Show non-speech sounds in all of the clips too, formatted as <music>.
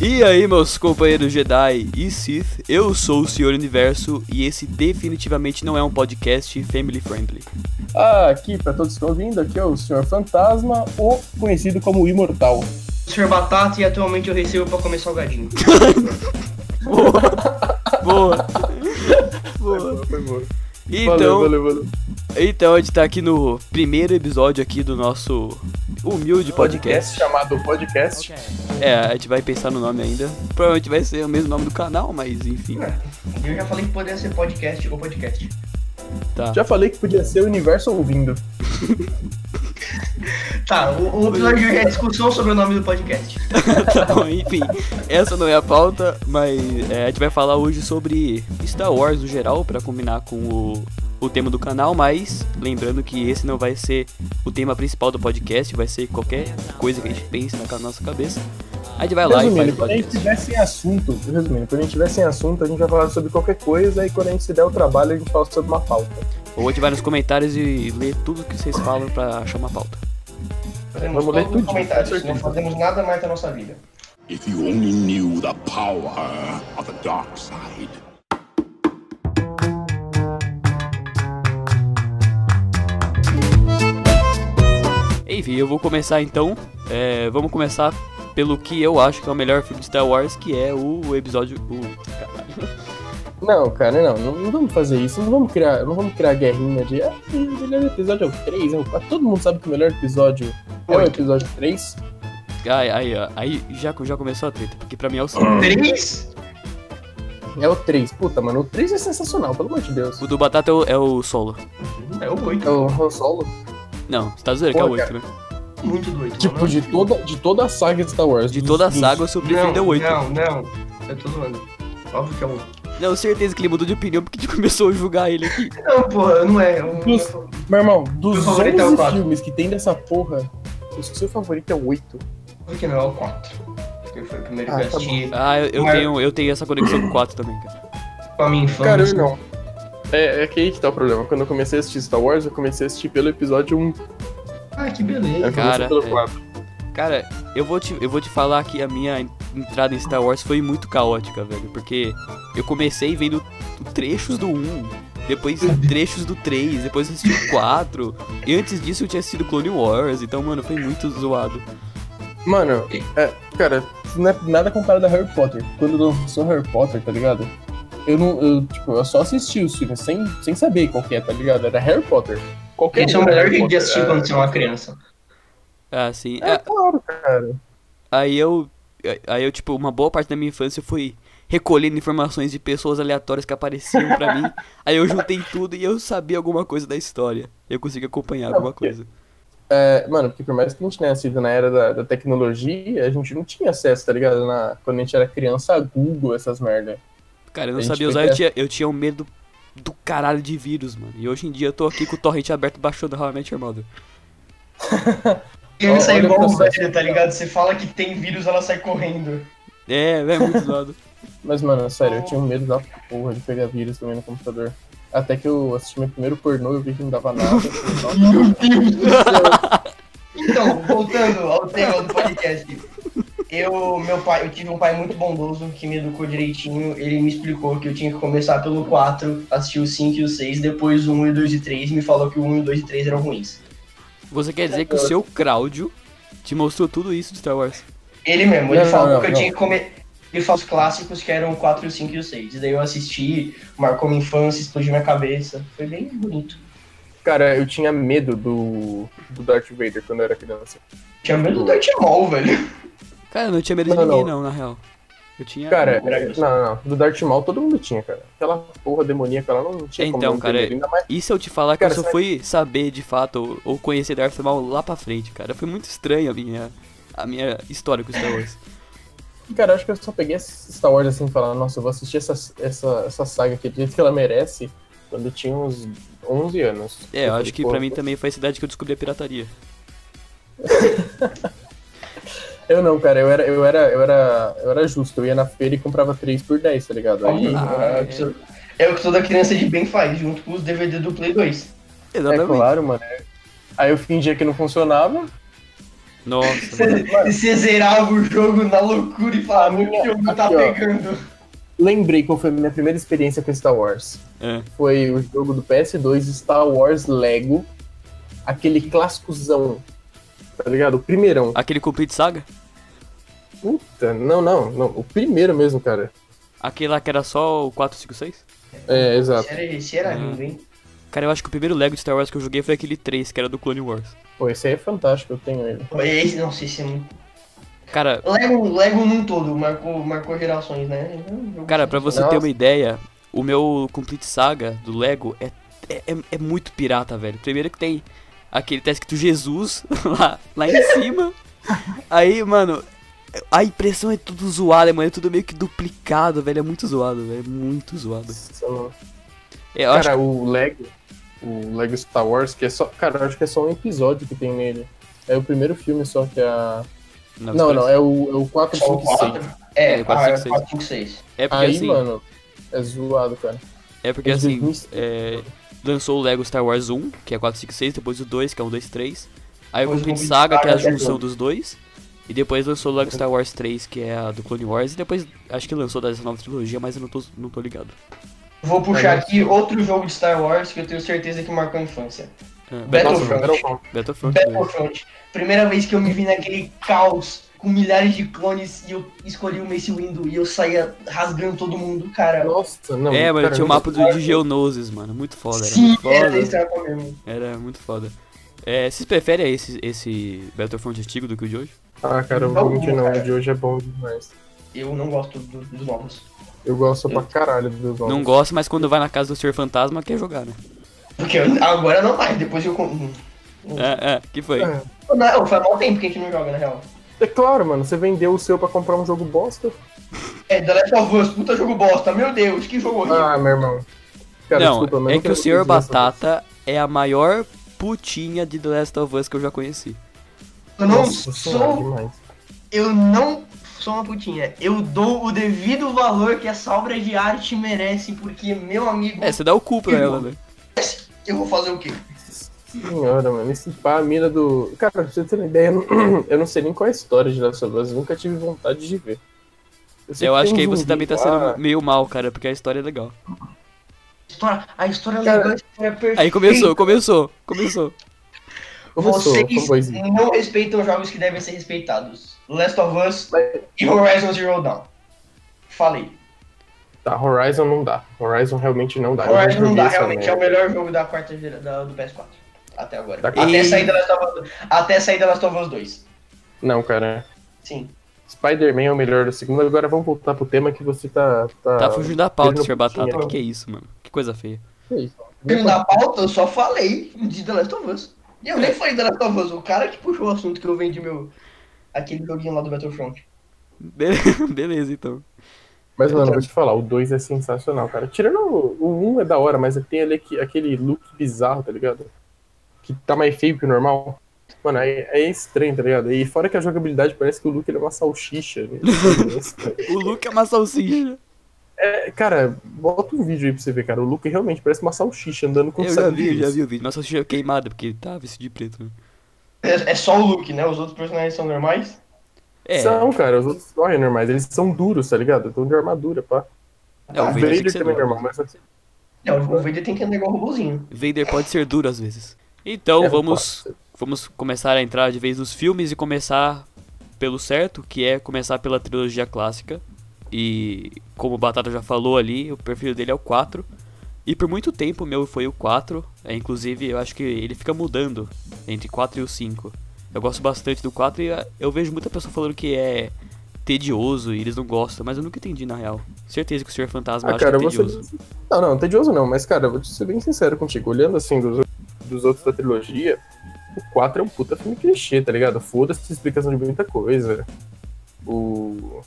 E aí, meus companheiros Jedi e Sith, eu sou o Senhor Universo e esse definitivamente não é um podcast family friendly. Ah, aqui, pra todos que estão ouvindo, aqui é o Senhor Fantasma, ou conhecido como o Imortal. Senhor Batata e atualmente eu recebo pra comer salgadinho. Boa! <laughs> Boa! Boa! Foi bom. Então, valeu, valeu. então a gente tá aqui no primeiro episódio aqui do nosso humilde podcast. chamado Podcast. É, a gente vai pensar no nome ainda. Provavelmente vai ser o mesmo nome do canal, mas enfim. Eu já falei que poderia ser podcast ou podcast. Tá. Já falei que podia ser o universo ouvindo. Tá, o, o episódio de hoje é discussão sobre o nome do podcast. <laughs> Tá bom, enfim, essa não é a pauta, mas é, a gente vai falar hoje sobre Star Wars no geral, pra combinar com o, o tema do canal, mas lembrando que esse não vai ser o tema principal do podcast, vai ser qualquer coisa que a gente pense na nossa cabeça. A gente vai lá e faz Resumindo, quando a gente tiver sem assunto, resumindo, quando a gente tiver sem assunto, a gente vai falar sobre qualquer coisa e quando a gente se der o trabalho, a gente fala sobre uma pauta. Ou a gente vai nos comentários e lê tudo que vocês falam pra achar uma pauta. Fazemos Vamos ler com comentários, não fazemos nada mais da nossa vida. If you only knew the power of the dark side. Enfim, eu vou começar então. É, vamos começar pelo que eu acho que é o melhor filme de Star Wars, que é o episódio. O, caralho. Não, cara, não, não, não vamos fazer isso, não vamos criar, não vamos criar guerrinha de ah, o melhor episódio é o 3, é o 4. Todo mundo sabe que o melhor episódio é o episódio 3. Aí, aí, ó, aí já, já começou a treta, porque pra mim é o 5. Três? É o 3. Puta, mano, o 3 é sensacional, pelo amor de Deus. O do Batata é o, é o solo. É o oito. É o Han Solo. Não, você tá zoando que é o Pô, 8, né? Muito doido. Tipo, de toda, de toda a saga de Star Wars. De dos- toda a dos- saga, o seu preferido é o 8. Não, não. Eu tô zoando. Óbvio que é um. Não, certeza que ele mudou de opinião porque a gente <laughs> começou a julgar ele aqui. Não, porra, não é. O Dos- Meu irmão, dos Meu favorito é o 11 quatro. filmes que tem dessa porra, o seu favorito é o 8. Óbvio que não é o 4. Porque foi o primeiro Ah, que eu tá assisti Ah, eu, eu Mas- tenho, eu tenho essa conexão com o 4 também, cara. com a minha infância. Cara, eu não. É, é que aí que tá o problema. Quando eu comecei a assistir Star Wars, eu comecei a assistir pelo episódio 1. Ah, que Eu beleza. comecei Cara, pelo é. 4. Cara, eu vou, te, eu vou te falar que a minha entrada em Star Wars foi muito caótica, velho. Porque eu comecei vendo trechos do 1, depois trechos do 3, depois assisti o 4. E antes disso eu tinha assistido Clone Wars, então, mano, foi muito zoado. Mano, é, cara, não é nada comparado a Harry Potter. Quando lançou Harry Potter, tá ligado? Eu não. Eu, tipo, eu só assisti os filmes sem, sem saber qual que é, tá ligado? Era Harry Potter. Qualquer Esse é um o melhor jeito de assistir quando você é uma criança. Ah, sim. É, é Ah, claro, cara. Aí eu. Aí eu, tipo, uma boa parte da minha infância eu fui recolhendo informações de pessoas aleatórias que apareciam pra mim. <laughs> Aí eu juntei tudo e eu sabia alguma coisa da história. Eu consegui acompanhar alguma coisa. É, mano, porque por mais que a gente tenha sido na era da, da tecnologia, a gente não tinha acesso, tá ligado? Na, quando a gente era criança, a Google, essas merda. Cara, eu não sabia foi usar, eu tinha, eu tinha um medo do caralho de vírus, mano. E hoje em dia eu tô aqui com o torrent aberto baixando Your Mother. Criança é igual velho, tá ligado? Você fala que tem vírus, ela sai correndo. É, é muito zoado. <laughs> Mas, mano, sério, eu tinha um medo da porra de pegar vírus também no computador. Até que eu assisti meu primeiro pornô, eu vi que não dava nada. eu falei, <laughs> "Nossa, Meu Deus do céu. <laughs> Então, voltando ao tema do podcast. Eu, meu pai, eu tive um pai muito bondoso que me educou direitinho. Ele me explicou que eu tinha que começar pelo 4, assistir o 5 e o 6, depois o 1 e o 2 e 3, e me falou que o 1 e o 2 e 3 eram ruins. Você quer dizer que o seu Cláudio te mostrou tudo isso de Star Wars? Ele mesmo, ele Não, falou não, que eu não. tinha que comer. Ele falou os clássicos que eram o 4, o 5 e o 6. E daí eu assisti, marcou minha infância, explodiu minha cabeça. Foi bem bonito. Cara, eu tinha medo do, do Darth Vader quando eu era criança. Tinha medo do Darth Maul, velho. Cara, eu não tinha medo de Não, ninguém, não. não, na real. Eu tinha. Cara, Era não, não, não. Do Darth Maul todo mundo tinha, cara. Aquela porra demoníaca lá não tinha Então, não cara, medo. Mais E se eu te falar que Cara, eu só fui saber de fato ou, ou conhecer Darth Maul lá pra frente, cara? Foi muito estranho a minha, a minha história com Star Wars. <laughs> Cara, acho que eu só peguei Star Wars assim e falar, nossa, eu vou assistir essa, essa, essa saga aqui do jeito que ela merece quando eu tinha uns 11 anos. É, eu acho que "Pô, pra mim também foi a cidade que eu descobri a pirataria. <laughs> Eu não, cara, eu era, eu era, eu era, eu era justo, eu ia na feira e comprava 3 por 10, tá ligado? Aí, Ah, é, o que to- é o que toda criança de bem faz, junto com os DVD do Play 2. é Exatamente. claro, mano. Aí eu fingia que não funcionava, Nossa, mano. Você <laughs> você zerava o jogo na loucura e falava, o minha- jogo tá aqui, ó. pegando. Lembrei qual foi a minha primeira experiência com Star Wars. É. Foi o jogo do PS2 Star Wars Lego. Aquele clássicozão. Tá ligado? O primeirão. Aquele Complete Saga? Puta, não, não, não. O primeiro mesmo, cara. Aquele lá que era só o 456? É, exato. Esse era, esse era Ah. lindo, hein? Cara, eu acho que o primeiro Lego de Star Wars que eu joguei foi aquele 3, que era do Clone Wars. Pô, esse aí é fantástico, eu tenho ele. Esse, não sei se é muito. Cara, Lego, Lego num todo, marcou, marcou gerações, né? Cara, pra você Nossa. ter uma ideia, o meu Complete Saga do Lego é, é, é- é muito pirata, velho. Primeiro que tem aquele tá escrito Jesus <laughs> lá, lá em cima. <laughs> Aí, mano, a impressão é tudo zoada, mano. É tudo meio que duplicado, velho. É muito zoado, velho. É muito zoado. Mano. É, Eu acho Cara, o Lego, o Lego Star Wars, que é só. Cara, eu acho que é só um episódio que tem nele. É o primeiro filme só que é a. que. Não, não, é o, é o Só o 456. 4? É, É, ah, 456. é 456. É porque Aí, assim. mano, é zoado, cara. É porque É assim. 2006. é, lançou o Lego Star Wars 1, que é 456, depois o 2, que é 123. Aí o Depois o Complete Saga, que é a Saga, que é junção dos dois. E depois lançou o Lego Star Wars 3, que é a do Clone Wars. E depois acho que lançou dessa nova trilogia, mas eu não tô, não tô ligado. Vou puxar Aí, aqui outro jogo de Star Wars que eu tenho certeza que marcou a infância. É, Nossa, Battlefront. Battlefront. Battlefront 2. Battlefront. Primeira vez que eu me vi naquele caos com milhares de clones e eu escolhi o Mace Windu e eu saía rasgando todo mundo, cara. Nossa, não. É, mano, tinha o mapa do de Geonosis, mano. Muito foda, era Sim, muito era foda. esse era mesmo. Era muito foda. É, vocês preferem esse, esse Battlefront antigo do que o de hoje? Ah, cara, eu Não, vou mentir não. O de hoje é bom demais. Eu não gosto do- dos novos. Eu gosto pra caralho dos novos. Não gosto, mas quando vai na casa do Senhor Fantasma, quer jogar, né? Porque eu- agora não mais, depois eu. É, é, que foi? É. Não, faz mal tempo que a gente não joga, na real. É claro, mano, você vendeu o seu pra comprar um jogo bosta. É, The Last of Us, puta jogo bosta, meu Deus, que jogo horrível. Ah, meu irmão. Cara, não, desculpa, é que o Senhor Batata é a maior putinha de The Last of Us que eu já conheci. eu não Nossa sou. Eu não sou uma putinha. Eu dou o devido valor que essa obra de arte merece, porque, meu amigo, É, você dá o cu pra ela, né? eu vou fazer o quê? Senhora, mano, esse pá, a mira do. Cara, pra você ter uma ideia, eu não, <clears throat> eu não sei nem qual é a história de Last of Us, eu nunca tive vontade de ver. sei Eu acho que aí você também tá sendo meio mal, cara, porque a história é legal. A história, a história é Cara, legal, a história é perfeita. Aí começou, começou, começou. Começou, Vocês fanboyzinho. não respeitam jogos que devem ser respeitados. Last of Us Mas- e Horizon Zero Dawn. Falei. Tá, Horizon não dá. Horizon realmente não dá. Horizon não dá, realmente é o melhor jogo da quarta gera, da- do PS4. Até agora. Da- Até E- sair da Last of Us, até sair da Last of Us 2. Não, cara. Sim. Spider-Man é o melhor do segundo. Agora vamos voltar pro tema que você tá. Tá, Tá fugindo da pauta, putinha. Batata. Que que é isso, mano? Que coisa feia. Filho da pauta, eu só falei de The Last of Us. E eu nem falei The Last of Us, o cara que puxou o assunto que eu vendi meu. Aquele joguinho lá do Battlefront. Be- <laughs> Beleza, então. Mas, mano, vou te falar, o 2 é sensacional, cara. Tirando o, o 1 é da hora, mas tem ali que- aquele look bizarro, tá ligado? Que tá mais feio que o normal. Mano, é, é estranho, tá ligado? E fora que a jogabilidade parece que o Luke ele é uma salsicha. né? <laughs> O Luke é uma salsicha. É, cara, bota um vídeo aí pra você ver, cara. O Luke realmente parece uma salsicha andando com Eu já vi, eu já vi o vídeo. Uma salsicha queimada, porque tá vestido de preto. né? É, é só o look, né? Os outros personagens são normais. É, São, cara, os outros correm normais. Eles são duros, tá ligado? Estão de armadura, pá. é, o o Vader, tem que Vader também é normal, mas assim. É, o Vader tem que andar igual um robôzinho. Vader pode ser duro às vezes. Então É, vamos, vamos começar a entrar de vez nos filmes e começar pelo certo, que é começar pela trilogia clássica. E como o Batata já falou ali, o perfil dele é o 4. E por muito tempo o meu foi o 4. É, inclusive eu acho que ele fica mudando entre 4 e o 5. Eu gosto bastante do 4 e eu vejo muita pessoa falando que é tedioso e eles não gostam, mas eu nunca entendi na real. Certeza que o Senhor Fantasma Ah, acha cara, que é você. tedioso. Não, não, tedioso não, mas, cara, vou ser bem sincero contigo. Olhando assim dos, dos outros da trilogia, o 4 é um puta filme clichê, tá ligado? Foda-se explicação de muita coisa. O.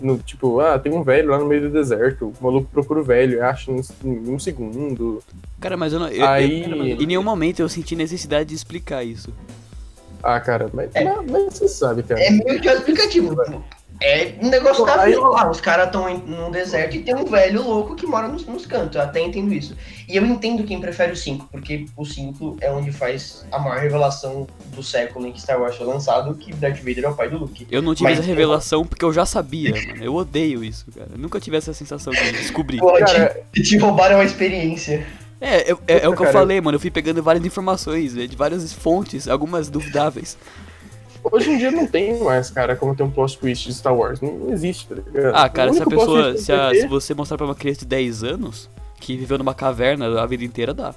No, tipo, ah, tem um velho lá no meio do deserto. O maluco procura o velho, acha em, em um segundo. Cara, mas eu não. eu- Aí- eu- em nenhum momento eu senti necessidade de explicar isso. Ah, cara, mas, mas, mas você sabe, cara. É meio que explicativo. É um negócio Pô, da vida eu- lá. Os caras estão num deserto e tem um velho louco que mora nos, nos cantos. Eu até entendo isso. E eu entendo quem prefere o 5, porque o 5 é onde faz a maior revelação do século em que Star Wars foi lançado, que Darth Vader é o pai do Luke. Eu não tive Mas- essa revelação porque eu já sabia, mano. Eu odeio isso, cara. Eu nunca tive essa sensação de descobrir. Pô, Cara, te, te roubaram a experiência. É, eu- é, é o que eu falei, mano. Eu fui pegando várias informações, né, de várias fontes, algumas duvidáveis. Hoje em dia não tem mais, cara, como ter um plot twist de Star Wars. Não existe, tá ligado? Ah, cara, se a pessoa. Se, a- se você mostrar pra uma criança de 10 anos que viveu numa caverna a vida inteira, dá.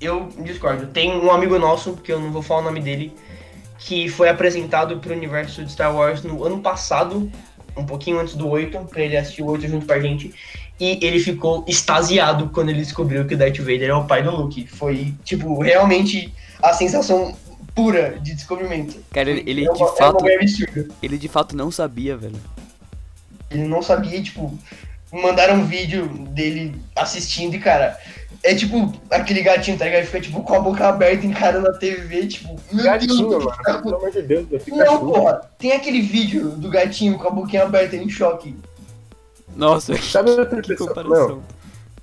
Eu discordo. Tem um amigo nosso, que eu não vou falar o nome dele, que foi apresentado pro universo de Star Wars no ano passado, um pouquinho antes do 8, pra ele assistir o 8 junto com a gente. E ele ficou extasiado quando ele descobriu que o Darth Vader é o pai do Luke. Foi, tipo, realmente a sensação pura de descobrimento. Cara, ele, ele é uma, de é uma fato. absurda. Ele de fato não sabia, velho. Ele não sabia, tipo, mandaram um vídeo dele assistindo e, cara, é tipo aquele gatinho, tá ligado? Ele fica, tipo, com a boca aberta encarando a TV, tipo, meu Gatinho, Deus, mano. Pelo amor de Deus, eu fico Não, porra, tem aquele vídeo do gatinho com a boquinha aberta em choque. Nossa, que, Sabe outra que pessoa? comparação. Não,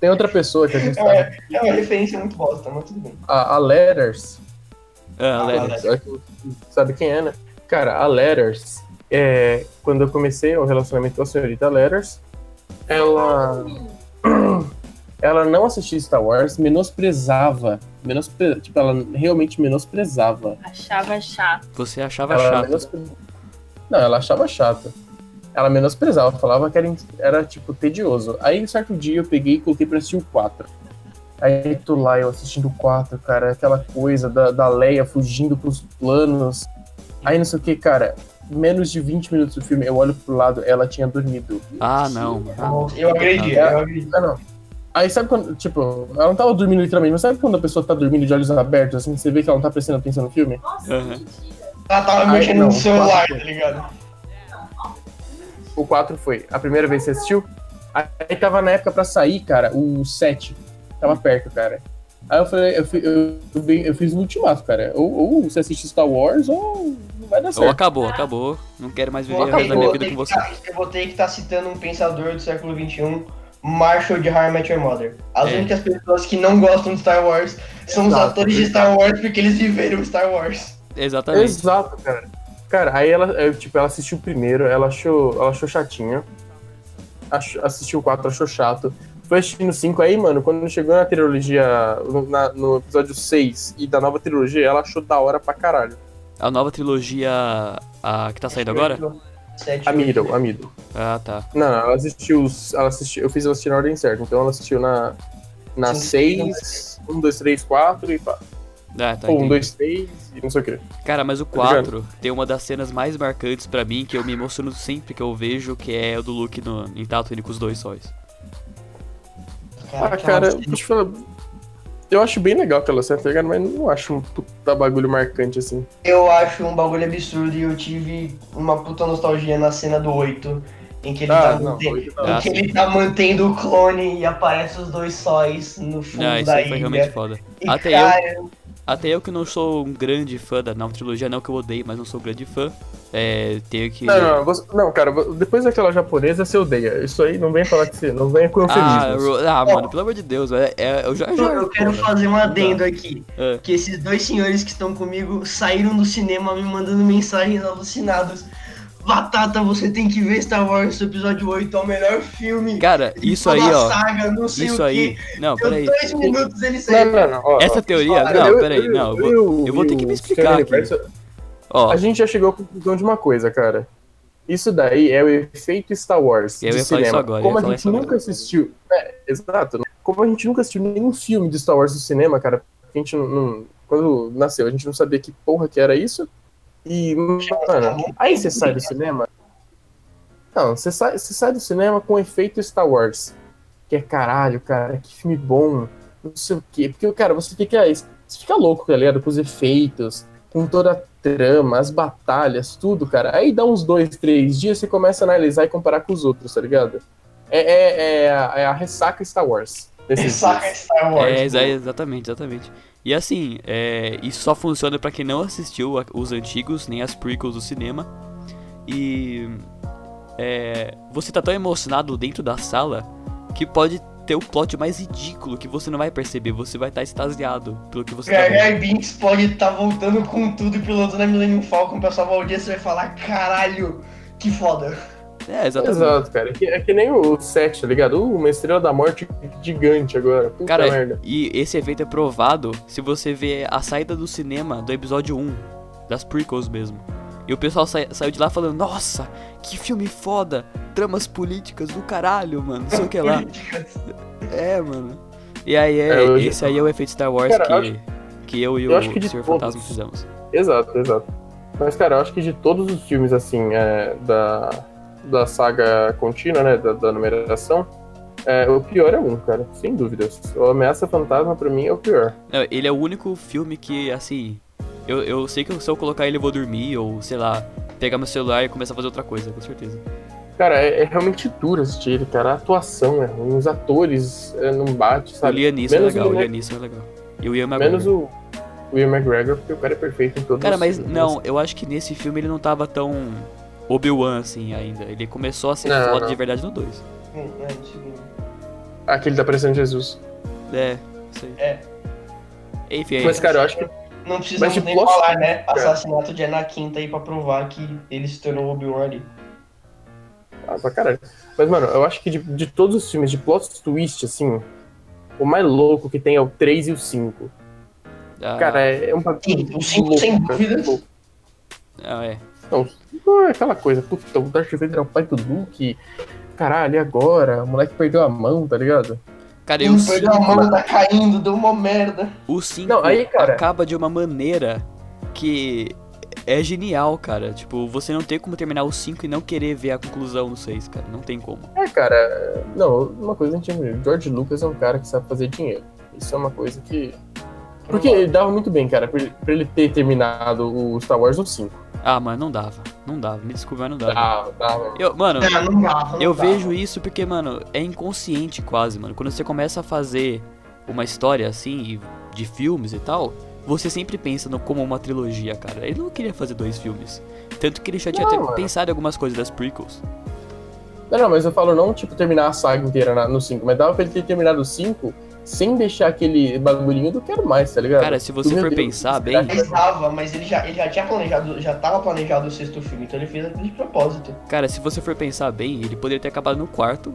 tem outra pessoa que a gente. É, é uma referência muito bosta, mas tudo bem. A, a Letters. Ah, Ah, Letters. Sabe quem é, né? Cara, a Letters, é, quando eu comecei o relacionamento com a senhorita Letters, ela. Ela não assistia Star Wars, menosprezava. Menospre... Tipo, ela realmente menosprezava. Achava chato. Você achava Ela chato. menospre- Não, ela achava chato. Ela menosprezava, falava que era, era, tipo, tedioso. Aí, um certo dia, eu peguei e coloquei pra assistir o 4. Aí, tô lá, eu assistindo o 4, cara, aquela coisa da, da Leia fugindo pros planos. Aí, não sei o que, cara, menos de 20 minutos do filme, eu olho pro lado, ela tinha dormido. Ah, não. Ah. Eu agredi, Ah, eu agredi. Ah, não. Aí, sabe quando, tipo, ela não tava dormindo literalmente, mas sabe quando a pessoa tá dormindo de olhos abertos, assim, você vê que ela não tá prestando atenção no filme? Nossa, mentira. Ela tava mexendo não, no celular, tá ligado? O 4 foi a primeira vez que você assistiu. Aí tava na época pra sair, cara, o 7. Tava perto, cara. Aí eu falei, eu, fi- eu, eu fiz um ultimato, cara. Ou, ou você assiste Star Wars ou não vai dar Ou certo. acabou, acabou. Não quero mais viver o da minha vida com você. tá- eu vou ter que estar citando um pensador do século XXI, Marshall de How I Met Your Mother. As É. únicas pessoas que não gostam de Star Wars são os Exato, atores de Star Wars porque eles viveram Star Wars. Exatamente. Exato, cara. Cara, aí ela, eu, tipo, ela assistiu o primeiro, ela achou, ela achou chatinho. Achou- assistiu o 4, achou chato. Foi assistindo o 5, aí, mano, quando chegou na trilogia, no, na- no episódio 6 e da nova trilogia, ela achou da hora pra caralho. A nova trilogia a que tá saindo agora? A Middle, a Middle. Ah, tá. Não, não, ela assistiu, os- ela assistiu, eu fiz ela assistir na ordem certa, então ela assistiu na, na Sim. 6, 1, 2, 3, 4 e pá. Ah, tá. Ou 1, entendi. 2, 3 e não sei o que. Cara, mas o Tá ligado? 4 tem uma das cenas mais marcantes pra mim que eu me emociono sempre que eu vejo, que é o do Luke no, em Tatooine com os dois sóis. Ah, cara, deixa eu falar. Eu acho bem legal aquela cena, tá ligado? Mas não acho um puta bagulho marcante assim. Eu acho um bagulho absurdo e eu tive uma puta nostalgia na cena do 8, em que ele, Ah, tá, não, mantendo, oito não. em Ah, que ele tá mantendo o clone e aparece os dois sóis no fundo Ah, isso da aí foi ilha. realmente foda. E, Até cara, Até eu que não sou um grande fã da nova trilogia, não que eu odeio, mas não sou um grande fã, é, tenho que. Não, não, você- não, cara, depois daquela japonesa você odeia. Isso aí não vem falar que você. Não venha com Ah, eufemismos. Ro- ah, mano, pelo amor de Deus, é, é- eu já. já eu quero fazer um adendo aqui. É. Que esses dois senhores que estão comigo saíram do cinema me mandando mensagens alucinadas. Batata, você tem que ver Star Wars episódio 8, é o melhor filme. Cara, isso aí, ó. Saga, não sei Isso o aí. quê. Não, Deu peraí. dois minutos ele Não, saiu. não, não. Ó, Essa ó, teoria. eu- Não, eu- peraí, eu- não. eu vou- eu- vou ter que me explicar aqui. Ó, A gente já chegou à conclusão de uma coisa, cara. Isso daí é o efeito Star Wars Eu de ia falar cinema. isso agora, Como a falar gente nunca agora. assistiu. É, exato. Como a gente nunca assistiu nenhum filme de Star Wars no cinema, cara, a gente não, não- Quando nasceu, a gente não sabia que porra que era isso. E, mano, aí você sai do cinema. Não, você sai, você sai do cinema com o efeito Star Wars. Que é caralho, cara, que filme bom. Não sei o quê. Porque, cara, você fica. Você fica louco, tá ligado? Com os efeitos, com toda a trama, as batalhas, tudo, cara. Aí dá uns dois, três dias, você começa a analisar e comparar com os outros, tá ligado? É, é, é, a, é a ressaca Star Wars. desses Saca dias. Star Wars. É, exatamente, exatamente. E assim, é, isso só funciona pra quem não assistiu a- os antigos, nem as prequels do cinema. E é, você tá tão emocionado dentro da sala que pode ter o plot mais ridículo que você não vai perceber. Você vai estar extasiado pelo que você tá Jar vendo. Jar Binks pode estar voltando com tudo pilotando a Millennium Falcon, o pessoal vai olhar e você vai falar, caralho, que foda. É, exatamente. Exato, cara. É que, é que nem o 7, tá ligado? Uh, uma estrela da morte gigante agora. Puta Cara, merda. e esse efeito é provado se você vê a saída do cinema do episódio 1, das prequels mesmo. E o pessoal sai- saiu de lá falando, nossa, que filme foda, tramas políticas do caralho, mano, não sei o que lá. É, mano. E aí, é, É, esse aí é o efeito Star Wars Cara, que, eu que eu e eu o acho que todos- Fantasma fizemos. Exato, exato. Mas, cara, eu acho que de todos os filmes, assim, é, da, da saga contínua, né, da, da numeração, é, o pior é um, cara, sem dúvidas. O Ameaça Fantasma, pra mim, é o pior. Não, ele é o único filme que, assim, eu, eu sei que se eu colocar ele eu vou dormir, ou sei lá, pegar meu celular e começar a fazer outra coisa, com certeza. Cara, é, é realmente duro assistir ele, cara. A atuação é ruim, os atores é, não bate, O sabe? Liam Neeson é legal, o o Neeson é legal. E o Ian McGregor. Menos o, o Ian McGregor, porque o cara é perfeito em todos Cara, os mas filmes. não, eu acho que nesse filme ele não tava tão Obi-Wan assim ainda. Ele começou a ser Não, foda não. de verdade no 2. Hum, é, mesmo. Aquele tá parecendo Jesus. É, isso aí. É. Enfim, Mas, cara, eu acho que Não precisamos de nem plot- falar, né? Assassinato de Anakin tá aí pra provar que ele se tornou Obi-Wan ali. Ah, pra caralho. Mas, mano, eu acho que de, de todos os filmes de plot twist, assim, o mais louco que tem é o 3 e o 5. ah, Cara, é, é um bagulho. Sim, o cinco, louco, sem cara, dúvidas. louco. ah, é. Não, não é aquela coisa, puta, o Darth Vader é o pai do Luke. Caralho, e agora? O moleque perdeu a mão, tá ligado? Cara, e Hum, o perdeu a 5, mão, tá caindo, deu uma merda. o 5 Não, aí, cara- acaba de uma maneira que é genial, cara. Tipo, você não tem como terminar o 5 e não querer ver a conclusão do 6, cara. Não tem como. É, cara, não, uma coisa a gente o George Lucas é um cara que sabe fazer dinheiro. Isso é uma coisa que. Porque ele dava muito bem, cara, pra ele ter terminado o Star Wars no 5. Ah, mano, não dava. Não dava. Me desculpa, mas não dava. Dava, dava. Eu, mano, Não, não dava, não Eu dava. vejo isso porque, mano, é inconsciente quase, mano. Quando você começa a fazer uma história assim, de filmes e tal, você sempre pensa no, como uma trilogia, cara. Ele não queria fazer dois filmes. Tanto que ele já tinha Não, até mano. pensado em algumas coisas das prequels. Não, não, mas eu falo não, tipo, terminar a saga inteira na- no 5, mas dava pra ele ter terminado o 5 sem deixar aquele bagulhinho do quero mais, tá ligado? Cara, se você Meu for pensar bem- vai- dava, mas ele já, ele já tinha planejado, já tava planejado o sexto filme, então ele fez aquilo de propósito. Cara, se você for pensar bem, ele poderia ter acabado no quarto.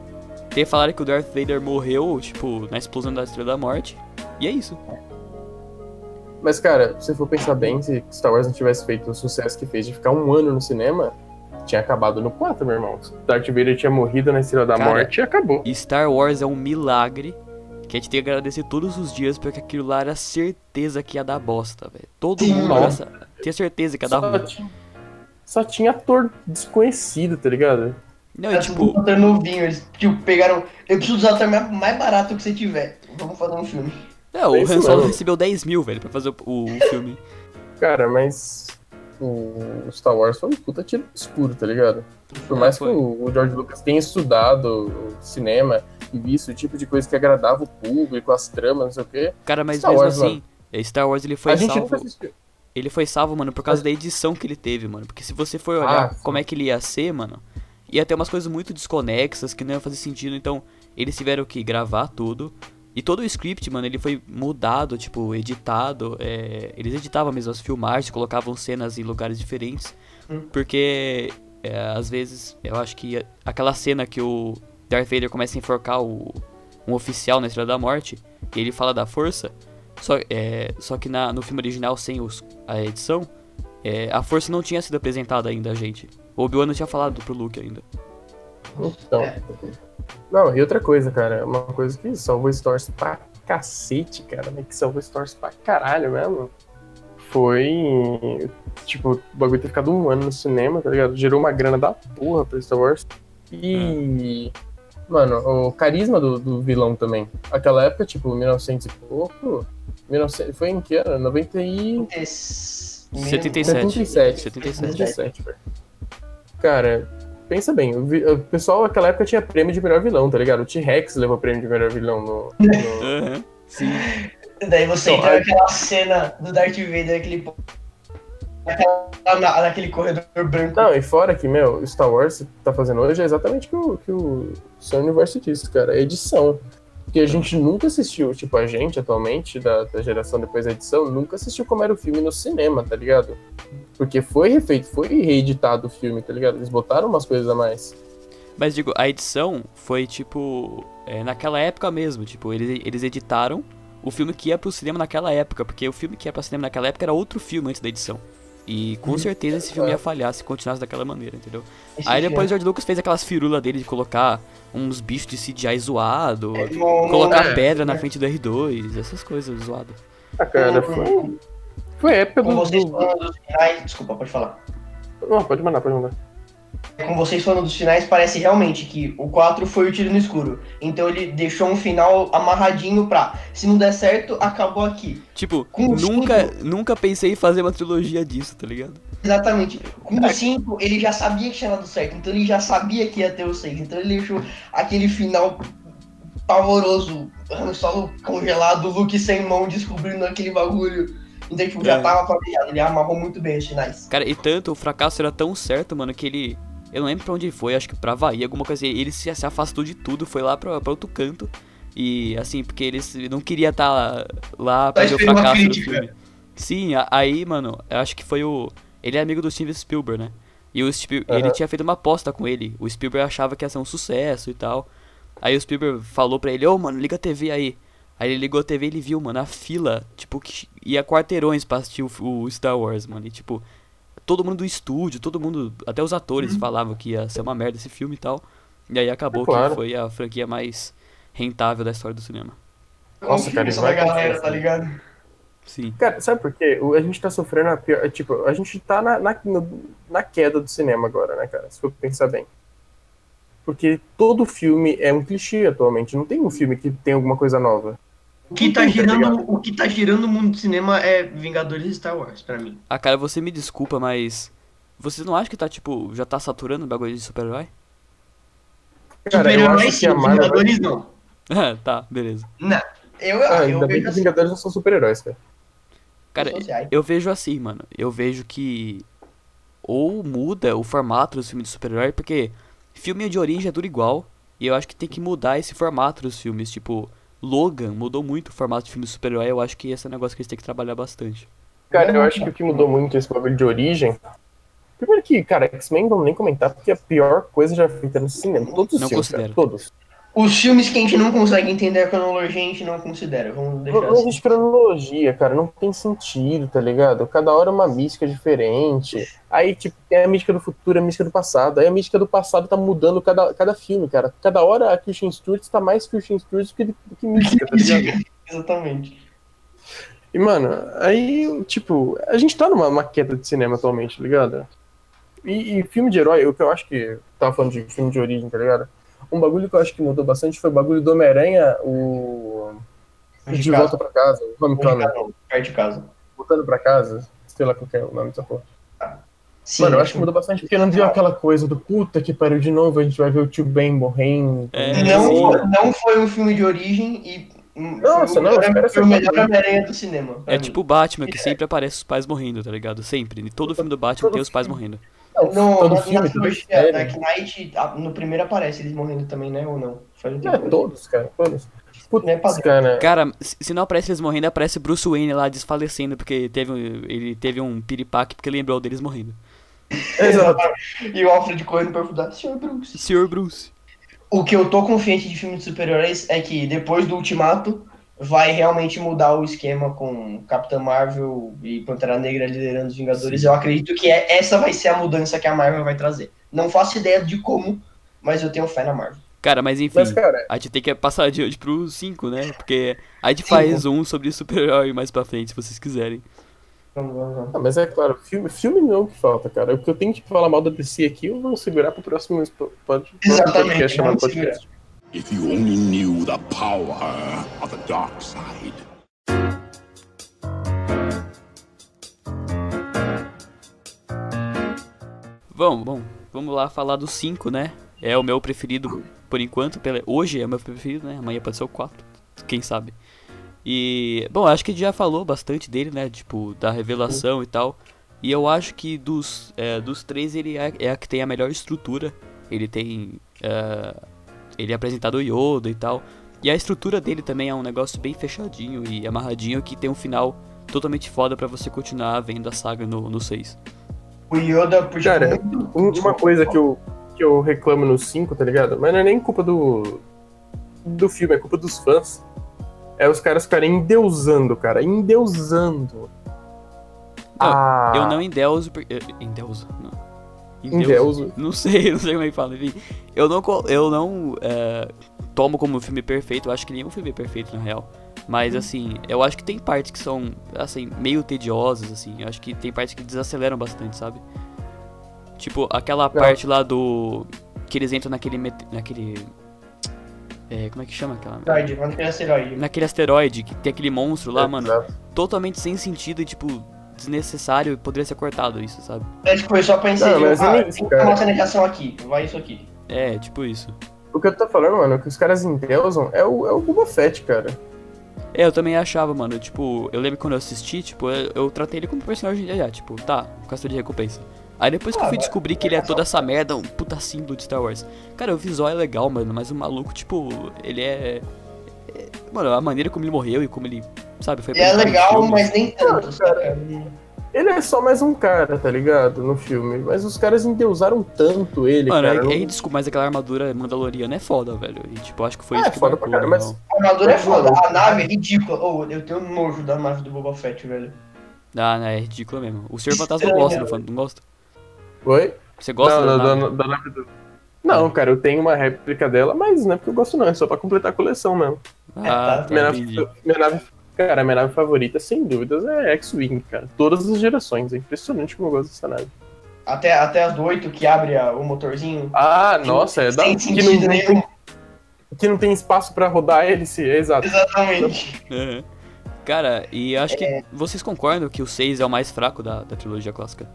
Ter falado que o Darth Vader morreu, tipo, na explosão da Estrela da Morte. E é isso. Mas, cara, se for pensar bem, se Star Wars não tivesse feito o sucesso que fez de ficar um ano no cinema, tinha acabado no 4, meu irmão. Darth Vader tinha morrido na Estrela da Cara, Morte e acabou. Star Wars é um milagre que a gente tem que agradecer todos os dias, porque aquilo lá era certeza que ia dar bosta, velho. Todo Sim, mundo tinha certeza que ia dar ruim. tinha, só tinha ator desconhecido, tá ligado? Não, Era tipo, ator novinho, eles tipo, pegaram. Eu preciso usar o ator mais- barato que você tiver. Vamos fazer um filme. não, o é Han Solo recebeu 10 mil, velho, pra fazer o, o filme. Cara, mas o Star Wars foi um puta tiro escuro, tá ligado? Por É, mais foi. que o o George Lucas tenha estudado o cinema visto o tipo de coisa que agradava o público, as tramas, não sei o quê, Cara, mas Star mesmo Wars, assim, é, Star Wars ele foi a salvo. Ele foi salvo, mano, por causa da edição que ele teve, mano. Porque se você for olhar Ah, como é que ele ia ser, mano, ia ter umas coisas muito desconexas que não ia fazer sentido. Então, eles tiveram que gravar tudo. E todo o script, mano, ele foi mudado, tipo, editado. é, Eles editavam mesmo as filmagens, colocavam cenas em lugares diferentes. Hum. Porque, é, às vezes, eu acho que aquela cena que o Darth Vader começa a enforcar o, um oficial na Estrela da Morte, e ele fala da força. Só, é, só que na- no filme original, sem os, a edição, é, a força não tinha sido apresentada ainda a gente. O Obi-Wan não tinha falado pro Luke ainda. Então. É. Não, e outra coisa, cara, uma coisa que salvou Star Wars pra cacete, cara, né, que salvou Star Wars pra caralho mesmo, foi, tipo, o bagulho ter ficado um ano no cinema, tá ligado? Gerou uma grana da porra pra Star Wars. E, mano, o carisma do, do vilão também. Aquela época, tipo, 1900 e pouco, 1900, foi em que ano? 90 e... 77. 77. 77. 77, velho. Cara, pensa bem, o, vi- o pessoal naquela época tinha prêmio de melhor vilão, tá ligado? O T-Rex levou prêmio de melhor vilão no. no- Aham, sim. Daí você Então, entra aí- naquela cena do Darth Vader, aquele. Naquela- naquele corredor branco. Não, e fora que, meu, Star Wars tá fazendo hoje é exatamente o que o, que o seu universo disse, cara. É edição. Porque a gente nunca assistiu, tipo, a gente atualmente, da, da geração depois da edição, nunca assistiu como era o filme no cinema, tá ligado? Porque foi refeito, foi reeditado o filme, tá ligado? Eles botaram umas coisas a mais. Mas digo, a edição foi tipo. é, naquela época mesmo. Tipo, eles, eles editaram o filme que ia pro cinema naquela época. Porque o filme que ia pro cinema naquela época era outro filme antes da edição. E com certeza esse filme ia falhar se continuasse daquela maneira, entendeu? Esse Aí depois o George Lucas fez aquelas firulas dele de colocar uns bichos de CGI zoado, É, colocar é, pedra na frente do R2, essas coisas zoado. Ah, cara, foi. Foi a época do. vocês do- falando dos finais. Desculpa, pode falar. Não, pode mandar, pode mandar. Com vocês falando dos finais, parece realmente que o 4 foi o tiro no escuro. Então ele deixou um final amarradinho pra. Se não der certo, acabou aqui. Tipo, Com nunca, nunca pensei em fazer uma trilogia disso, tá ligado? Exatamente. Com o 5, ele já sabia que tinha dado certo. Então ele já sabia que ia ter o 6. Então ele deixou aquele final pavoroso. Han Solo congelado, Luke sem mão, descobrindo aquele bagulho. Então, tipo, já É. tava planejado. Ele amarrou muito bem os finais. Cara, e tanto, o fracasso era tão certo, mano, que ele. Eu não lembro pra onde ele foi, acho que pra Havaí, alguma coisa assim. Ele se, se afastou de tudo, foi lá pra, pra outro canto. E assim, porque ele não queria estar lá pra ver o fracasso do filme. Sim, aí, mano, eu acho que foi o. Ele é amigo do Steven Spielberg, né? E o Spiel- Aham. ele tinha feito uma aposta com ele. O Spielberg achava que ia ser um sucesso e tal. Aí o Spielberg falou pra ele, ô mano, liga a TV aí. Aí ele ligou a TV e ele viu, mano, a fila, tipo, que ia quarteirões pra assistir o, o Star Wars, mano. E tipo, todo mundo do estúdio, todo mundo, até os atores falavam que ia ser uma merda esse filme e tal. E aí acabou É claro. que foi a franquia mais rentável da história do cinema. Nossa, Confia cara, nessa vai galera, tá assim. ligado? Sim. Cara, sabe por quê? A gente tá sofrendo a pior. Tipo, a gente tá na, na, no- na queda do cinema agora, né, cara? Se for pensar bem. Porque todo filme é um clichê atualmente. Não tem um filme que tem alguma coisa nova. O que tá tá girando, o que tá girando o mundo do cinema é Vingadores e Star Wars, pra mim. Ah, cara, você me desculpa, mas. Você não acha que tá, tipo, já tá saturando o bagulho de super-herói? Cara, eu acho que sim, a Marvel. Vingadores não. <laughs> tá, beleza. Não. Eu, Ah, eu ainda bem vejo que os assim. Vingadores não são super-heróis, cara. Cara, eu vejo assim, mano. Eu vejo que. Ou muda o formato dos filmes de super-herói, porque filme de origem é tudo igual. E eu acho que tem que mudar esse formato dos filmes. Tipo, Logan mudou muito o formato de filme de super-herói. Eu acho que esse é um negócio que eles têm que trabalhar bastante. Cara, eu acho que o que mudou muito esse bagulho de origem. Primeiro que, cara, X-Men vamos nem comentar, porque é a pior coisa já feita no cinema. Todos os Não filmes, cara, todos. Os filmes que a gente não consegue entender a cronologia, a gente não considera. Vamos deixar Não, não assim. existe cronologia, cara, não tem sentido, tá ligado? Cada hora é uma mística diferente. Aí, tipo, tem a mística do futuro, a mística do passado. Aí a mística do passado tá mudando cada, cada filme, cara. Cada hora a Christian Stewart tá mais Christian Stewart do que, do que mística, tá ligado? <laughs> Exatamente. E, mano, aí, tipo, a gente tá numa uma queda de cinema atualmente, tá ligado? E, e filme de herói, o que eu acho que. Tava falando de filme de origem, tá ligado? Um bagulho que eu acho que mudou bastante foi o bagulho do Homem-Aranha, o. De De volta pra casa, o Homecoming. Perto de casa. Voltando pra casa, sei lá qual que é o nome dessa porra. Sim, Mano, eu acho que mudou bastante, porque não deu aquela coisa do puta que pariu de novo, a gente vai ver o tio Ben morrendo. É, Não, não foi um filme de origem e. Nossa, não, foi o melhor. Homem-Aranha do cinema. É mim. tipo o Batman, que sempre aparece os pais morrendo, tá ligado? Sempre. Em todo filme do Batman todo tem os pais filme. morrendo. Não, todo na, filme, na trilogia Knight, a- no primeiro aparece eles morrendo também, né? Ou não? Faz um É, todos, cara, todos. Putz, Não é cara. Cara, se não aparece eles morrendo, aparece Bruce Wayne lá desfalecendo, porque teve, um- ele teve um piripaque porque lembrou deles morrendo. <laughs> Exato. <laughs> E o Alfred correndo pra ajudar. Senhor Bruce. Sr. Bruce. O que eu tô confiante de filme de super-heróis é que depois do Ultimato vai realmente mudar o esquema com Capitã Marvel e Pantera Negra liderando os Vingadores. Eu acredito que é, essa vai ser a mudança que a Marvel vai trazer. Não faço ideia de como, mas eu tenho fé na Marvel. Cara, mas enfim, Mas, cara, a gente tem que passar adiante pro 5, né? Porque a gente Cinco. faz um sobre super-herói mais pra frente, se vocês quiserem. Ah, mas é claro, filme, filme não é o que falta, cara. O que eu tenho que falar mal da DC aqui, eu vou segurar pro próximo pod- pod- Exatamente, podcast. If you only knew the power of the dark side. Bom, bom, vamos lá falar do 5, né? É o meu preferido por enquanto. Pela... Hoje é o meu preferido, né? Amanhã pode ser o 4, quem sabe. E, bom, acho que a gente já falou bastante dele, né? Tipo, da revelação e tal. E eu acho que dos, é, dos três ele é, é a que tem a melhor estrutura. Ele tem. é, ele é apresentado o Yoda e tal. E a estrutura dele também é um negócio bem fechadinho e amarradinho que tem um final totalmente foda pra você continuar vendo a saga no, no 6. O Yoda puxa Cara. Um- Uma coisa que eu, que eu reclamo no 5, tá ligado? Mas não é nem culpa do, do filme, é culpa dos fãs. É os caras ficarem endeusando, cara. Endeusando. Ah, Eu não endeuso. Endeuso? Não. Endeuso. Não sei, <laughs> não sei como é que fala. Enfim, eu não, eu não é, tomo como um filme perfeito. Eu acho que nenhum filme é perfeito, na real. Mas, assim, eu acho que tem partes que são, assim, meio tediosas, assim. Eu acho que tem partes que desaceleram bastante, sabe? Tipo, aquela parte lá do... Que eles entram naquele... met- Naquele... É, como é que chama aquela... Asteroide, tem asteroide. Naquele asteroide, que tem aquele monstro lá, mano. Exato. Totalmente sem sentido e, tipo, desnecessário. Poderia ser cortado isso, sabe? É tipo, foi só pra inserir. Não, mas ah, tem isso, cara. essa negação aqui, vai isso aqui. É, tipo isso. O que eu tô falando, mano, que os caras endeusam é o, é o Boba Fett, cara. É, eu também achava, mano, tipo, eu lembro quando eu assisti, tipo, eu, eu tratei ele como personagem já, já, tipo, tá, caçador de recompensa. Aí depois que eu Ah, fui descobrir que ele é toda essa merda, um puta símbolo de Star Wars. Cara, o visual é legal, mano, mas o maluco, tipo, ele é... é- Mano, a maneira como ele morreu e como ele, sabe, foi Ele é legal, filme. mas nem tanto, Não, cara. Ele é só mais um cara, tá ligado? No filme. Mas os caras endeusaram tanto ele, Mano, cara. é, não- é desculpa, mas aquela armadura mandaloriana é foda, velho. E, tipo, acho que foi É, isso que foda marcou, pra na mas-. A armadura é foda, mano, a nave é ridícula. Oh, eu tenho nojo da nave do Boba Fett, velho. Ah, né, é ridículo mesmo. O Senhor Fantasma Estranho, gosta, não, não gosta? Oi? Você gosta não, da da, nave? da, da nave do... Não, cara, eu tenho uma réplica dela, mas não é porque eu gosto não, é só pra completar a coleção mesmo. Ah, tá. minha, tá, nave, minha nave, cara, minha nave favorita, sem dúvidas, é X-Wing, cara. Todas as gerações, é impressionante como eu gosto dessa nave. Até, até as do 8 que abre a- o motorzinho. Ah, nossa, é da... Sem que, sentido não, não nenhum. tem, que não tem espaço pra rodar a hélice, é exato. Exatamente. Cara, e acho que É. vocês concordam que o 6 é o mais fraco da, da trilogia clássica?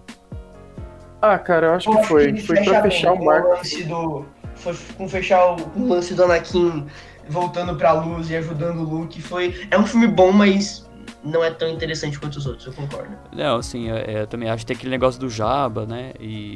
Ah, cara, eu acho Eu que foi. Foi pra bem fechar o com marco. lance do. Foi com fechar o, o lance do Anakin voltando pra luz e ajudando o Luke. Foi. É um filme bom, mas não é tão interessante quanto os outros, eu concordo. Não, assim, é, é, eu também acho que tem aquele negócio do Jabba, né? E.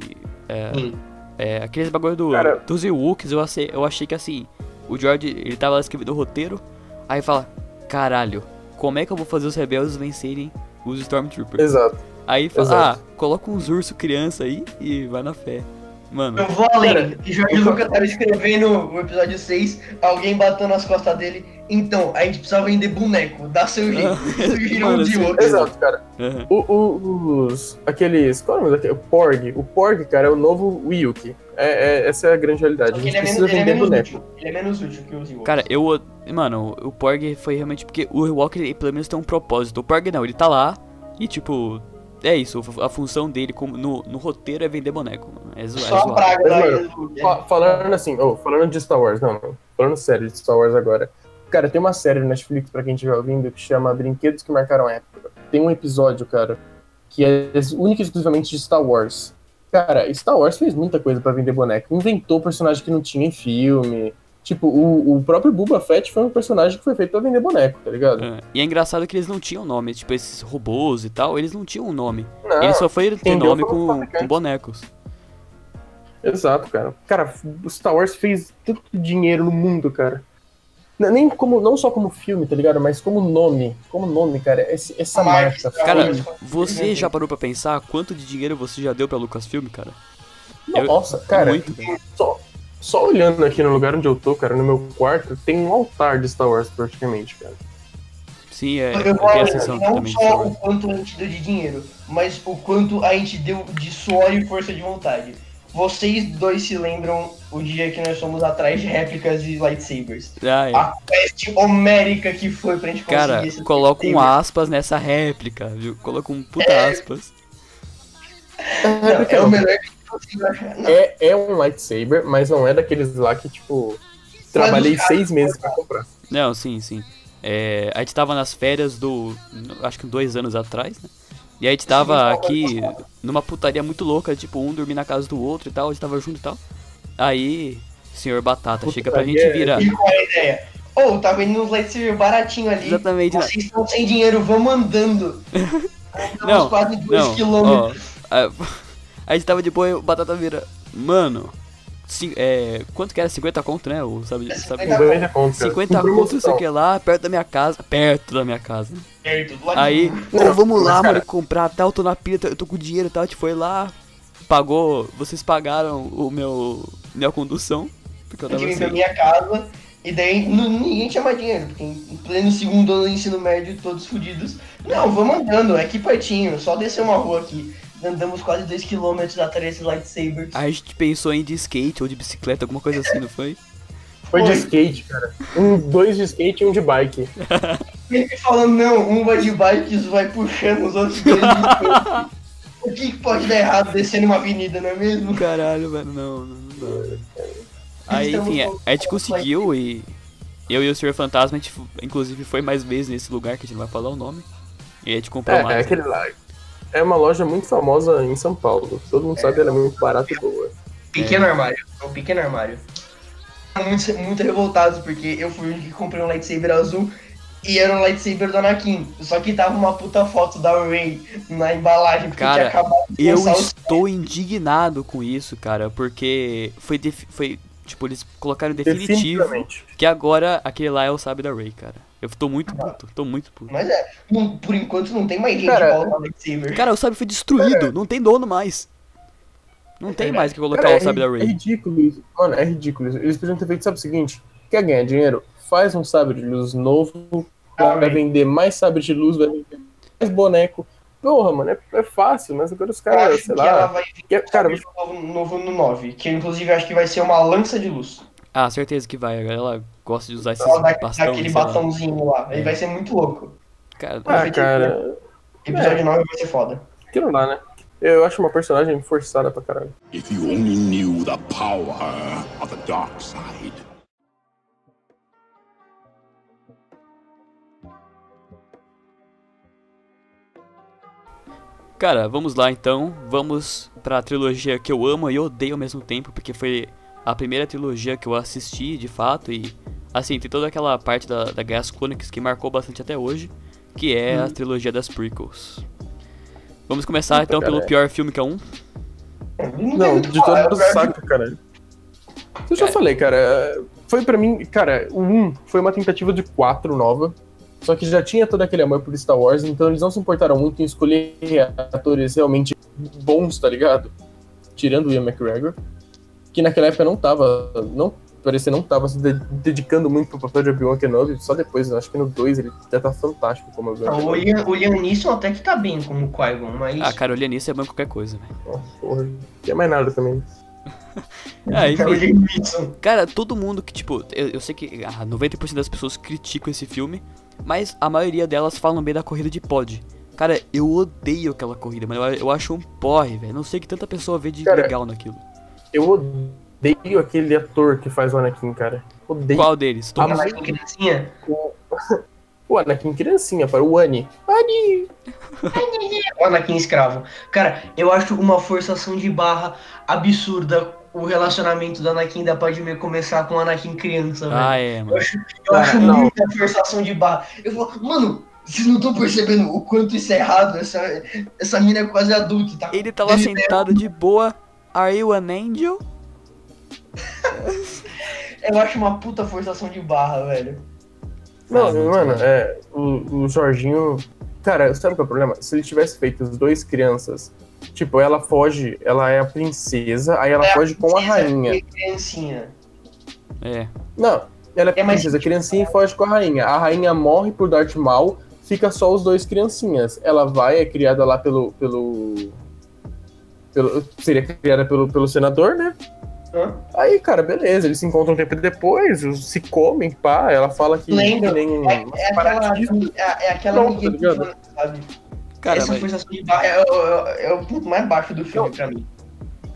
É, Sim. é, aqueles bagulho do, Cara- dos Ewoks, eu achei, eu achei que assim, o George, ele tava lá escrevendo o roteiro, aí fala, caralho, como é que eu vou fazer os rebeldes vencerem os Stormtroopers? Exato. Aí fala, Exato. ah, coloca uns urso criança aí e vai na fé. Mano, Eu vou além. E Jorge eu- Lucas tava escrevendo o episódio 6, alguém bateu nas costas dele. Então, a gente precisa vender boneco, dá seu <laughs> jeito. Surgiram assim, Ewoks. Exato, cara. aham. O, o- os. Aqueles. Qual é o nome daquele? O Porg. O Porg, cara, é o novo Wiyuki. É, é- essa é a grande realidade. A gente ele é, menos, precisa ele é vender menos boneco. útil. Ele é menos útil que os Ewoks. Cara, eu. Mano, o Porg foi realmente porque o ele, pelo menos tem um propósito. O Porg não, ele tá lá e tipo. É isso, a função dele como, no, no roteiro é vender boneco. Mano. É, zo- é Só a zoado. praga Mas, mano, Falando assim, oh, falando de Star Wars, não, não. Falando sério de Star Wars agora. Cara, tem uma série no Netflix, pra quem estiver ouvindo, que chama Brinquedos que Marcaram a Época. Tem um episódio, cara, que é único e exclusivamente de Star Wars. Cara, Star Wars fez muita coisa pra vender boneco. Inventou personagem que não tinha em filme. Tipo, o, o próprio Boba Fett foi um personagem que foi feito pra vender boneco, tá ligado? É, E é engraçado que eles não tinham nome, tipo, esses robôs e tal, eles não tinham um nome. Não, eles só foram ter nome com, com bonecos. Exato, cara. Cara, o Star Wars fez tanto dinheiro no mundo, cara. Nem, como, não só como filme, tá ligado? Mas como nome. Como nome, cara. Esse- essa marca Cara, você já parou pra pensar quanto de dinheiro você já deu pra Lucasfilm, cara? eu- Nossa, cara. Muito. Só, só olhando aqui no lugar onde eu tô, cara, no meu quarto, tem um altar de Star Wars praticamente, cara. Sim, é, Eu eu vou tenho a além, sensação não só o quanto a gente deu de dinheiro, mas o quanto a gente deu de suor e força de vontade. Vocês dois se lembram o dia que nós fomos atrás de réplicas de lightsabers? Ah, é. A peste homérica que foi pra gente conseguir Cara, esse coloca um aspas nessa réplica, viu? Coloca um puta É. aspas. Não, é o melhor que É, é um lightsaber, mas não é daqueles lá que, tipo, trabalhei seis meses pra comprar. Não, sim, sim. É, a gente tava nas férias do. Acho que dois anos atrás, né? E a gente tava aqui numa putaria muito louca, tipo, um dormir na casa do outro e tal, a gente tava junto e tal. Aí, senhor Batata, chega pra gente virar. E qual a ideia? Ô, tá vendendo uns lightsaber baratinho ali. Exatamente, né? Vocês estão sem dinheiro, vamos andando. <laughs> Não, quase 2 Não, quilômetros. ó, a, a gente tava de boa e o Batata vira. Mano, cin- é, quanto que era? 50 conto, né? O, sabe, É sabe, 50 50 conto, cara. 50 Com conto, não sei o que lá, perto da minha casa. Perto da minha casa. Perto, do lado Aí, pô, vamos lá, cara- mano, comprar tal, eu tô na pilha, eu tô com dinheiro e tal, a gente foi lá, pagou, vocês pagaram o meu, minha condução, porque eu Eu tava tive pra assim. minha casa. E daí nu- ninguém tinha mais dinheiro, porque em em pleno segundo ano do ensino médio, todos fodidos. Não, vamos andando, é aqui pertinho, só descer uma rua aqui. Andamos quase 2km atrás desses lightsabers. A gente pensou em de skate ou de bicicleta, alguma coisa assim, não foi? Foi de skate, cara. Um, dois de skate e um de bike. <laughs> Ele falando, não, um vai de bike e vai puxando os outros dois de skate. O que, que pode dar errado descendo uma avenida, não é mesmo? Caralho, velho, não, não, não dá. Aí, enfim, a, a gente conseguiu e eu e o Sr. Fantasma, a gente, inclusive, foi mais vezes nesse lugar, que a gente não vai falar o nome. E a gente comprou É, lá. é aquele lá. É uma loja muito famosa em São Paulo. Todo mundo sabe, ela é muito barata e boa. Pequeno armário, é um pequeno armário. Muito, muito revoltados, porque eu fui o único que comprei um lightsaber azul e era um lightsaber do Anakin. Só que tava uma puta foto da Rey na embalagem, porque Cara, tinha acabado de Eu estou indignado com isso, cara, porque foi, foi tipo, eles colocaram definitivo Definitivamente. que agora aquele lá é o sábio da Ray, cara. Eu tô muito puto, tô muito puto. Mas é, não- por enquanto não tem mais gente Cara, igual ao lightsaber. Cara, o sábio foi destruído, não tem dono mais. Não tem mais que colocar Cara, o sábio da é, é Ray. ridículo isso. Mano, é ridículo isso. Eles podiam ter feito, sabe o seguinte? Quer ganhar dinheiro? Faz um sabre de luz novo, Ah, vai vender mais sabre de luz, vai vender mais boneco. Porra, mano, é, é fácil, mas agora os caras, sei que ela lá. vai que- cara, saber novo, novo no 9, que inclusive acho que vai ser uma lança de luz. Ah, certeza que vai. Ela gosta de usar esses Ela dá bastões. aquele sei lá. bastãozinho lá. Ele vai ser muito louco. Cara, ah, cara, Episódio 9 vai ser foda. aquilo lá, né? Eu acho uma personagem forçada pra caralho. If you only knew the power of the dark side. Cara, vamos lá então. Vamos pra trilogia que eu amo e odeio ao mesmo tempo, porque foi a primeira trilogia que eu assisti de fato. E assim, tem toda aquela parte da, da Guerras Clônicas que marcou bastante até hoje, que é a trilogia das prequels. Vamos começar então pelo pior filme que é um. Não, de todo é o saco, cara. Eu já falei, cara. Foi pra mim, cara, o 1 foi uma tentativa de 4 nova. Só que já tinha todo aquele amor por Star Wars, então eles não se importaram muito em escolher atores realmente bons, tá ligado? Tirando o Ian McGregor. Que naquela época não tava. Não, parecia não tava se de- dedicando muito pro papel de Obi-Wan Kenobi. Só depois, eu acho que no 2 ele já tá fantástico como Obi-Wan o. Liam, o Liam Neeson até que tá bem como Qui-Gon, mas... Ah, cara, Nisso é bom em qualquer coisa, velho. Nossa, porra, não tem mais nada também. <laughs> Ah, é o. Liam. Cara, todo mundo que, tipo, eu, eu sei que ah, 90% das pessoas criticam esse filme, mas a maioria delas falam bem da corrida de pod. Cara, eu odeio aquela corrida, mano. Eu, eu acho um porre, velho. Não sei que tanta pessoa vê de Cara, legal naquilo. Eu odeio aquele ator que faz o Anakin, cara. Odeio. Qual deles? Ah, Mas com criancinha... <laughs> O Anakin criancinha, para o Ani. Ani! O Anakin escravo. Cara, eu acho uma forçação de barra absurda o relacionamento do Anakin da Padmé começar com o Anakin criança, velho. Ah, é, Eu mano. acho, eu Ah, acho muita forçação de barra. Eu falo, mano, vocês não estão percebendo o quanto isso é errado? Essa, essa mina é quase adulta, tá? Ele tá lá sentado de boa. Are you an angel? <laughs> Eu acho uma puta forçação de barra, velho. Não, Ah, mano, é. O, o Jorginho. Cara, sabe qual é o problema? Se ele tivesse feito os dois crianças, tipo, ela foge, ela é a princesa, aí ela É a foge com a rainha. e Criancinha. É. Não, ela é É, princesa, criancinha e foge com a rainha. A rainha morre por Darth Maul, fica só os dois criancinhas. Ela vai, é criada lá pelo. pelo. Pelo seria criada pelo, pelo senador, né? Hã? Aí, cara, beleza, eles se encontram um tempo depois, se comem, pá, ela fala que, Lembra? nem um É, é aquela, é, é aquela Pronto, amiguinha tá sabe? Cara, Essa mas... de barra é, o- é o ponto mais baixo do filme pra mim.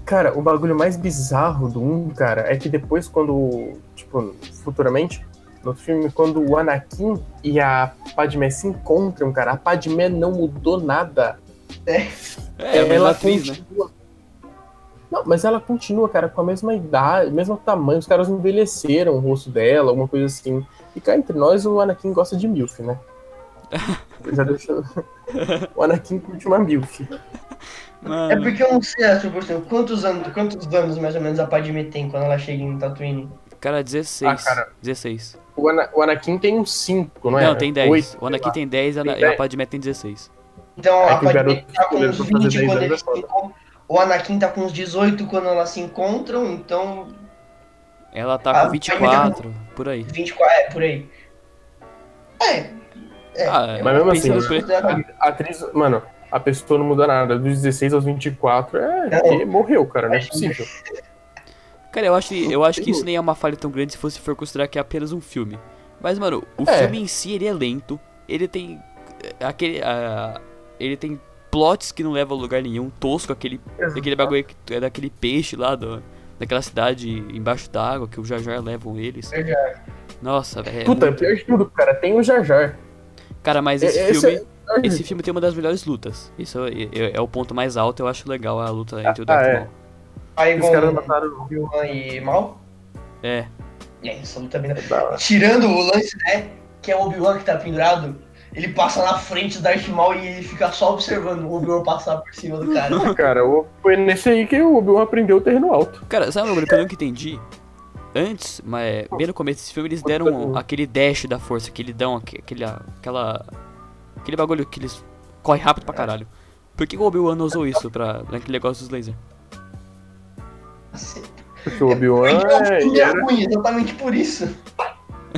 Cara, o bagulho mais bizarro do 1, cara, é que depois quando, tipo, futuramente, no filme, quando o Anakin e a Padmé se encontram, cara, a Padmé não mudou nada. É, a mesma atriz, né? continua. Não, mas ela continua, cara, com a mesma idade, mesmo tamanho. Os caras envelheceram o rosto dela, alguma coisa assim. E cá entre nós, o Anakin gosta de MILF, né? <laughs> Já deixou. o Anakin curte uma milf. É Mano, porque eu não sei, assim, por exemplo, quantos anos, quantos anos mais ou menos a Padme tem quando ela chega em Tatooine? cara, 16. Ah, cara. 16. O, Ana- o Anakin tem uns 5, não é? Não, tem 10. Oito, o Anakin tem 10 e a- Tem e a 10. Padmé tem 16. Então É a garoto tá com uns pra fazer 20 10 quando eles é se encontram. O Anakin tá com uns 18 quando elas se encontram, então Ela tá Ah, com Padmé 24, por aí. 24, é, por aí. É. É, Ah, Mas mesmo assim, a atriz, mano, a pessoa não muda nada. Dos 16 aos 24 é. Porque morreu, cara, não é <laughs> possível. Cara, eu acho, que- eu acho que isso nem é uma falha tão grande se você for considerar que é apenas um filme. Mas, mano, o É. filme em si, ele é lento. Ele tem. é, aquele. Ele tem plots que não levam a lugar nenhum. Tosco, aquele. Aquele bagulho que é daquele peixe lá do, daquela cidade embaixo d'água que o Jar Jar levam eles. Jar. Nossa, velho. é Puta, muito- pior de tudo, cara, tem o Jar Jar. Cara, mas esse É- esse filme. é- Esse filme tem uma das melhores lutas. Isso é, é- é o ponto mais alto, eu acho legal a luta entre o Ah, Darth é. Maul. Aí Os caras mataram. Obi-Wan e Mal. É. É, essa luta bem. Tirando o lance, né? Que é o Obi-Wan que tá pendurado. Ele passa na frente do Darth Maul e ele fica só observando o Obi-Wan passar por cima do cara. <laughs> Cara, o- foi nesse aí que o Obi-Wan aprendeu o terreno alto. Cara, sabe bagulho que eu nunca entendi? Antes, mas bem no começo desse filme, eles deram aquele dash da força, que eles dão aque- aquele, aquela. Aquele bagulho que eles correm rápido pra caralho. Por que o Obi-Wan não usou isso pra, naquele negócio dos lasers? Porque o Obi-Wan o é, é ruim, exatamente por isso.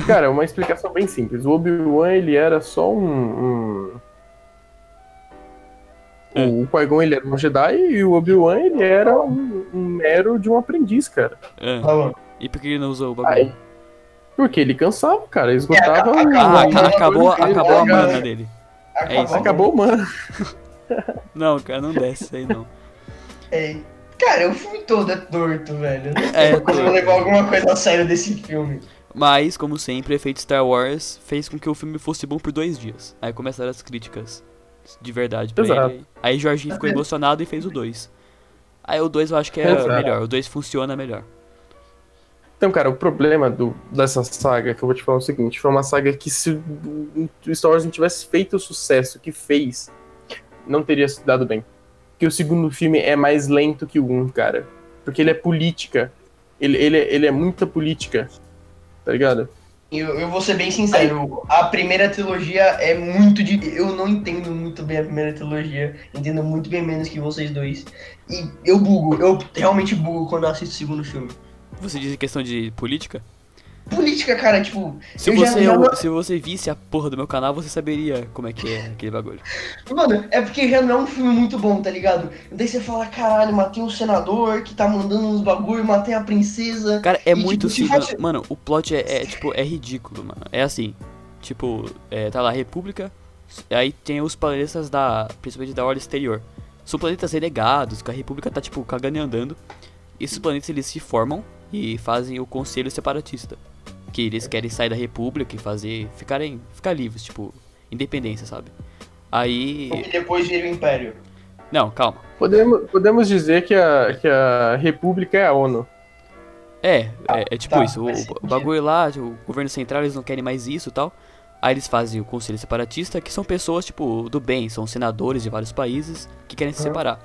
Cara, uma explicação bem simples. O Obi-Wan ele era só um. um... É. O, o Qui-Gon ele era um Jedi e o Obi-Wan ele era um, um mero de um aprendiz, cara. É. Tá bom. E por que ele não usou o bagulho? Aí, porque ele cansava, cara. Esgotava. É, o- Ah, acabou, aca- acabou, dele, acabou a tá ligado? mana dele. É isso. Acabou, mano. <laughs> Não, cara, não desce isso aí não. É. Cara, o filme todo é torto, velho. É, Eu Como torto. levar alguma coisa a sério desse filme. Mas, como sempre, o efeito Star Wars fez com que o filme fosse bom por dois dias. Aí começaram as críticas de verdade pra Exato. ele. Aí Jorginho ficou emocionado e fez o 2. Aí o 2 eu acho que é Exato. melhor, o 2 funciona melhor. Então, cara, o problema do, dessa saga, que eu vou te falar o seguinte, foi uma saga que se o Star Wars não tivesse feito o sucesso que fez, não teria se dado bem. Porque o segundo filme é mais lento que o um, cara. Porque ele é política. Ele, ele, ele é muita política. Tá ligado? Eu, eu vou ser bem sincero, a primeira trilogia é muito de. Eu não entendo muito bem a primeira trilogia. Entendo muito bem menos que vocês dois. E eu bugo, eu realmente bugo quando eu assisto o segundo filme. Você diz em questão de política? Política, cara, tipo. Se já- você, já não- se você visse a porra do meu canal, você saberia como é que é aquele bagulho. Mano, é porque já não é um filme muito bom, tá ligado? Daí você fala, caralho, matei um senador que tá mandando uns bagulho, matei a princesa. Cara, é E, muito tipo, simples. fosse- Mano, o plot é, é, tipo, é ridículo, mano. É assim, tipo, é, tá lá a República, aí tem os planetas da, principalmente da Ordem Exterior. São planetas renegados, que a República tá, tipo, cagando e andando. Esses planetas, eles se formam e fazem o Conselho Separatista. Que eles querem sair da República e fazer, ficarem, ficar livres, tipo, independência, sabe? Aí... E depois vira o Império. Não, calma. Podemos, podemos dizer que a, que a República é a ONU. É, é, é tipo tá, isso. O, o bagulho lá, tipo, o governo central, eles não querem mais isso e tal. Aí eles fazem o conselho separatista, que são pessoas, tipo, do bem, são senadores de vários países que querem se separar.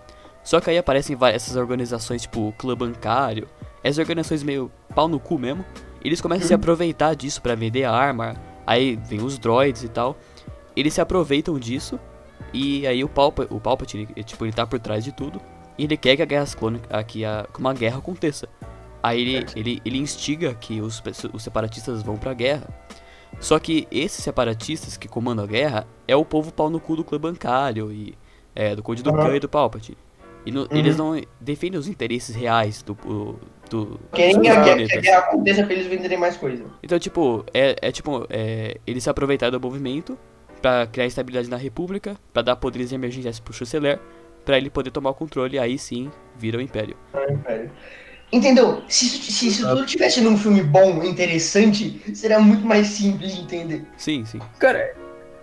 Só que aí aparecem várias, essas organizações, tipo, o clã bancário, essas organizações meio pau no cu mesmo. Eles começam a se aproveitar disso pra vender arma. Aí vem os droids e tal. Eles se aproveitam disso. E aí o, Palpa, o Palpatine, tipo, ele tá por trás de tudo. E ele quer que a guerra clônica, que, a, que uma guerra aconteça. Aí ele, ele, ele instiga que os, os separatistas vão pra guerra. Só que esses separatistas que comandam a guerra é o povo pau no cu do clã bancário e é, do Conde do Uhum. Khan e do Palpatine. E no- eles não defendem os interesses reais do, do, Querem dos que a, guerra, que a planetas. guerra aconteça pra eles venderem mais coisa. Então, tipo, é, é tipo, é, eles se aproveitaram do movimento pra criar estabilidade na república, pra dar poderes emergenciais pro chanceler, pra ele poder tomar o controle aí sim vira o império. É o Império. Entendeu? Se, isso- se isso tudo tivesse num filme bom, interessante, seria muito mais simples de entender. Sim, sim. Cara,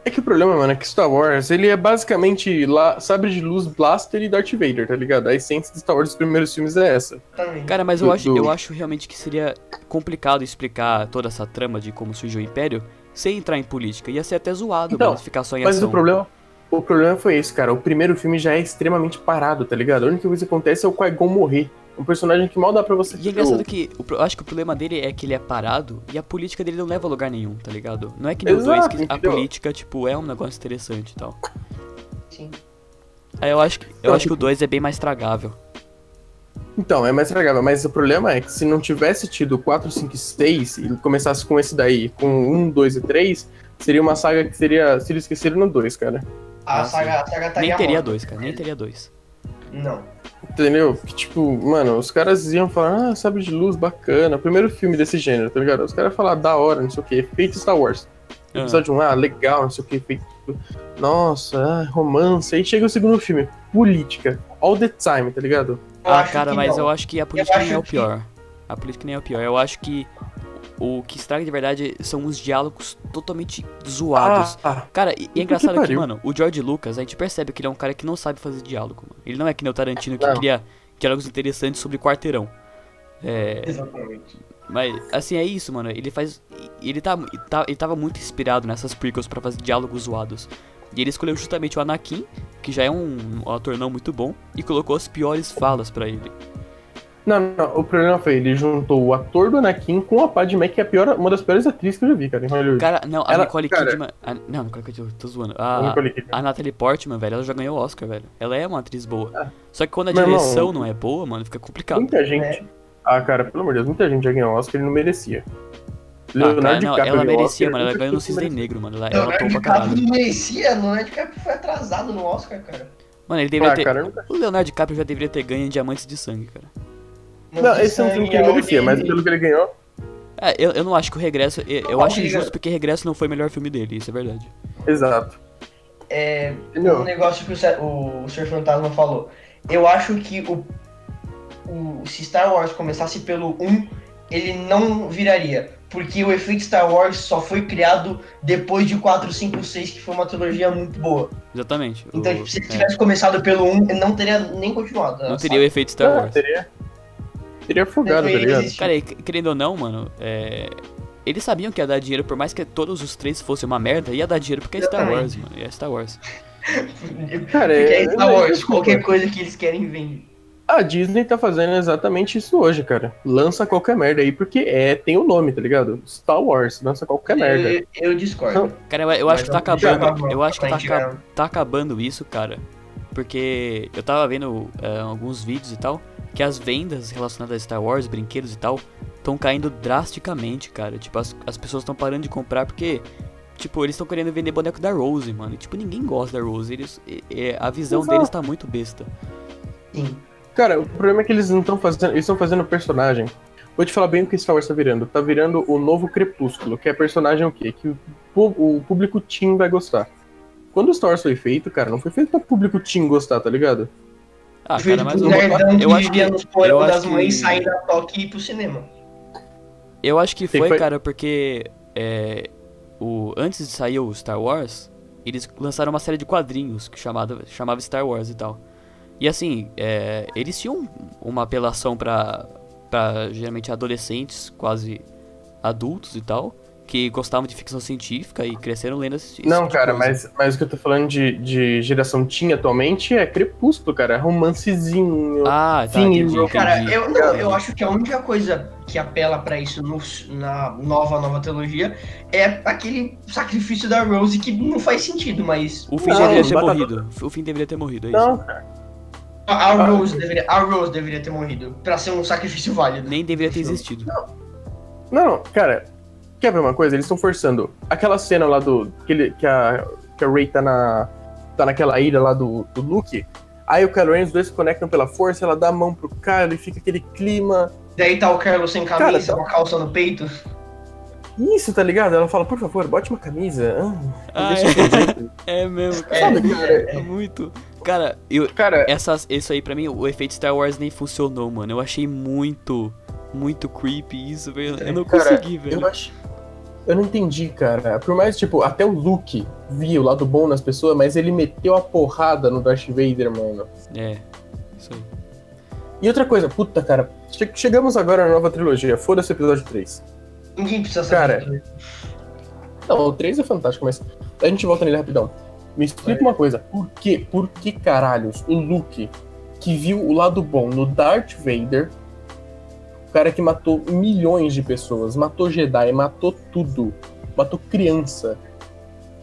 é que o problema, mano, é que Star Wars, ele é basicamente lá, sabre de luz, Blaster e Darth Vader, tá ligado? A essência de Star Wars dos primeiros filmes é essa. Também. Cara, mas eu Do- acho, do- eu acho realmente que seria complicado explicar toda essa trama de como surgiu o Império sem entrar em política. Ia ser até zoado, Então, mano, ficar só em Mas ação. o problema, o problema foi esse, cara. O primeiro filme já é extremamente parado, tá ligado? A única coisa que acontece é o Qui-Gon morrer. Um personagem que mal dá pra você E é engraçado que eu acho que o problema dele é que ele é parado e a política dele não leva a lugar nenhum, tá ligado? Não é que no Exato, 2 que a política, tipo, é um negócio interessante e tal. Sim. Aí eu acho, que- eu Então, acho que o tipo- 2 é bem mais tragável. Então, é mais tragável, mas o problema é que se não tivesse tido 4, 5 e 6 e começasse com esse daí, com 1, 2 e 3, seria uma saga que seria. Seria esquecido no 2, cara. A Ah, saga, a saga estaria Nem teria morta. dois, cara, nem teria dois. Não. Entendeu? Que, tipo, mano, os caras iam falar, ah, sabre de luz, bacana. Primeiro filme desse gênero, tá ligado? Os caras iam falar, da hora, não sei o que, feito Star Wars. Ah. Episódio 1, ah, legal, não sei o que, feito. Nossa, ah, romance. Aí chega o segundo filme, política. All the time, tá ligado? Ah, cara, que mas não. eu acho que a política nem é o que- pior. A política nem é o pior. Eu acho que o que estraga de verdade são os diálogos totalmente zoados. Ah, Cara, e, e é engraçado que, pariu. mano, o George Lucas, a gente percebe que ele é um cara que não sabe fazer diálogo, mano. Ele não é que nem o Tarantino que Não. cria diálogos interessantes sobre quarteirão. É, Exatamente. mas, assim, é isso, mano. Ele faz. Ele, tá, tá- ele tava muito inspirado nessas prequels pra fazer diálogos zoados. E ele escolheu justamente o Anakin, que já é um, um ator não muito bom, e colocou as piores falas pra ele. Não, não, o problema foi, ele juntou o ator do Anakin com a Padmé, que é a pior, uma das piores atrizes que eu já vi, cara, em Hollywood. Cara, não, a Ela- Nicole cara- Kidman. a- não, Nicole Kidman, tô zoando. A A, a Natalie Portman, velho, ela já ganhou o Oscar, velho. Ela é uma atriz boa. Ah. Só que quando a irmão, direção não é boa, mano, fica complicado. Muita gente. É. Ah, cara, pelo amor de Deus, muita gente já ganhou Oscar e não merecia. Ah, cara, não, DiCaprio ela merecia, Oscar, mano. Ela ganhou no Cisne. Negro, mano. Ela, ela Leonardo pra DiCaprio não merecia, Leonardo DiCaprio foi atrasado no Oscar, cara. Mano, ele deveria Ah, ter. cara, nunca... O Leonardo DiCaprio já deveria ter ganho em Diamantes de Sangue, cara. Não, esse é um filme que ele merecia, mas pelo que ele ganhou. É, eu, eu não acho que o Regresso. Eu, eu Não, acho injusto porque Regresso não foi o melhor filme dele, isso é verdade. Exato. É, um Entendeu? negócio que o, Sr- o Sr. Fantasma falou. Eu acho que o, o- se Star Wars começasse pelo 1, ele não viraria. Porque o efeito Star Wars só foi criado depois de 4, 5, 6, que foi uma trilogia muito boa. Exatamente. Então, O- se ele é, tivesse começado pelo 1, ele não teria nem continuado. não né, teria o sabe? efeito Star Ah, Wars. teria. Teria afogado, tá ligado? Cara, querendo ou não, mano, é. Eles sabiam que ia dar dinheiro, por mais que todos os três fossem uma merda, ia dar dinheiro porque é Star Wars, mano. É Star Wars. <laughs> Cara, Porque é- é Star Wars, qualquer coisa que eles querem vende. A Disney tá fazendo exatamente isso hoje, cara. Lança qualquer merda aí, porque é, tem o nome, tá ligado? Star Wars, lança qualquer merda. Eu, eu discordo. Cara, eu, eu acho que tá acabando. Eu acho que tá, tá acabando isso, cara. Porque eu tava vendo é, alguns vídeos e tal, que as vendas relacionadas a Star Wars, brinquedos e tal, estão caindo drasticamente, cara. Tipo, as, as pessoas estão parando de comprar porque, tipo, eles estão querendo vender boneco da Rose, mano. E, tipo, ninguém gosta da Rose. Eles, é- a visão Exato. deles tá muito besta. Sim. Cara, o problema é que eles não estão fazendo. Eles estão fazendo personagem. Vou te falar bem o que Star Wars tá virando. Tá virando o novo Crepúsculo, que é personagem o quê? Que o, o público teen vai gostar. Quando o Star Wars foi feito, cara, não foi feito pra público teen gostar, tá ligado? Ah, Feito cara, mas eu, eu acho que. nos eu acho das mães que- sair da toque e ir pro cinema. Eu acho que foi, foi- cara, porque é, o, antes de sair o Star Wars, eles lançaram uma série de quadrinhos que chamava, chamava Star Wars e tal. E assim, é, eles tinham uma apelação pra geralmente adolescentes, quase adultos e tal, que gostavam de ficção científica e cresceram lendo esse, esse não, tipo cara, mas, mas o que eu tô falando de, de geração teen atualmente é Crepúsculo, cara. É romancezinho. Ah, tá, Sim, entendi, eu- entendi. Cara, eu, não, eu acho que a única coisa que apela pra isso no- na nova, nova trilogia é aquele sacrifício da Rose que não faz sentido, mas O fim Não, deveria ter batata- morrido. O fim deveria ter morrido, é isso. Não, cara. a, a Rose deveria, a Rose deveria ter morrido pra ser um sacrifício válido. Nem deveria ter existido. Não, cara, quer ver uma coisa? Eles estão forçando. Aquela cena lá do. Que, ele- que, a, que a Ray tá na. tá naquela ilha lá do, do Luke. Aí o Kylo Ren, os dois se conectam pela força, ela dá a mão pro cara e fica aquele clima. Daí tá o Carlos sem camisa, Cara, com a calça no peito. Isso, tá ligado? Ela fala, por favor, bote uma camisa. Ah, Ah, fazer. É mesmo, cara. Sabe, cara? É muito. Cara, eu, Cara, essas, isso aí pra mim, o efeito Star Wars nem funcionou, mano. Eu achei muito, muito creepy isso, velho. Eu não Cara, consegui, velho. eu acho. Eu não entendi, cara. Por mais, tipo, até o Luke via o lado bom nas pessoas, mas ele meteu a porrada no Darth Vader, mano. É, isso aí. E outra coisa, puta, cara, che- chegamos agora na nova trilogia, foda-se o episódio 3. Ninguém precisa Cara, saber. Não, o 3 é fantástico, mas a gente volta nele rapidão. Me explica uma coisa, por que, por que caralhos o Luke, que viu o lado bom no Darth Vader, o cara que matou milhões de pessoas, matou Jedi, matou tudo, matou criança.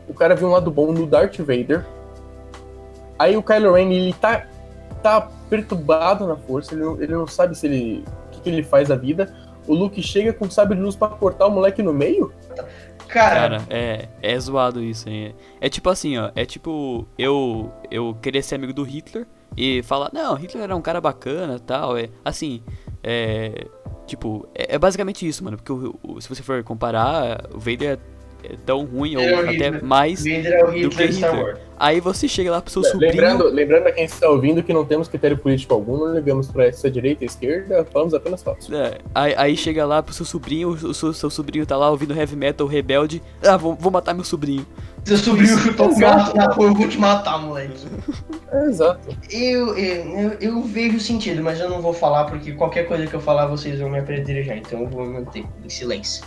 O cara viu um lado bom no Darth Vader. Aí o Kylo Ren, ele tá, tá perturbado na força, ele não, ele não sabe se ele. o que, que ele faz da vida. O Luke chega com sabre de luz pra cortar o moleque no meio? Cara, Cara, é, é zoado isso, hein? É tipo assim, ó. É tipo eu eu querer ser amigo do Hitler e falar, não, Hitler era um cara bacana tal. É, assim, é. Tipo, é, é basicamente isso, mano. Porque o- o- se você for comparar, o Vader é, tão ruim, ou é até Hitler. mais. É do que Hitler de Star Hitler. Wars. Aí você chega lá pro seu sobrinho. Lembrando, lembrando a quem está ouvindo que não temos critério político algum, não ligamos pra essa direita e esquerda, falamos apenas fatos. É, aí, aí chega lá pro seu sobrinho, o seu, seu sobrinho tá lá ouvindo heavy metal rebelde. Ah, vou, vou matar meu sobrinho. Seu sobrinho chutou o gato na rua, eu vou te matar, moleque. É, exato. Eu, eu, eu, vejo sentido, mas eu não vou falar porque qualquer coisa que eu falar vocês vão me apedrejar, então eu vou manter em silêncio.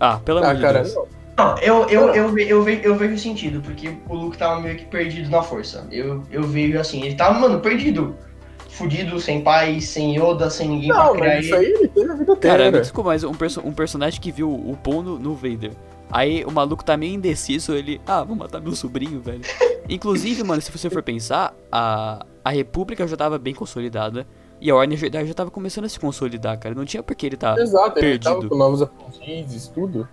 Ah, pelo amor Ah, de cara, Deus. não. Não, eu, eu, eu, ve- eu, ve- eu vejo sentido, porque o Luke tava meio que perdido na força. Eu, eu vejo assim, ele tava, mano, perdido. Fudido, sem pai, sem Yoda, sem ninguém pra Não, criar mas isso ele. aí ele teve a vida Cara, inteira. desculpa, mas um, perso um personagem que viu o pão no, no Vader. Aí o maluco tá meio indeciso, ele. Ah, vou matar meu sobrinho, velho. <laughs> Inclusive, mano, se você for pensar, a, a República já tava bem consolidada. E a Ordem Jedi já tava começando a se consolidar, cara. Não tinha por que ele tá. Exato, ele perdido. tava com novos aprendizes, tudo.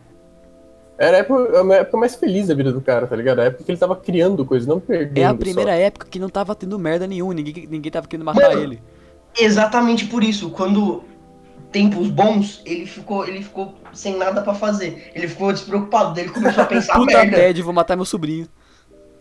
Era a época, a época mais feliz da vida do cara, tá ligado? A época que ele tava criando coisas, não perdendo. É a só. primeira época que não tava tendo merda nenhuma, ninguém, ninguém tava querendo matar Mano, ele. Exatamente por isso, quando tempos bons, ele ficou, ele ficou sem nada pra fazer. Ele ficou despreocupado, ele começou a pensar <laughs> Puta merda. bad, vou matar meu sobrinho.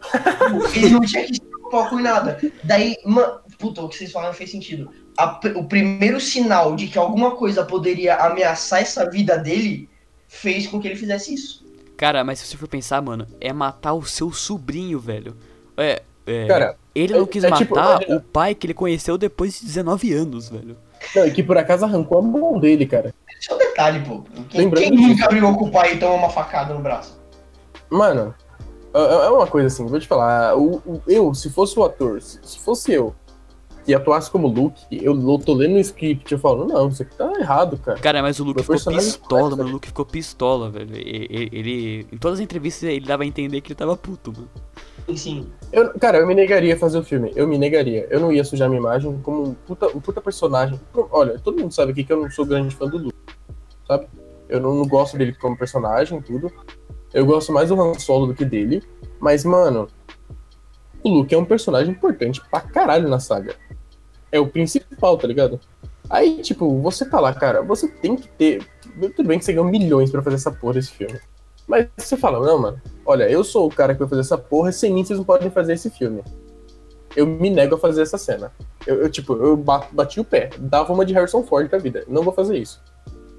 <laughs> Ele não tinha que se preocupar com nada. Daí, mano, puta, o que vocês falaram fez sentido. A o primeiro sinal de que alguma coisa poderia ameaçar essa vida dele fez com que ele fizesse isso. Cara, mas se você for pensar, mano, é matar o seu sobrinho, velho. É. é Cara, ele não é- quis é tipo, matar imagina- o pai que ele conheceu depois de 19 anos, velho. Não, e que por acaso arrancou a mão dele, cara. Esse é um detalhe, pô. Quem, Lembrando quem nunca brigou com o pai e tomou uma facada no braço? Mano, é é uma coisa assim, vou te falar. O, o- eu, se fosse o ator, se, se fosse eu e atuasse como Luke, eu, eu tô lendo o script eu falo, não, isso aqui tá errado, cara. Cara, mas o Luke Meu ficou pistola, mano. O Luke ficou pistola, velho. E- e- Ele, Em todas as entrevistas ele dava a entender que ele tava puto, mano. Sim. Eu, cara, eu me negaria a fazer o filme. Eu me negaria. Eu não ia sujar minha imagem como um puta, um puta personagem. Olha, todo mundo sabe aqui que eu não sou grande fã do Luke, sabe? Eu não, não gosto dele como personagem, tudo. Eu gosto mais do Han Solo do que dele. Mas, mano, o Luke é um personagem importante pra caralho na saga. É o principal, tá ligado? Aí, tipo, você tá lá, cara, você tem que ter. Tudo bem que você ganhou milhões pra fazer essa porra desse filme. Mas você fala, não, mano, olha, eu sou o cara que vai fazer essa porra, sem mim vocês não podem fazer esse filme. Eu me nego a fazer essa cena. Eu, eu, tipo, eu ba- bati o pé, dava uma de Harrison Ford da vida. Não vou fazer isso.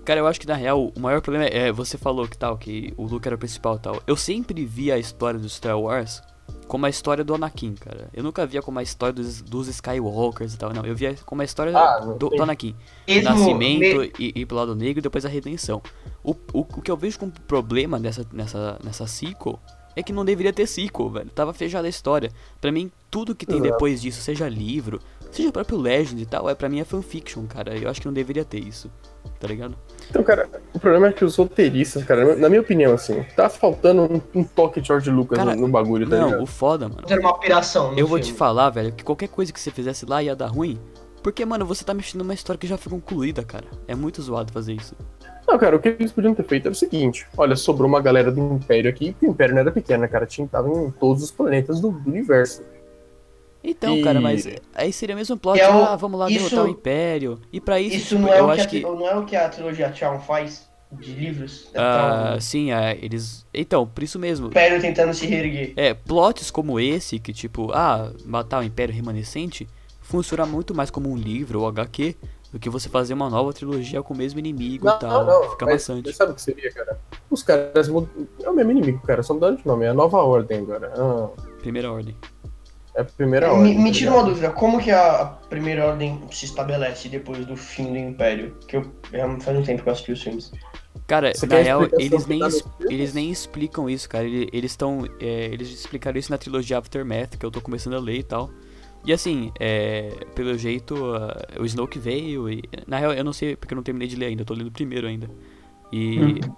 Cara, eu acho que na real o maior problema é. Você falou que tal, que o Luke era o principal tal. Eu sempre vi a história do Star Wars como a história do Anakin, cara. Eu nunca via como a história dos, dos Skywalkers e tal, não. Eu via como a história Ah, do, do Anakin. Mesmo, Nascimento me- e ir pro lado negro e depois a redenção. O, o, o que eu vejo como problema nessa, nessa, nessa sequel é que não deveria ter sequel, velho. Tava fechada a história. Pra mim, tudo que tem Exato. depois disso, seja livro, seja próprio Legend e tal, é pra mim é fanfiction, cara. Eu acho que não deveria ter isso. Tá ligado? Então, cara, o problema é que os roteiristas, cara, na minha opinião, assim, tá faltando um, um toque de George Lucas Cara, no, no bagulho, tá Não, ligado? o foda, mano. Era uma piração. no Eu vou te filme. falar, velho, que qualquer coisa que você fizesse lá ia dar ruim. Porque, mano, você tá mexendo numa história que já foi concluída, cara. É muito zoado fazer isso. Não, cara, o que eles podiam ter feito era o seguinte: olha, sobrou uma galera do Império aqui, que o Império não era pequeno, né, cara? Tinha, tava em todos os planetas do, do universo. Então, E- cara, mas aí seria o mesmo plot, É o- ah, vamos lá isso- derrotar o Império. E pra isso, Isso tipo, não é, eu o que acho a, que. não é o que a trilogia Charm faz de livros? É Ah, tão- sim, é, eles. Então, por isso mesmo. o Império tentando se reerguer. É, plots como esse, que tipo, ah, matar o Império Remanescente, funciona muito mais como um livro ou HQ do que você fazer uma nova trilogia com o mesmo inimigo Não, e tal. não, não. Fica mas maçante. Sabe o que seria, cara? Os caras mudam. É o mesmo inimigo, cara, só mudaram de nome, é a nova ordem agora. Ah, Primeira ordem. É a primeira Me, ordem. me tá tira uma dúvida, como que a, primeira ordem se estabelece depois do fim do Império? Que eu é, faz um tempo que eu assisti os filmes. Cara, Você na real, eles nem, eles nem explicam isso, cara. Ele- Eles estão. eles explicaram isso na trilogia Aftermath, que eu tô começando a ler e tal. E assim, é, pelo jeito, ah, o Snoke veio e. Na real, eu não sei porque eu não terminei de ler ainda, eu tô lendo o primeiro ainda. E. ah,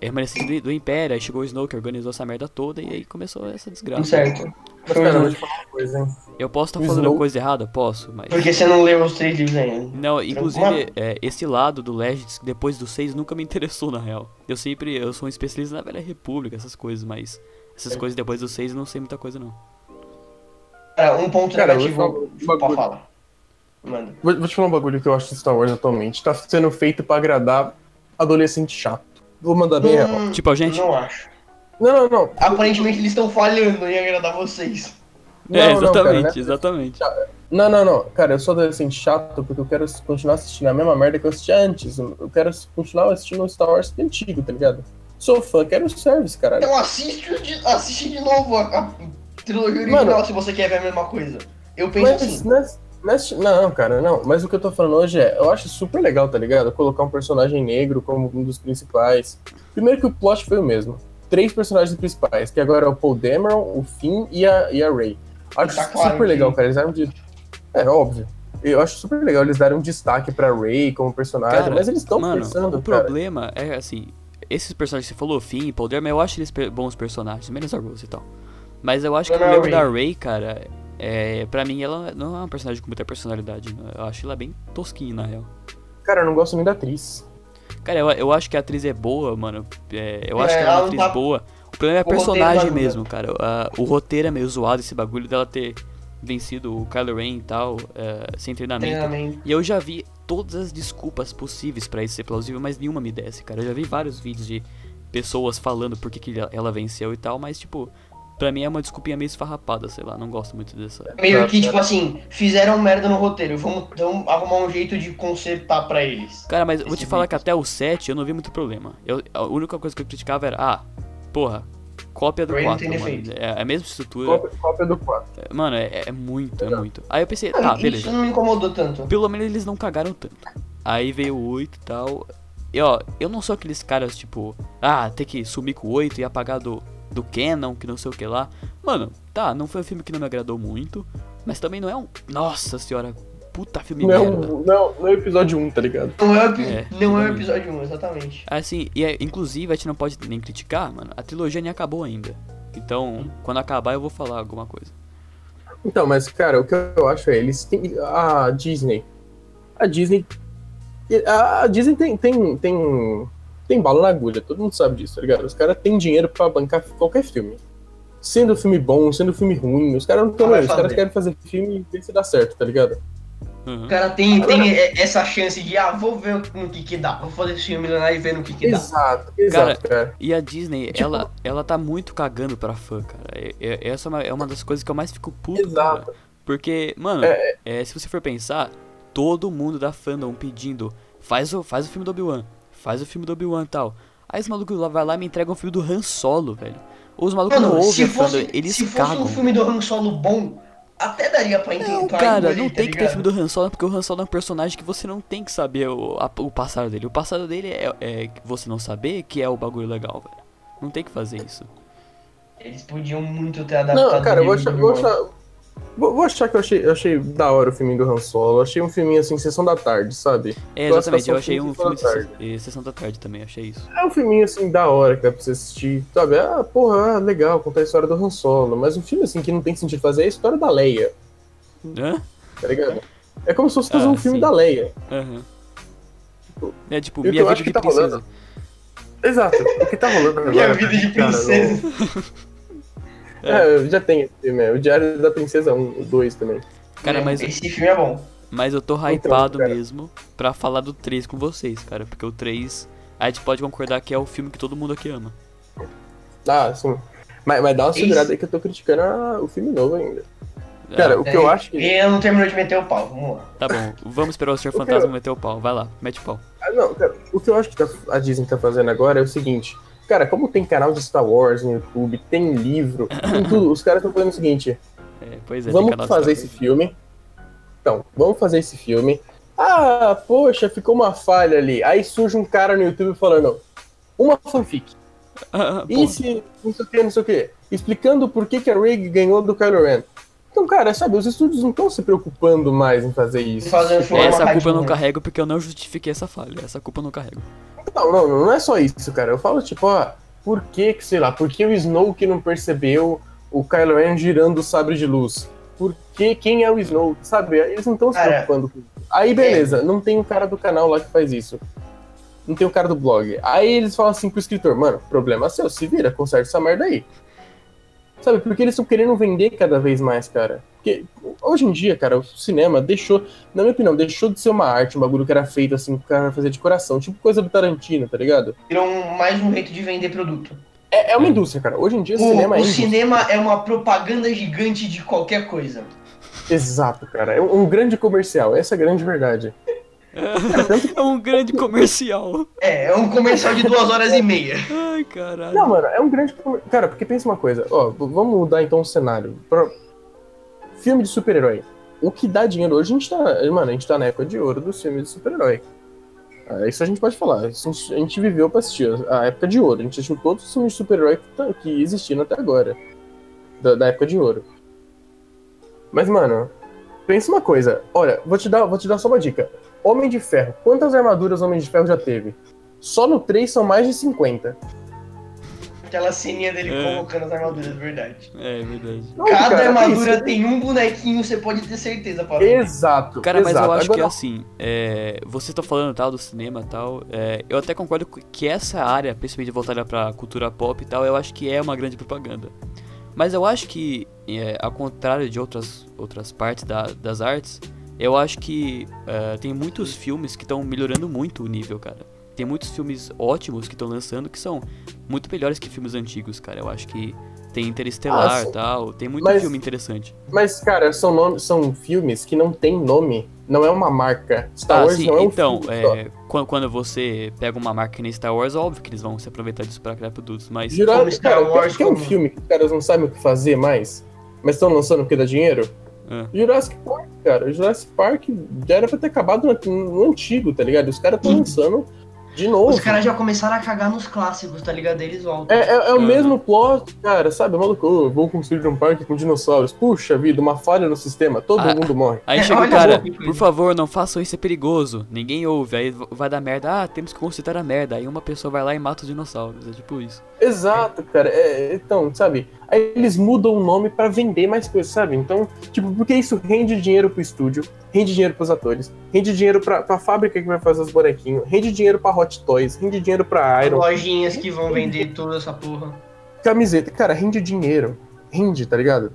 é remanescente do, do Império, aí chegou o Snoke, organizou essa merda toda e aí começou essa desgraça. Certo. Cara, eu vou te falar uma coisa, hein? Eu posso estar falando Snoke- coisa errada? Posso, mas. Porque você não leu os três livros ainda. Não, inclusive, é, esse lado do Legends, depois do 6, nunca me interessou, na real. Eu sempre, eu sou um especialista na Velha República, essas coisas, mas essas É. coisas depois do 6 eu não sei muita coisa, não. Cara, um ponto Cara, eu vou negativo. falar. Manda. Vou, vou te falar um bagulho que eu acho de Star Wars atualmente. Tá sendo feito pra agradar adolescente chato. Vou mandar bem real. Hum, Tipo a gente? Não acho. Não, não, não. Aparentemente eles estão falhando em agradar vocês. Não, é, não, exatamente, cara, né? exatamente. Não, não, não. Cara, eu sou adolescente chato porque eu quero continuar assistindo a mesma merda que eu assisti antes. Eu quero continuar assistindo o Star Wars antigo, tá ligado? Sou fã, quero o service, caralho. Então assiste, de, assiste de novo a, a trilogia original Mano. se você quer ver a mesma coisa. Eu penso Mas assim. não, é- não, não, cara, não. Mas o que eu tô falando hoje é, eu acho super legal, tá ligado? Colocar um personagem negro como um dos principais. Primeiro que o plot foi o mesmo. Três personagens principais, que agora é o Paul Dameron, o Finn e a, e a Rey. Acho Tá claro super que- legal, cara. Eles deram de... É, óbvio. Eu acho super legal eles darem um destaque pra Rey como personagem, Cara, mas eles estão pensando, o cara. problema é assim, esses personagens que você falou, Finn, Paul Dameron, eu acho eles bons personagens, menos a Rose e tal. Mas eu acho que o problema da. Rey, cara, é, pra mim ela não é uma personagem com muita personalidade. né? Eu acho ela bem tosquinha, na real. Cara, eu não gosto nem da atriz. Cara, eu, eu acho que a atriz é boa, mano. É, eu É, acho que ela é uma atriz tá- boa. O problema é a o personagem ajuda. mesmo, cara. A- o roteiro é meio zoado, esse bagulho dela ter vencido o Kylo Ren e tal, é, sem treinamento. Treinamento. E eu já vi todas as desculpas possíveis pra isso ser plausível, mas nenhuma me desce, cara. Eu já vi vários vídeos de pessoas falando por que, que ela venceu e tal, mas tipo, pra mim é uma desculpinha meio esfarrapada, sei lá, não gosto muito dessa. Meio que, tipo assim, fizeram merda no roteiro. Vamos, vamos arrumar um jeito de consertar pra eles. Cara, mas vou te falar que até o 7 eu não vi muito problema. Eu, a única coisa que eu criticava era, ah, porra, cópia do Ray não 4, tem mano. defeito. É a mesma estrutura. Cópia, cópia do 4. Mano, é, é muito, é muito. Aí eu pensei, tá, isso beleza. não me incomodou tanto. Pelo menos eles não cagaram tanto. Aí veio o 8 e tal. E ó, eu não sou aqueles caras tipo, ah, tem que sumir com o 8 e apagar do, do Canon, que não sei o que lá. Mano, tá, não foi um filme que não me agradou muito, mas também não é um. Nossa senhora, puta filme Não, merda. não, não é o episódio 1, tá ligado? Não é É, não é episódio 1, exatamente. Assim, e é, inclusive a gente não pode nem criticar, mano, a trilogia nem acabou ainda. Então, quando acabar eu vou falar alguma coisa. Então, mas, cara, o que eu acho é, eles têm. A Disney. A Disney. A Disney tem, tem, tem, tem bala na agulha, todo mundo sabe disso, tá ligado? Os caras têm dinheiro pra bancar qualquer filme. Sendo filme bom, sendo filme ruim, os caras não estão Ah, os caras fazer. querem fazer filme e ver se dá certo, tá ligado? Uhum. O cara tem, tem e- essa chance de, ah, vou ver no que que dá. Vou fazer esse filme milionário e ver no que que dá. Exato, exato, cara. E a Disney, Tipo- ela, ela tá muito cagando pra fã, cara. É- é- essa é uma, é uma das coisas que eu mais fico puto, Exato. cara. Porque, mano, É, é, se você for pensar, todo mundo da fandom pedindo, faz o, faz o filme do Obi-Wan, faz o filme do Obi-Wan e tal. Aí os malucos lá vai lá e me entregam um filme do Han Solo, velho. Os malucos não ouvem se a fandom, fosse, eles se fosse cagam. um filme do Han Solo bom, até daria pra entender. Não, cara, não tá tem que ter filme do Han Solo, porque o Han Solo é um personagem que você não tem que saber o, a- o passado dele. O passado dele é, é você não saber que é o bagulho legal, velho. Não tem que fazer isso. Eles podiam muito ter adaptado. Não, cara, eu vou o achar, vou achar, vou, vou achar que eu achei, eu achei da hora o filme do Han Solo. Eu achei um filminho assim, sessão da tarde, sabe? É, exatamente, eu achei um Sessão filme de da sessão, Tarde. eh, sessão da tarde também, achei isso. É um filminho assim da hora que dá pra você assistir, sabe? Ah, porra, ah, legal, contar a história do Han Solo. Mas um filme assim que não tem sentido fazer é a história da Leia, Hã? tá ligado? É como se fosse fazer Ah, um filme sim. da Leia. Aham. É tipo, o que minha vida de que tá princesa. rolando- Exato, o que tá rolando agora. Minha vida de princesa. <laughs> É, já tem esse filme, é, o Diário da Princesa 1, o 2 também. Cara, mas, Esse filme é bom. mas eu tô Então, hypado cara. mesmo pra falar do 3 com vocês, cara. Porque o 3, a gente pode concordar que é o filme que todo mundo aqui ama. Ah, sim. Mas, mas dá uma Isso. segurada aí que eu tô criticando a- o filme novo ainda. Cara, o que É, eu acho que. Ele não terminou de meter o pau, vamos lá. Tá bom, vamos esperar o Sr. <laughs> Fantasma eu- meter o pau. Vai lá, mete o pau. Ah, não, cara, o que eu acho que tá- a Disney tá fazendo agora é o seguinte. Cara, como tem canal de Star Wars no YouTube, tem livro, tem tudo, os caras estão fazendo o seguinte. É, pois é, vamos fazer esse filme. Então, vamos fazer esse filme. Ah, poxa, ficou uma falha ali. Aí surge um cara no YouTube falando, uma fanfic. Ah, E porra. se não sei o que, não sei o que. Explicando por que, que a Rey ganhou do Kylo Ren. Então, cara, sabe, os estúdios não estão se preocupando mais em fazer isso. Fazendo filme Essa culpa eu não carrego porque eu não justifiquei essa falha. Essa culpa eu não carrego. Não, não, não é só isso, cara. Eu falo, tipo, ó, por que, que, sei lá, por que o Snoke não percebeu o Kylo Ren girando o sabre de luz? Por que, quem é o Snoke? Sabe, eles não estão se preocupando com isso. Aí, beleza, não tem um cara do canal lá que faz isso. Não tem um cara do blog. Aí eles falam assim pro escritor, mano, problema seu, se vira, conserta essa merda aí. Sabe, porque eles estão querendo vender cada vez mais, cara. Porque hoje em dia, cara, o cinema deixou, na minha opinião, deixou de ser uma arte, um bagulho que era feito assim, que o cara fazer de coração, tipo coisa do Tarantino, tá ligado? Virou um- mais um jeito de vender produto. É, é uma indústria, cara. Hoje em dia, O, cinema é o indústria. cinema é uma propaganda gigante de qualquer coisa. Exato, cara. É um grande comercial. Essa é a grande verdade. É um grande comercial. É, é um comercial de duas horas e meia. Ai, caralho. Não, mano, é um grande. Cara, porque pensa uma coisa. Ó, vamos mudar então o cenário. Pra- Filme de super-herói. O que dá dinheiro hoje, a gente tá. Mano, a gente tá na época de ouro dos filmes de super-herói. Ah, Isso a gente pode falar. Isso a gente- viveu pra assistir a época de ouro. A gente assistiu todos os filmes de super-herói que, tá- que existiram até agora. Da, da época de ouro. Mas, mano, pensa uma coisa. Olha, vou te dar, vou te dar só uma dica. Homem de Ferro. Quantas armaduras Homem de Ferro já teve? Só no 3 são mais de 50. Aquela ceninha dele É. colocando as armaduras, verdade. É verdade. Não, Cada cara, armadura isso- tem um bonequinho, você pode ter certeza, Paulo. Exato. Cara, mas exato. eu acho que Agora, assim, é, você tá falando tal do cinema e tal, é, eu até concordo que essa área, principalmente voltada pra cultura pop e tal, eu acho que é uma grande propaganda. Mas eu acho que, é, ao contrário de outras, outras partes da- das artes, eu acho que é, tem muitos filmes que estão melhorando muito o nível, cara. Tem muitos filmes ótimos que estão lançando que são muito melhores que filmes antigos, cara. Eu acho que tem Interestelar Ah, e tal, tem muito Mas- filme interessante. Mas, cara, são, nomes, são filmes que não tem nome. Não é uma marca. Star Ah, Wars sim, não é um então, filme só. é, quando, quando você pega uma marca que nem Star Wars, óbvio que eles vão se aproveitar disso pra criar produtos, mas. Jura- como Star cara, Wars, quer, quer um filme que os caras não sabem o que fazer mais, mas estão lançando porque dá dinheiro? É. Jurassic Park, cara. Jurassic Park já era pra ter acabado no, no antigo, tá ligado? Os caras estão lançando de novo. Os caras já começaram a cagar nos clássicos, tá ligado? Eles voltam. É, é- é o Ah. mesmo plot, cara, sabe? Maluco, "Oh, vou construir um parque com dinossauros. Puxa vida, uma falha no sistema, todo Ah, mundo morre. Aí É, chega o cara, por favor, não façam isso, é perigoso. Ninguém ouve, aí vai dar merda. Ah, temos que consertar a merda. Aí uma pessoa vai lá e mata os dinossauros. É tipo isso. Exato, cara. É, então, sabe? Aí eles mudam o nome pra vender mais coisas, sabe? Então, tipo, porque isso rende dinheiro pro estúdio, rende dinheiro pros atores, rende dinheiro pra, pra fábrica que vai fazer os bonequinhos, rende dinheiro pra Hot Toys, rende dinheiro pra Iron, Lojinhas que vão vender toda essa porra. camiseta. Cara, rende dinheiro. Rende, tá ligado?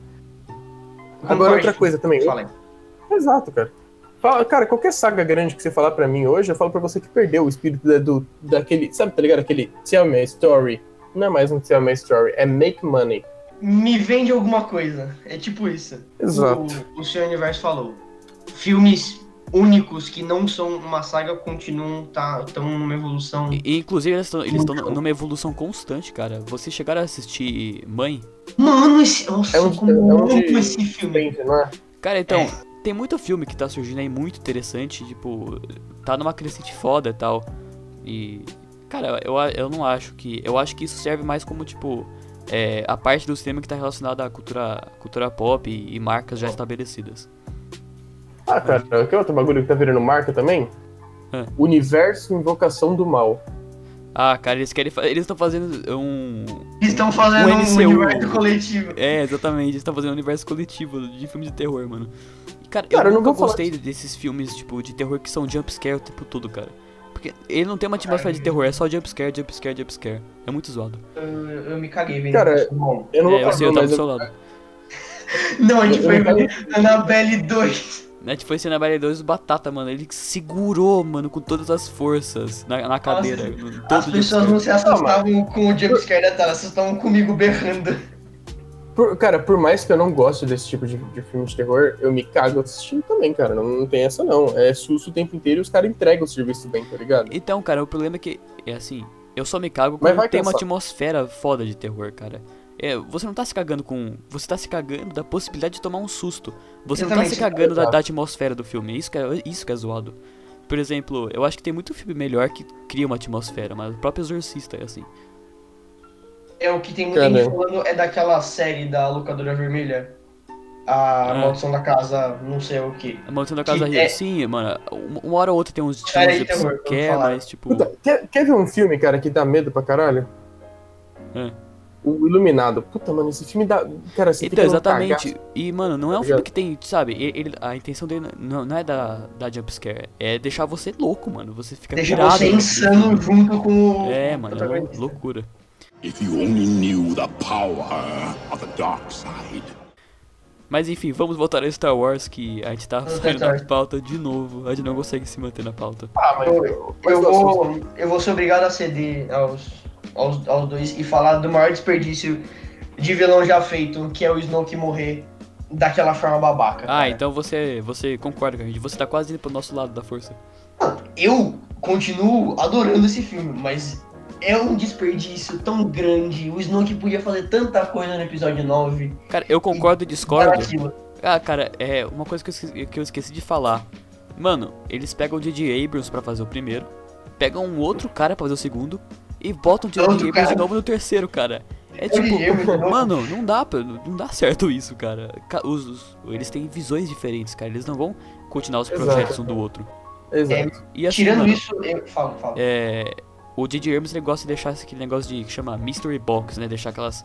Agora, Concordo. outra coisa também. Exato, cara. Fala- Cara, qualquer saga grande que você falar pra mim hoje, eu falo pra você que perdeu o espírito da, do, daquele. Sabe, tá ligado? Aquele Tell Me a Story. Não é mais um Tell Me a Story, é Make Money. Me vende alguma coisa. É tipo isso. Exato. O, o seu universo falou. Filmes únicos que não são uma saga continuam tá tão numa evolução. E, inclusive, eles estão numa evolução constante, cara. Vocês chegaram a assistir Mãe? Mano, esse. Nossa, É um- como é um de- esse filme. É? Cara, então, É. tem muito filme que tá surgindo aí muito interessante, tipo, tá numa crescente foda e tal. E, cara, eu, eu não acho que. Eu acho que isso serve mais como, tipo, é, a parte do cinema que tá relacionada à cultura, cultura pop e, e marcas já estabelecidas. Ah, cara, que outro bagulho que tá virando marca também? É. Universo Invocação do Mal. Ah, cara, eles querem. Eles estão fazendo um. Eles estão fazendo um MCU. universo coletivo. É, exatamente, eles estão fazendo um universo coletivo de filme de terror, mano. E, cara, Cara, eu eu não nunca vou falar gostei desses filmes, tipo, de terror que são jumpscare o tempo todo, cara. Porque ele não tem uma atmosfera de terror, é só jumpscare, jumpscare, jumpscare. É muito zoado. Eu, eu me caguei vendo Cara. Bom. Eu não É, vou eu sei, eu tava do seu eu, lado. <laughs> Não, a gente foi Annabelle 2. Net foi cena Barry 2 batata, mano. Ele segurou, mano, com todas as forças na, na cadeira. no- todo As pessoas não se assustavam com o jumpscare da tela, assustavam comigo berrando. Por- cara, por mais que eu não goste desse tipo de, de filme de terror, eu me cago assistindo também, cara. Não, não tem essa, não. É susto o tempo inteiro e os caras entregam o serviço bem, tá ligado? Então, cara, o problema é que, é assim, eu só me cago quando tem uma cansar. atmosfera foda de terror, cara. É, você não tá se cagando com. Você tá se cagando da possibilidade de tomar um susto. Você não Exatamente. tá se cagando da, da atmosfera do filme. Isso que, é, isso que é zoado. Por exemplo, eu acho que tem muito filme melhor que cria uma atmosfera, mas o próprio Exorcista é assim. É o que tem muita gente falando é daquela série da locadora vermelha. A Ah. Maldição da Casa, não sei o que. A Maldição da Casa Que Rio. é- Sim, mano. Uma, hora ou outra tem uns Série de terror, que é, mas tipo. Puta, quer, quer ver um filme, cara, que dá medo pra caralho? É. O Iluminado. Puta, mano, esse filme dá. Cara, você Então, exatamente. cagaço. E, mano, não é um Tá filme que tem, sabe, ele, a intenção dele não, não é da, da jumpscare, é deixar você louco, mano. Você fica Deixa pirado. você insano junto com o. É, mano, é loucura. If you only knew the power of the dark side. Mas enfim, vamos voltar a Star Wars, que a gente tá saindo da pauta de novo. A gente não consegue se manter na pauta. Ah, mas. Eu, eu vou, eu vou ser obrigado a ceder aos, aos, aos dois e falar do maior desperdício de vilão já feito, que é o Snoke morrer daquela forma babaca. Ah, cara. então você, você concorda com a gente. Você tá quase indo pro nosso lado da força. Eu continuo adorando esse filme, mas é um desperdício tão grande. O Snoke podia fazer tanta coisa no episódio 9. Cara, eu concordo e discordo. Ah, cara, é uma coisa que eu, esqueci, que eu esqueci de falar. Mano, eles pegam o J.J. Abrams pra fazer o primeiro, pegam um outro cara pra fazer o segundo e botam o J.J. Outro Abrams de novo no terceiro, cara. É tipo, mano, não dá, não dá certo isso, cara. Ca- Os, os- eles têm visões diferentes, cara. Eles não vão continuar os Exato. projetos um do outro. Exato. E assim, Tirando mano, isso, eu falo, falo. é, o J.J. Abrams ele gosta de deixar aquele negócio de que chama Mystery Box, né? Deixar aquelas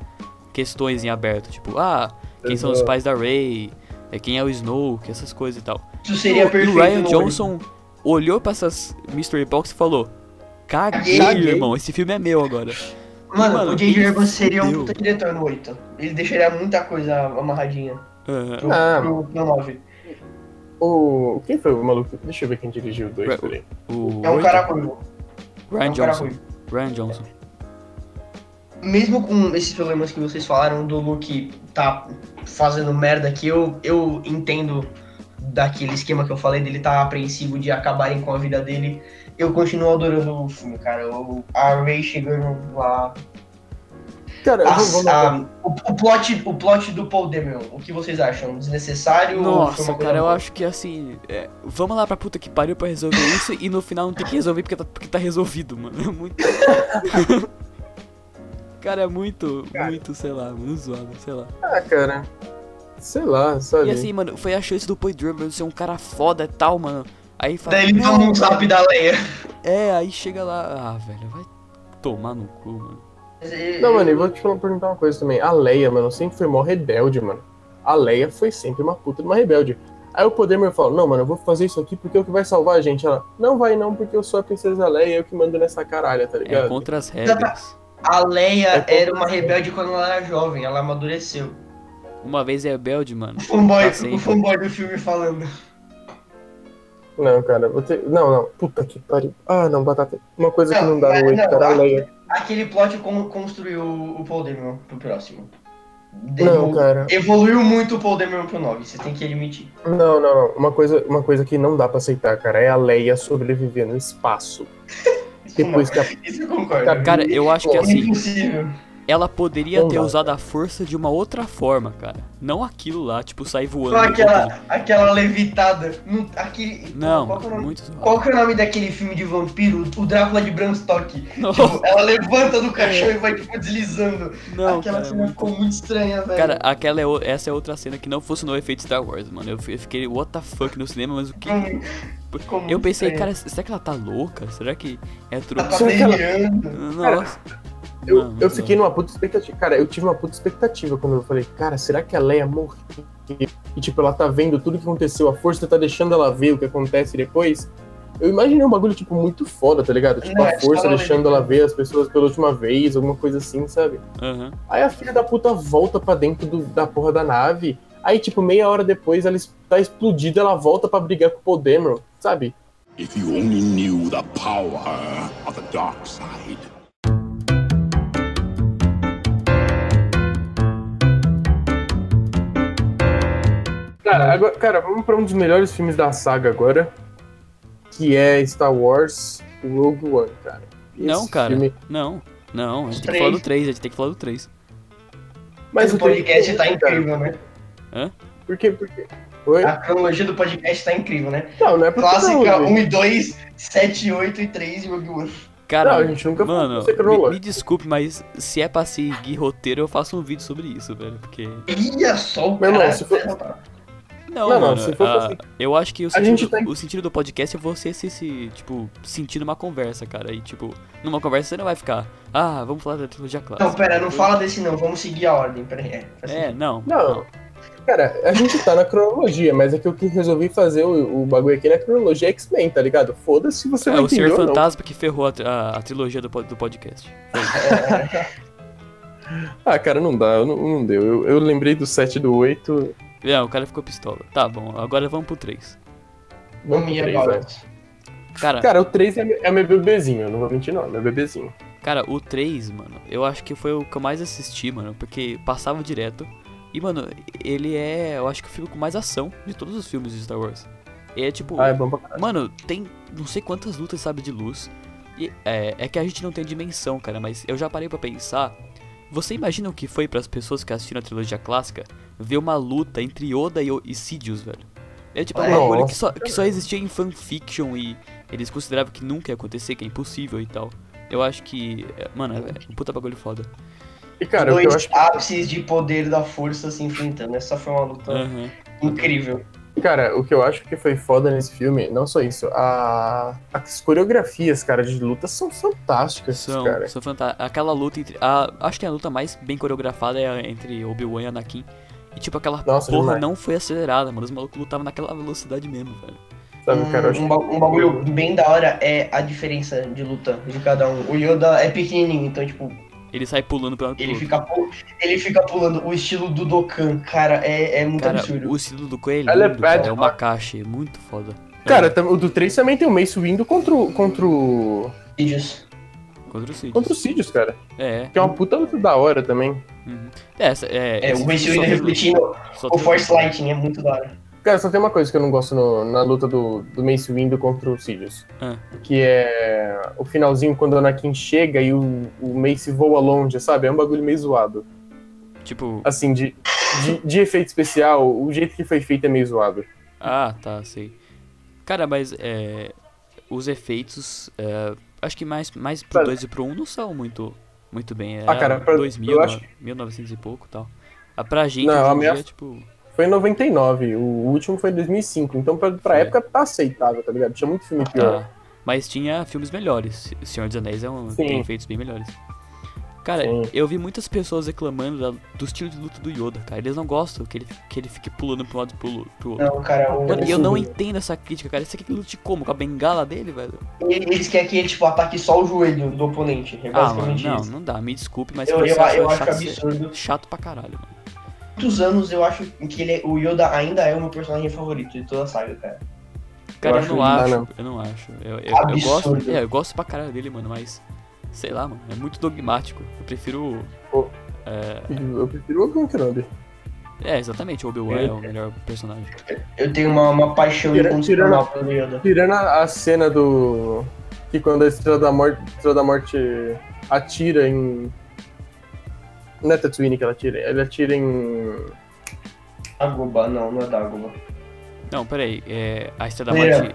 questões em aberto, tipo, ah, quem são os pais da Rey, é, quem é o Snoke, essas coisas e tal. Isso seria E o- perfeito. E o Ryan Johnson olhou pra essas Mystery Box e falou: Caguei, Caguei. irmão, esse filme é meu agora. Mano, Mano, o J.J. Abrams seria um puta diretor no 8. Ele deixaria muita coisa amarradinha Aham. pro, Ah. pro, pro 9. O. Quem foi o maluco? Deixa eu ver quem dirigiu o dois, Ra- peraí. O É um cara. É Ryan cara Johnson. Ryan Johnson. Mesmo com esses problemas que vocês falaram do Luke tá fazendo merda que eu, eu entendo daquele esquema que eu falei dele tá apreensivo de acabarem com a vida dele, eu continuo adorando o filme, cara. O, a Ray chegando lá. Cara, a- vamos, a- o, o plot, o plot do Paul Dameron, o que vocês acham? Desnecessário? Nossa, cara, eu boa? acho que assim. é, vamos lá pra puta que pariu pra resolver isso e no final não tem que resolver porque tá, porque tá resolvido, mano. É muito. <laughs> cara, é muito, muito, sei lá, muito zoado, sei lá. Ah, cara. Sei lá, sabe? E assim, mano, foi a chance do Paul Drummer ser um cara foda e tal, mano. Aí fala. Daí ele "Não, toma um zap da Leia. É, aí chega lá. Ah, velho, vai tomar no cu, mano. Não, mano, e vou te falar, perguntar uma coisa também. A Leia, mano, sempre foi mó rebelde, mano. A Leia foi sempre uma puta de uma rebelde. Aí o Poder fala, não, mano, eu vou fazer isso aqui porque é o que vai salvar a gente. Ela, não vai não, porque eu sou a princesa Leia e eu que mando nessa caralha, tá É ligado? contra as regras. A Leia É era uma rebelde quando ela era jovem, ela amadureceu. Uma vez é rebelde, mano. O fanboy, sempre. o fanboy do filme falando. Não, cara, vou ter... Não, não, puta que pariu. Ah, não, batata. Uma coisa que Não, não dá no 8, não, cara, a a- Leia. Aquele plot con- construiu o Paul Dameron pro próximo. Não, cara. Evoluiu muito o Paul Dameron pro 9, você tem que admitir. Não, não, não. Uma coisa, uma coisa que não dá pra aceitar, cara, é a Leia sobreviver no espaço. <laughs> Depois que a... isso eu concordo. Cara, eu acho que é assim, impossível. Ela poderia Não ter usado a força de uma outra forma, cara. Não aquilo lá, tipo, sair voando. Só aquela, aquela levitada. Não, aquele, Não, qual, que é muito qual que é o nome daquele filme de vampiro? O Drácula de Bram Stoker. Tipo, ela levanta do <laughs> caixão e vai tipo deslizando. não, Aquela cara. cena muito- ficou muito estranha, velho. Cara, aquela é, o- essa é outra cena que não funcionou o efeito Star Wars, mano. Eu, eu fiquei, what the fuck no cinema, mas o que. Muito Eu pensei, estranho. cara, será que ela tá louca? Será que é Ela truque? tá Será que ela- delirando. Nossa. Eu, Mano, eu fiquei numa puta expectativa. Cara, eu tive uma puta expectativa quando eu falei, cara, será que a Leia morreu? E tipo, ela tá vendo tudo que aconteceu, a força tá deixando ela ver o que acontece depois. Eu imaginei um bagulho, tipo, muito foda, tá ligado? Tipo, Não, a é força deixando ela ver as pessoas pela última vez, alguma coisa assim, sabe? Aham. Aí a filha da puta volta pra dentro do- da porra da nave. Aí, tipo, meia hora depois ela tá explodida, ela volta pra brigar com o Dameron, sabe? If you only knew the power of the dark side. Cara, agora, cara, vamos pra um dos melhores filmes da saga agora. Que é Star Wars Rogue One, cara. Esse Não, cara. filme- Não, não. A gente tem que falar do 3, a gente tem que falar do 3. Mas o podcast três- tá incrível, né? Por quê? Por quê? Oi? A cronologia do podcast tá incrível, né? Não, não é pra Clássica não, 1 e 2, 7, 8 e 3 e Rogue One. Cara, Não, a gente nunca falou mano, que você me, me desculpe, mas se é pra seguir roteiro, eu faço um vídeo sobre isso, velho. Porque. Olha só o cara. se for- Não, Não, não, mano. se for ah, assim- eu acho que o sentido, do, tá o sentido do podcast é você se, se, tipo, sentir numa conversa, cara. E, tipo, numa conversa você não vai ficar, ah, vamos falar da trilogia clássica. Não, pera, não fala desse não, vamos seguir a ordem. Pera aí. É, É, sentido. não. Não. Cara, a gente tá na cronologia, mas é que eu que resolvi fazer o, o bagulho aqui na cronologia X-Men, tá ligado? Foda-se se você É não o entendeu Senhor ou não. Fantasma que ferrou a, a- a trilogia do, do podcast. <laughs> Ah, cara, não dá, não, não deu. Eu, eu lembrei do 7 e do 8. É, o cara ficou pistola. Tá bom, agora vamos pro 3. Não Vamos pro três, agora. né? Cara, Cara, o 3 é, meu- é meu bebezinho, eu não vou mentir não, é meu bebezinho. cara, o 3, mano, eu acho que foi o que eu mais assisti, mano, porque passava direto. E, mano, ele é, eu acho que o filme com mais ação de todos os filmes de Star Wars. É tipo, Ah, é bom pra caralho. Mano, tem não sei quantas lutas, sabe, de luz. E é, é que a gente não tem dimensão, cara, mas eu já parei pra pensar. Você imagina o que foi pras pessoas que assistiram a trilogia clássica ver uma luta entre Yoda e, o- e Sidious, velho? É tipo um Nossa. bagulho que só, que só existia em fanfiction e eles consideravam que nunca ia acontecer, que é impossível e tal. Eu acho que. é, Mano, é um puta bagulho foda. E cara, Dois eu acho ápices de poder da força se enfrentando. Essa foi uma luta Aham. incrível. Cara, o que eu acho que foi foda nesse filme, não só isso, a... as coreografias, cara, de luta são fantásticas, São, cara. são fantásticos. Aquela luta entre. A, acho que a luta mais bem coreografada é a entre Obi-Wan e Anakin. E tipo, aquela Nossa, porra demais. não foi acelerada, mano. Os malucos lutavam naquela velocidade mesmo, velho. Sabe, cara, um, ba- um bagulho bem da hora é a diferença de luta de cada um. O Yoda é pequenininho, então, tipo, Ele sai pulando pela ele fica, ele fica pulando. O estilo do Dokkan, cara, é, é muito Cara, absurdo. o estilo do coelho é lindo, cara, bad é uma caixa, é muito foda. Cara, o do 3 também tem o Mace Windu contra o, contra o, Vídeos. Contra o Sidious. contra o Sidious, cara. É. Que é uma puta luta da hora também. Uhum. É, essa- é, É, o Mace Windu tem- refletindo o Force Lightning, é muito da hora. Cara, só tem uma coisa que eu não gosto no- na luta do, do Mace Windu contra o Sidious. Ah. Que é o finalzinho quando o Anakin chega e o, o Mace voa longe, sabe? É um bagulho meio zoado. Tipo, Assim, de, de, de efeito especial, o jeito que foi feito é meio zoado. ah, tá, sei. Cara, mas é, os efeitos, é, acho que mais, mais pro Cara. 2 e pro 1 um não são muito, muito bem. É Ah, cara, pra- 2000, eu acho- 1900 e pouco e tal. Ah, pra gente, Não, a minha- dia, tipo... Foi em 99, o último foi em 2005. Então, pra, pra É. época, tá aceitável, tá ligado? Tinha muito filme pior. Tá. Mas tinha filmes melhores. Senhor dos Anéis é um, Sim. tem efeitos bem melhores. Cara, Sim. eu vi muitas pessoas reclamando da- do estilo de luta do Yoda, cara. Eles não gostam que ele, que ele fique pulando pra um lado e pro, pro outro. Não, cara, o- Mano, e eu não entendo essa crítica, cara. Você quer que ele lute como? Com a bengala dele, velho? eles querem que ele, tipo, ataque só o joelho do oponente. É Ah, mano, não, isso. não dá. Me desculpe, mas Eu, eu, eu acho chato, absurdo. chato pra caralho, mano. Muitos anos eu acho que ele, é- o Yoda ainda é o meu personagem favorito de toda a saga, cara. Cara, eu, acho não acho, não. eu não acho. Eu, eu, eu gosto, é, eu gosto pra caralho dele, mano, mas... Sei lá, mano, é muito dogmático. Eu prefiro... Pô. É, Eu prefiro o Obi-Wan Kenobi. é, exatamente, o Obi-Wan é o melhor personagem. Eu tenho uma, uma paixão Tira- incondicional pelo Yoda. Tirando a, a cena do. Que quando a Estrela da Morte, Estrela da Morte atira em. Não é Tatooine que ela atira, ele atira em. Dagobah, não, não é Dagobah. Não, peraí, é, a Estrela da É. Morte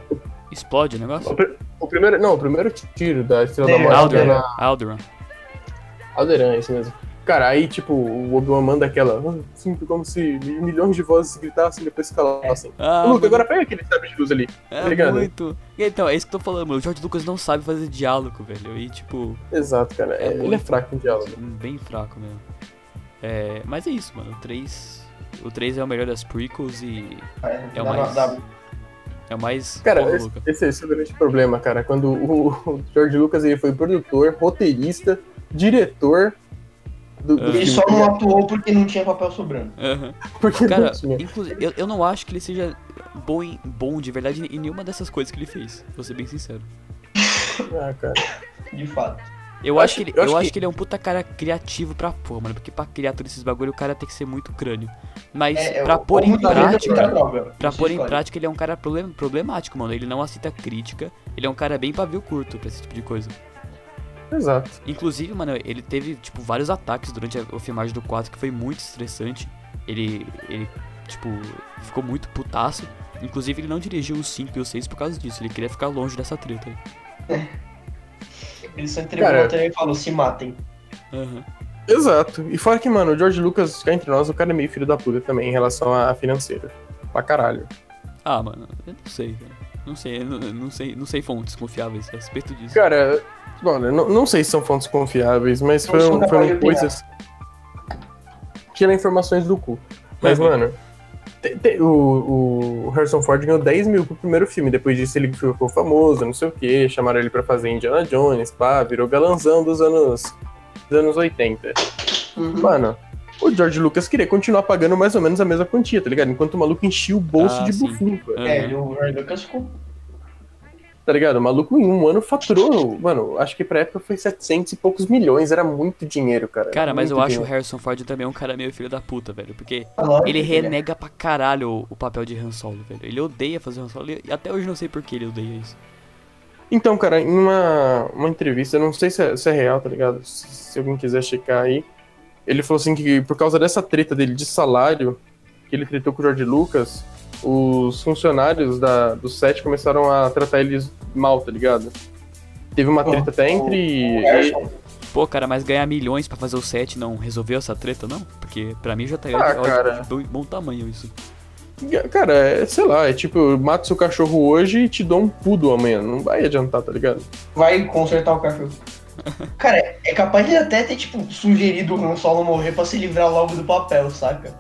explode o negócio? O, pr- o primeiro. Não, o primeiro tiro da Estrela É, da Morte é Alderaan, na Alderaan. Alderan, é isso mesmo. Cara, aí, tipo, o Obi-Wan manda aquela. "Ah, Sinto como se milhões de vozes gritassem e depois calassem. Ah, Luke, mano, agora pega aquele sabre de luz ali. é tá ligado? muito... Então, é isso que eu tô falando, mano. O George Lucas não sabe fazer diálogo, velho. E, tipo, Exato, cara. É É, ele é fraco em diálogo. bem fraco mesmo. É, mas é isso, mano. O 3... O 3 é o melhor das prequels e É o dá- mais- dá- é o mais... Cara, porra esse, esse, esse é o grande problema, cara. Quando o, o <laughs> George Lucas ele foi produtor, roteirista, diretor do, do É. Ele filme. só não atuou porque não tinha papel sobrando. Aham. Porque Cara, não tinha. inclusive, eu, eu não acho que ele seja bom, em- bom de verdade em nenhuma dessas coisas que ele fez. Vou ser bem sincero. Ah, cara. De fato. Eu, Eu acho, acho- que ele, eu eu acho acho que- que ele é um puta cara criativo pra porra, mano. Porque pra criar todos esses bagulho, o cara tem que ser muito crânio. Mas É, é pra pôr em prática. muita droga. Pra pôr em prática, ele é um cara problem- problemático, mano. Ele não aceita crítica. Ele é um cara bem pavio curto pra esse tipo de coisa. Exato. Inclusive, mano, ele teve, tipo, vários ataques durante a, a filmagem do 4 que foi muito estressante. Ele, ele, tipo, ficou muito putaço. Inclusive, ele não dirigiu o 5 e o 6 por causa disso. Ele queria ficar longe dessa treta aí. Ele só entregou Cara- e falou, se matem. Aham. Exato. E fora que, mano, o George Lucas, cá entre nós, o cara é meio filho da puta também em relação a financeiro. Pra caralho. Ah, mano, eu não sei, velho. Não sei, eu não, não sei, não sei fontes confiáveis a respeito disso. Cara, olha, não, não sei se são fontes confiáveis, mas foram, foram coisas. Tira informações do cu. Mas, Uhum. mano, te- te- o, o Harrison Ford ganhou 10 mil pro primeiro filme. Depois disso ele ficou famoso, não sei o que. Chamaram ele pra fazer Indiana Jones, pá, virou galanzão dos anos, dos anos 80. Uhum. Mano, o George Lucas queria continuar pagando mais ou menos a mesma quantia, tá ligado? Enquanto o maluco enchia o bolso Ah, de bufunfa. Aham. É, e o George Lucas ficou. Tá ligado? O maluco em um ano faturou, mano, acho que pra época foi 700 e poucos milhões, era muito dinheiro, cara. Cara, mas eu Muito acho o dinheiro. Harrison Ford também um cara meio filho da puta, velho. Porque Lógico ele é. renega pra caralho o, papel de Han Solo, velho. Ele odeia fazer Han Solo e até hoje não sei por que ele odeia isso. Então, cara, em uma, uma entrevista, eu não sei se é, se é real, tá ligado? Se, se alguém quiser checar aí, ele falou assim que por causa dessa treta dele de salário, que ele tretou com o George Lucas, os funcionários da, do set começaram a tratar eles mal, tá ligado? Teve uma treta até entre. O Harrison, Pô, cara, mas ganhar milhões pra fazer o set não resolveu essa treta, não? Porque pra mim já tá Ah, de, cara. de bom, bom tamanho isso. Cara, é, sei lá, é tipo, eu mato seu cachorro hoje e te dou um pudo amanhã. Não vai adiantar, tá ligado? vai consertar o cachorro. Cara, é capaz de até ter, tipo, sugerido o Han Solo morrer pra se livrar logo do papel, saca?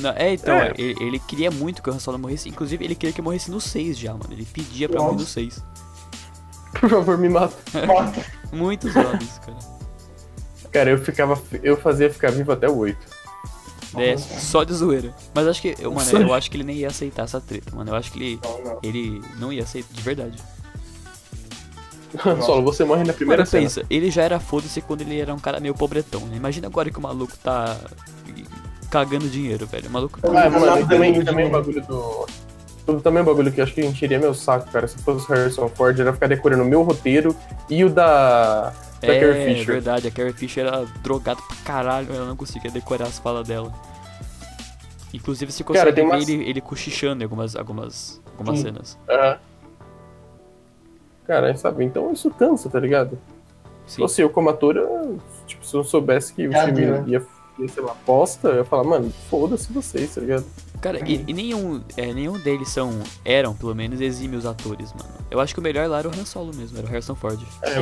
Não, é, então, É. Ele, ele queria muito que o Han Solo morresse. Inclusive, ele queria que morresse no 6 já, mano. Ele pedia pra morrer no Nossa. 6. Por favor, me mata. Mata. Muitos jovens, cara. Cara, eu ficava. Eu fazia ficar vivo até o 8. É, só de zoeira. Mas acho que, eu, mano, eu acho que ele nem ia aceitar essa treta, mano. Eu acho que ele, Não, não. ele não ia aceitar, de verdade. <laughs> Solo, você morre na primeira Mano, cena. pensa, ele já era foda-se quando ele era um cara meio pobretão, né? Imagina agora que o maluco tá cagando dinheiro, velho. O maluco tá... Ah, mano, também, também o bagulho do. Também o bagulho que acho que encheria meu saco, cara. Se fosse o Harrison Ford, era ficar decorando o meu roteiro e o da. Da É, Carrie Fisher. verdade, a Carrie Fisher era drogada pra caralho, ela não conseguia decorar as falas dela. Inclusive, você Cara, consegue tem ver umas- ele, ele cochichando em algumas, algumas, algumas Sim. cenas. Aham. Cara, sabe? Então isso cansa, tá ligado? Se Sim. fosse eu como ator, eu, tipo, se eu soubesse que o Já filme né? ia, ia ser uma aposta, eu ia falar, mano, foda-se vocês, tá ligado? Cara, e, e nenhum, é, nenhum deles são, eram, pelo menos, exímios atores, mano. Eu acho que o melhor lá era o Han Solo mesmo, era o Harrison Ford. É,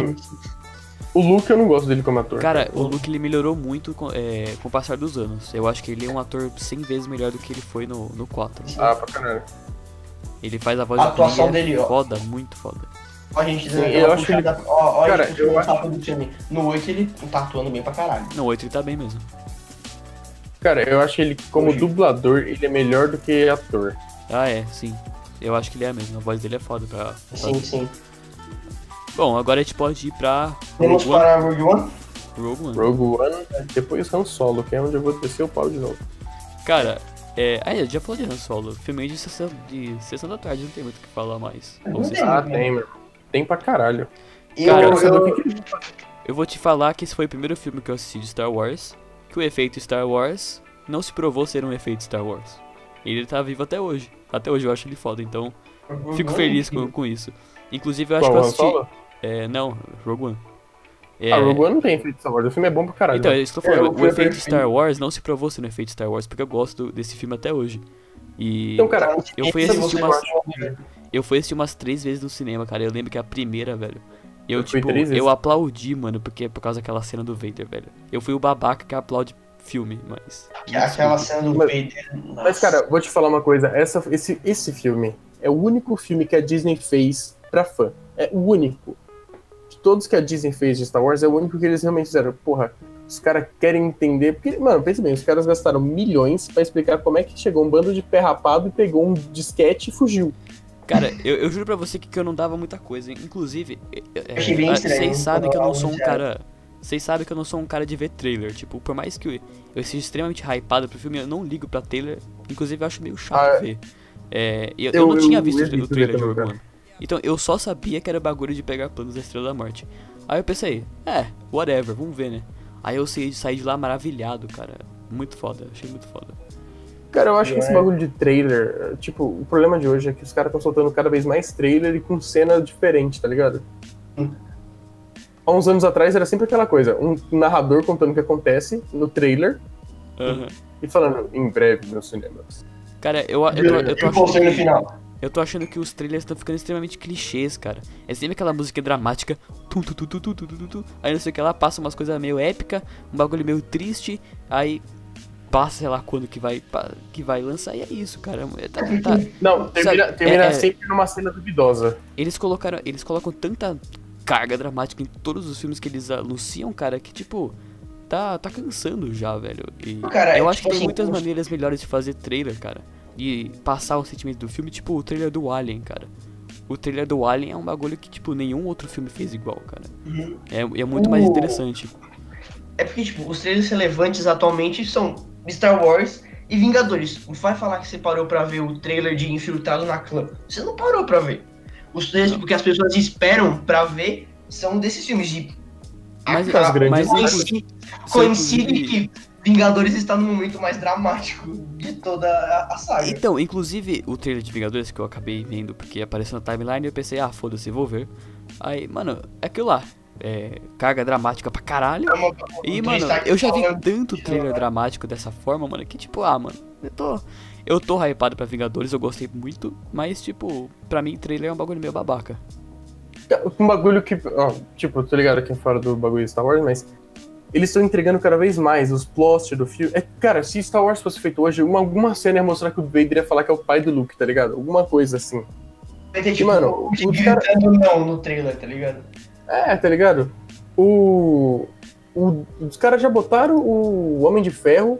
o Luke eu não gosto dele como ator. Cara, o Luke ele melhorou muito com, é, com o passar dos anos. Eu acho que ele é um ator 100 vezes melhor do que ele foi no, no 4. Ah, pra caralho. Ele faz a voz A do atuação Lee, é dele, ó. foda, muito foda. Ó, a gente Sim, dando eu acho que ele- Ó, ó, Cara, a gente eu acho- papo do filme. No 8 ele tá atuando bem pra caralho. No 8 ele tá bem mesmo. Cara, eu acho ele, como Hoje. dublador, ele é melhor do que ator. Ah, é, sim. Eu acho que ele é mesmo, a voz dele é foda pra. Sim, sim. Bom, agora a gente pode ir pra Vamos Rogue One. para Rogue One? Rogue One. Rogue One, depois Han Solo, que é onde eu vou descer o pau de novo. Cara, é. Ah, eu já falou de Han Solo. Filme de sessão, de sessão da tarde, não tem muito o que falar mais. Não tem. Ah, tem, meu. irmão. Tem pra caralho. Eu, Cara, Eu eu- o que Eu vou te falar que esse foi o primeiro filme que eu assisti de Star Wars. Que o efeito Star Wars não se provou ser um efeito Star Wars. E ele tá vivo até hoje. Até hoje eu acho ele foda, então fico feliz com, com isso. Inclusive eu acho Qual, que eu assisti. É, não, Rogue One. É, Ah, Rogue One não tem efeito Star Wars. O filme é bom pra caralho. Então, é né? isso que eu tô falando. É, o é efeito. Star Wars não se provou ser um efeito Star Wars, porque eu gosto desse filme até hoje. E Então, cara, eu fui assistir umas, gosta. Eu fui assistir umas três vezes no cinema, cara. Eu lembro que a primeira, velho. Eu, Eu tipo, três vezes. eu aplaudi, mano, porque por causa daquela cena do Vader, velho. Eu fui o babaca que aplaude filme, mas. me Aquela desculpe. cena do Mas- Vader. Mas, nossa. cara, vou te falar uma coisa. Essa, esse, esse filme é o único filme que a Disney fez pra fã. É o único. De todos que a Disney fez de Star Wars, é o único que eles realmente fizeram. Porra, os caras querem entender. Porque, mano, pensa bem, os caras gastaram milhões pra explicar como é que chegou um bando de pé rapado e pegou um disquete e fugiu. Cara, eu, eu juro pra você que, que eu não dava muita coisa. Inclusive, é, é, ah, estranho vocês sabem que eu não sou um cara. Vocês sabem que eu não sou um cara de ver trailer. Tipo, por mais que eu, eu seja extremamente hypado pro filme, eu não ligo pra trailer. Inclusive, eu acho meio chato Ah, ver. É, eu, eu eu- não tinha visto o trailer de Rogue. Então eu só sabia que era bagulho de pegar planos da Estrela da Morte. Aí eu pensei, é, whatever, vamos ver, né? Aí eu saí, saí de lá maravilhado, cara. Muito foda, achei muito foda. Cara, eu acho que esse é? bagulho de trailer, tipo, o problema de hoje é que os caras estão soltando cada vez mais trailer e com cena diferente, tá ligado? Hum. Há uns anos atrás era sempre aquela coisa, um narrador contando o que acontece no trailer Aham. e falando em breve nos cinemas. Cara, eu, eu, tô, eu, tô E achando que, final. eu tô achando que os trailers estão ficando extremamente clichês, cara. É sempre aquela música dramática, tum, tum, tum, tum, tum, tum, tum, tum, aí não sei o que lá, passa umas coisas meio épica, um bagulho meio triste, aí passa, sei lá, quando que vai, que vai lançar, e é isso, cara. É, tá- tá- Não, termina, Sabe, termina é- é- sempre numa cena duvidosa. Eles colocaram, eles colocam tanta carga dramática em todos os filmes que eles anunciam, cara, que tipo tá tá cansando já, velho. E Cara, eu é acho que tipo tem assim, muitas maneiras melhores de fazer trailer, cara, e passar o sentimento do filme, tipo o trailer do Alien, cara. O trailer do Alien é um bagulho que tipo nenhum outro filme fez igual, cara. Uhum. É, é muito mais interessante. É porque, tipo, os trailers relevantes atualmente são Star Wars e Vingadores. Não vai falar que você parou pra ver o trailer de Infiltrado na Clã. Você não parou pra ver. Os trailers tipo, que as pessoas esperam pra ver são desses filmes de. Mas, As grandes mas coincide, inclu- coincide que Vingadores está no momento mais dramático de toda a, a saga. Então, inclusive, o trailer de Vingadores que eu acabei vendo porque apareceu na timeline e eu pensei, ah, foda-se, vou ver. Aí, mano, é aquilo lá. É, carga dramática pra caralho. É uma- E, o mano, eu já vi tanto trailer dramático dessa forma, mano, que tipo, ah, mano, eu tô. Eu tô hypado pra Vingadores, eu gostei muito, mas, tipo, pra mim, trailer é um bagulho meio babaca. Um bagulho que. ó, tipo, tô ligado aqui fora do bagulho de Star Wars, mas. Eles estão entregando cada vez mais os plots do filme. É, cara, se Star Wars fosse feito hoje, uma, alguma cena ia mostrar que o Vader ia falar que é o pai do Luke, tá ligado? Alguma coisa assim. Vai ter, tipo, mano, o os gritando não no trailer, tá ligado? É, tá ligado? O. o- os caras já botaram o Homem de Ferro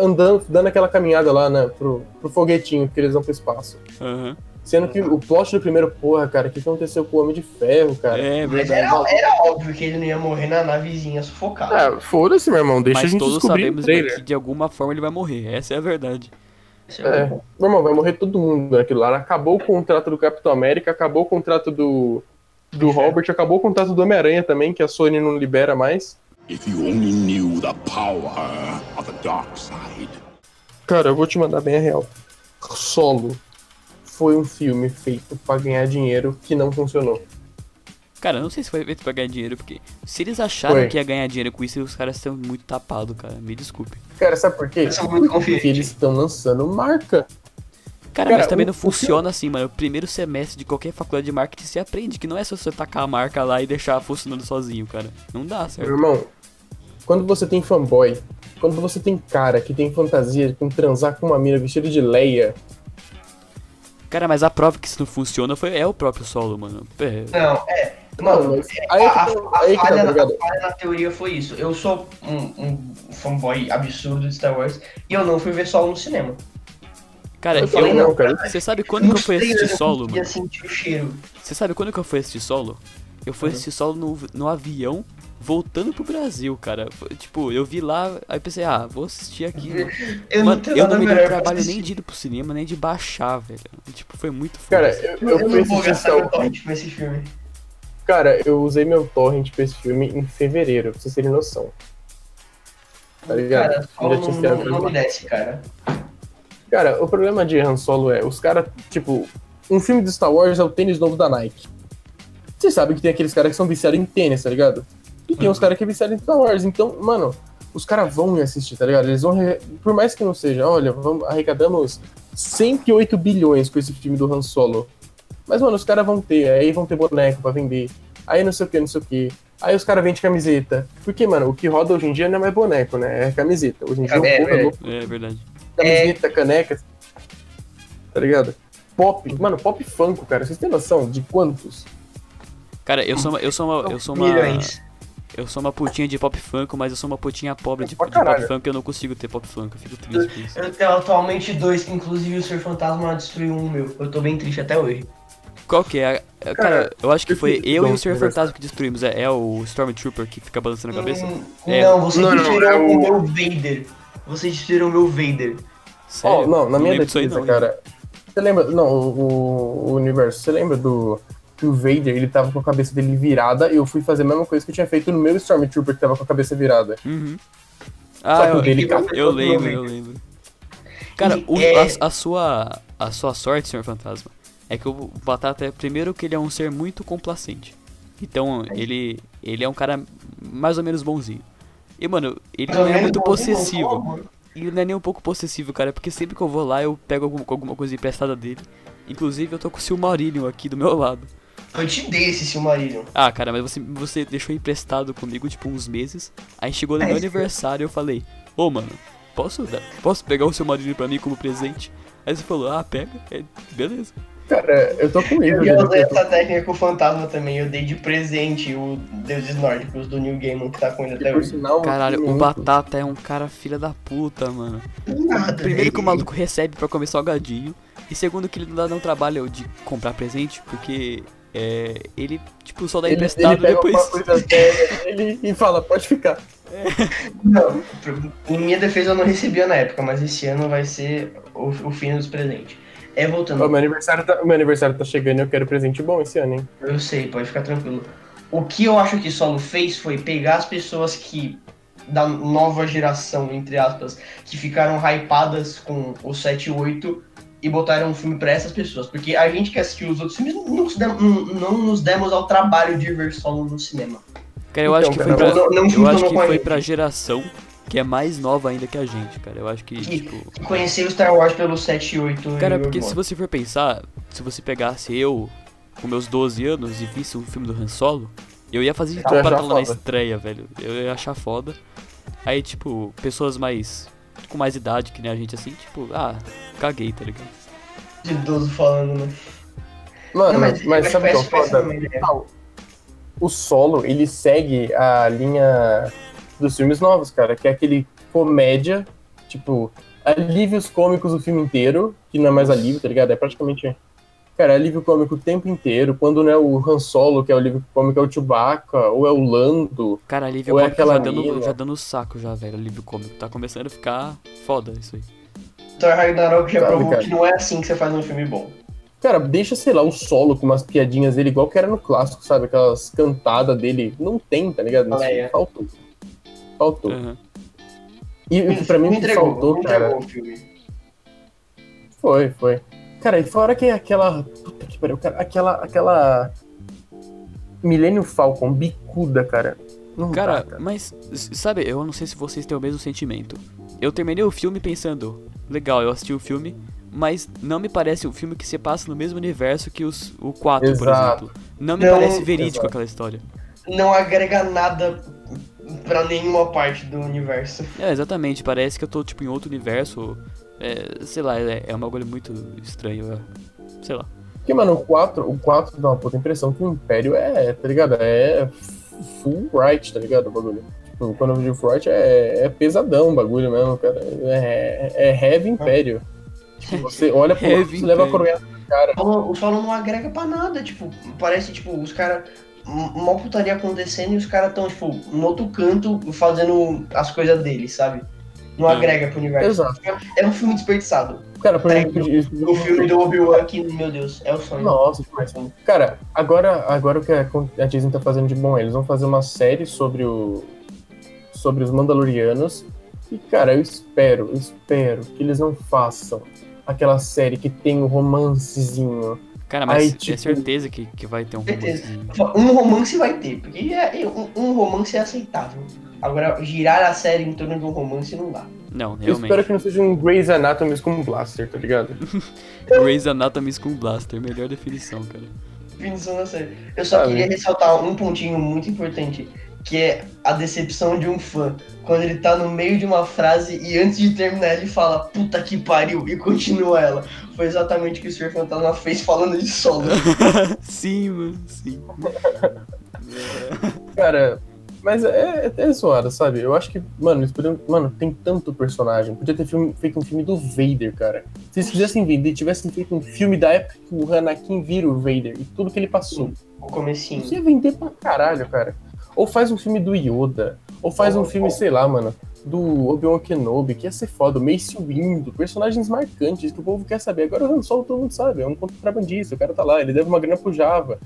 andando, dando aquela caminhada lá, né, pro, pro foguetinho que eles vão pro espaço. Aham. Sendo que o plot do primeiro, porra, cara, o que aconteceu com o Homem de Ferro, cara? É Mas verdade. era, era óbvio que ele não ia morrer na navezinha sufocada. Ah, foda-se, meu irmão, deixa a Mas gente todos descobrir sabemos que de alguma forma ele vai morrer. Essa é a verdade. É, ponto. meu irmão, vai morrer todo mundo naquilo lá. Acabou o contrato do Capitão América, acabou o contrato do, do Robert, acabou o contrato do Homem-Aranha também, que a Sony não libera mais. If you only knew the power of the dark side. Cara, eu vou te mandar bem a real. Solo foi um filme feito pra ganhar dinheiro que não funcionou. Cara, eu não sei se foi feito pra ganhar dinheiro, porque se eles acharam Foi. que ia ganhar dinheiro com isso, os caras estão muito tapados, cara. Me desculpe. Cara, sabe por quê? Porque eles estão lançando marca. Cara, Cara, mas também o- não funciona assim, mano. O primeiro semestre de qualquer faculdade de marketing se aprende que não é só você tacar a marca lá e deixar funcionando sozinho, cara. Não dá, Meu certo? irmão, quando você tem fanboy, quando você tem cara que tem fantasia com transar com uma mina vestida de Leia, Cara, mas a prova que isso não funciona foi, é o próprio solo, mano. É, Não, é. Mano, mas aí que a, falha tá a falha na teoria foi isso. Eu sou um, um fanboy absurdo de Star Wars e eu não fui ver solo no cinema. Cara, eu eu. falei não, cara. Você sabe quando que eu fui assistir solo, mano? sentir o cheiro. Você sabe quando que eu fui assistir solo? Eu fui assistir solo no, no avião, voltando pro Brasil, cara. Tipo, eu vi lá, aí pensei, ah, vou assistir aqui. mano. Eu Mano, não tenho eu não me dei pra trabalho nem de ir pro cinema, nem de baixar, velho. Tipo, foi muito foda. Cara, assim. eu, Eu, eu fui não vou gastar Star meu torrent com esse filme. Cara, eu usei meu torrent pra esse filme em fevereiro, pra vocês terem noção. Tá ligado? Cara, tinha não, não, pra não me desce, cara. Cara, o problema de Han Solo é, os caras, tipo, um filme de Star Wars é o tênis novo da Nike. Você sabe que tem aqueles caras que são viciados em tênis, tá ligado? E tem uns caras que é viciados em Star Wars. Então, mano, os caras vão assistir, tá ligado? Eles vão, re- por mais que não seja, olha, vamos, arrecadamos 108 bilhões com esse filme do Han Solo. Mas, mano, os caras vão ter, aí vão ter boneco pra vender. Aí não sei o que, não sei o que. Aí os caras vendem camiseta. Porque, mano, o que roda hoje em dia não é mais boneco, né? É camiseta. Hoje em dia É, é é. louco É verdade. Camiseta, caneca. Tá ligado? Pop, mano, pop funko, cara. Vocês têm noção de quantos? Cara, eu sou uma. Eu sou uma. Eu sou uma. Milhões. Eu sou uma putinha de pop funk, mas eu sou uma putinha pobre de, de pop caralho. funk, eu não consigo ter pop funk, eu fico triste com isso. Eu tenho atualmente dois, que inclusive o Ser Fantasma destruiu um meu. Eu tô bem triste até hoje. Qual que é? É, Cara, Cara, eu acho que foi eu e o Sr. Fantasma que destruímos. É, é o Stormtrooper que fica balançando a cabeça? Hum, É. Não, vocês Não, não, é o- o meu Vader. Vocês destruíram o meu Vader. Sério? Ó, não, na minha aí defesa, não, cara. Você lembra. Não, o, o universo, você lembra do. Que o Vader, ele tava com a cabeça dele virada, e eu fui fazer a mesma coisa que eu tinha feito no meu Stormtrooper, que tava com a cabeça virada. Uhum. Só Ah, que o eu, dele eu, eu lembro, eu lembro. Cara, o- é- a, a sua, a sua sorte, senhor fantasma, é que o Batata é, primeiro, que ele é um ser muito complacente. Então, ele, ele é um cara mais ou menos bonzinho. E, mano, ele não é muito possessivo. E ele não é nem um pouco possessivo, cara, porque sempre que eu vou lá, eu pego alguma, alguma coisa emprestada dele. Inclusive, eu tô com o Silmarillion aqui do meu lado. Eu te dei esse Silmarillion. Ah, cara, mas você, você deixou emprestado comigo, tipo, uns meses. Aí chegou no É, meu isso- aniversário eu falei, ô, mano, posso dar, posso pegar o seu marido pra mim como presente? Aí você falou, ah, pega, é, beleza. Cara, eu tô com medo Eu usei essa técnica com o fantasma também. Eu dei de presente o Deuses Nórdicos do New Gaiman que tá com ele até hoje. sinal, Caralho, o Batata é um cara filha da puta, mano. Nada, Primeiro que o velho. maluco recebe pra comer salgadinho. E segundo que ele não dá não trabalho de comprar presente, porque é, ele, tipo, só dá Ele, emprestado ele depois. dele e fala, pode ficar. Não, em minha defesa eu não recebia na época, mas esse ano vai ser o, o fim dos presentes. É, voltando, Ó, meu, aniversário tá, meu aniversário tá chegando e eu quero presente bom esse ano, hein? eu sei, pode ficar tranquilo. O que eu acho que Solo fez foi pegar as pessoas que, da nova geração, entre aspas, que ficaram hypadas com o 7 e 8 e botaram um filme pra essas pessoas. Porque a gente que assistiu os outros filmes não, não- não nos demos ao trabalho de ver Solo no cinema. Cara, eu acho que Então, foi pra, não- não eu <laughs> acho que foi pra geração que é mais nova ainda que a gente, cara. Eu acho que, E- tipo... Conhecer o Star Wars pelo 7 e 8 Cara, porque se você for pensar, se você pegasse eu com meus 12 anos e visse um filme do Han Solo, eu ia fazer de tudo pra lá na foda. estreia, velho. Eu ia achar foda. Aí, tipo, pessoas mais. com mais idade que nem a gente assim, tipo, ah, caguei, tá ligado? de idoso falando, né? Mano, Não, mas, mas sabe o que é foda? é. Não, O solo, ele segue a linha dos filmes novos, cara, que é aquele comédia, tipo, alívios cômicos o filme inteiro, que não é mais alívio, tá ligado? É praticamente. Cara, é alívio cômico o tempo inteiro. Quando não é o Han Solo, que é o alívio cômico, é o Chewbacca, ou é o Lando. Cara, alívio é cômico aquela já dando, já dando saco já, velho. Alívio cômico. Tá começando a ficar foda isso aí. Thor Ragnarok já Sabe, provou cara? que não é assim que você faz um filme bom. Cara, deixa, sei lá, o solo com umas piadinhas dele, igual que era no clássico, sabe? Aquelas cantadas dele. Não tem, tá ligado? Olha aí. Faltou. Faltou. Aham. E o que pra mim me entregou, faltou, me cara. entregou o filme. Foi, foi. Cara, e fora que aquela. Puta que pariu, cara. Aquela. Aquela. Millennium Falcon bicuda, cara. Não Cara, dá, mas, s- sabe, eu não sei se vocês têm o mesmo sentimento. Eu terminei o filme pensando, legal, eu assisti o filme, mas não me parece um filme que se passa no mesmo universo que os, o 4, por Exato. exemplo. Não me Não, parece verídico exato. aquela história. Não agrega nada pra nenhuma parte do universo. É, exatamente, parece que eu tô, tipo, em outro universo. É, sei lá, é, é um bagulho muito estranho, é, sei lá. Porque, mano, o 4, o 4 dá uma puta impressão que o Império é, tá ligado? É full right, tá ligado? O bagulho. Tipo, quando eu digo full right, é, é pesadão o bagulho mesmo, cara. É, é heavy Império. Tipo, você olha pro lado, <laughs> Heavy você leva a coroa cara. O solo, o solo não agrega pra nada, tipo, parece, tipo, os caras. Uma putaria acontecendo e os caras tão, tipo, no outro canto fazendo as coisas deles, sabe? Não É. agrega pro universo. Exato. É um filme desperdiçado. Cara, por É, exemplo, O filme do Obi-Wan que, meu Deus, é o sonho. Nossa. Cara, agora, agora o que a Disney tá fazendo de bom, eles vão fazer uma série sobre o sobre os Mandalorianos. E, cara, eu espero, eu espero que eles não façam aquela série que tem o romancezinho. Cara, mas Aí, é tipo- certeza que, que vai ter um Certeza. romancezinho. Um romance vai ter, porque é, um, um romance é aceitável. Agora, girar a série em torno de um romance não dá. Não, Eu realmente. espero que não seja um Grey's Anatomy com um Blaster, tá ligado? <laughs> Grey's Anatomy com Blaster, melhor definição, cara. Definição da série. Eu só Sabe? queria ressaltar um pontinho muito importante, que é a decepção de um fã. Quando ele tá no meio de uma frase e antes de terminar ele fala, puta que pariu, e continua ela. Foi exatamente o que o Sr. Fantasma fez falando de solo. <laughs> sim, mano, sim. <laughs> Cara, mas é, é zoado, sabe? Eu acho que, mano, eles poderiam. Mano, tem tanto personagem. Podia ter filme- feito um filme do Vader, cara. Se eles quisessem vender, tivessem feito um filme da época que o Anakin vira o Vader e tudo que ele passou. O comecinho. Isso ia vender pra caralho, cara. Ou faz um filme do Yoda. Ou faz um filme, sei lá, mano. do Obi-Wan Kenobi, que ia ser foda, o Mace Windu, personagens marcantes que o povo quer saber. Agora o Han Solo todo mundo sabe, é um contrabandista, o cara tá lá, ele deve uma grana pro Java.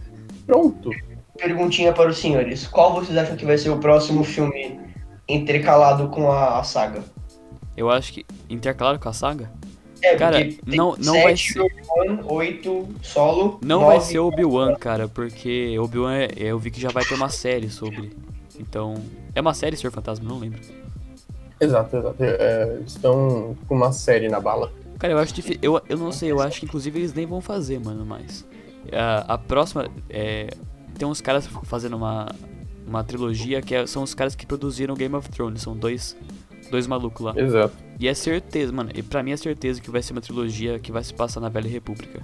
Pronto. Perguntinha para os senhores. Qual vocês acham que vai ser o próximo filme intercalado com a, a saga? Eu acho que intercalado com a saga? É, Cara, não- não vai sete, ser- Obi-Wan, oito solo. Não nove- vai ser Obi-Wan, cara, porque Obi-Wan é- eu vi que já vai ter uma série sobre. Então. É uma série, Senhor Fantasma, não lembro. Exato, exato. É, estão com uma série na bala. Cara, eu acho difícil. Eu, eu não sei, eu acho que inclusive eles nem vão fazer, mano, mas. A, a próxima. É, tem uns caras fazendo uma, uma trilogia que é- são os caras que produziram Game of Thrones. São dois, dois malucos lá. Exato. E é certeza, mano. E pra mim é certeza que vai ser uma trilogia que vai se passar na Velha República.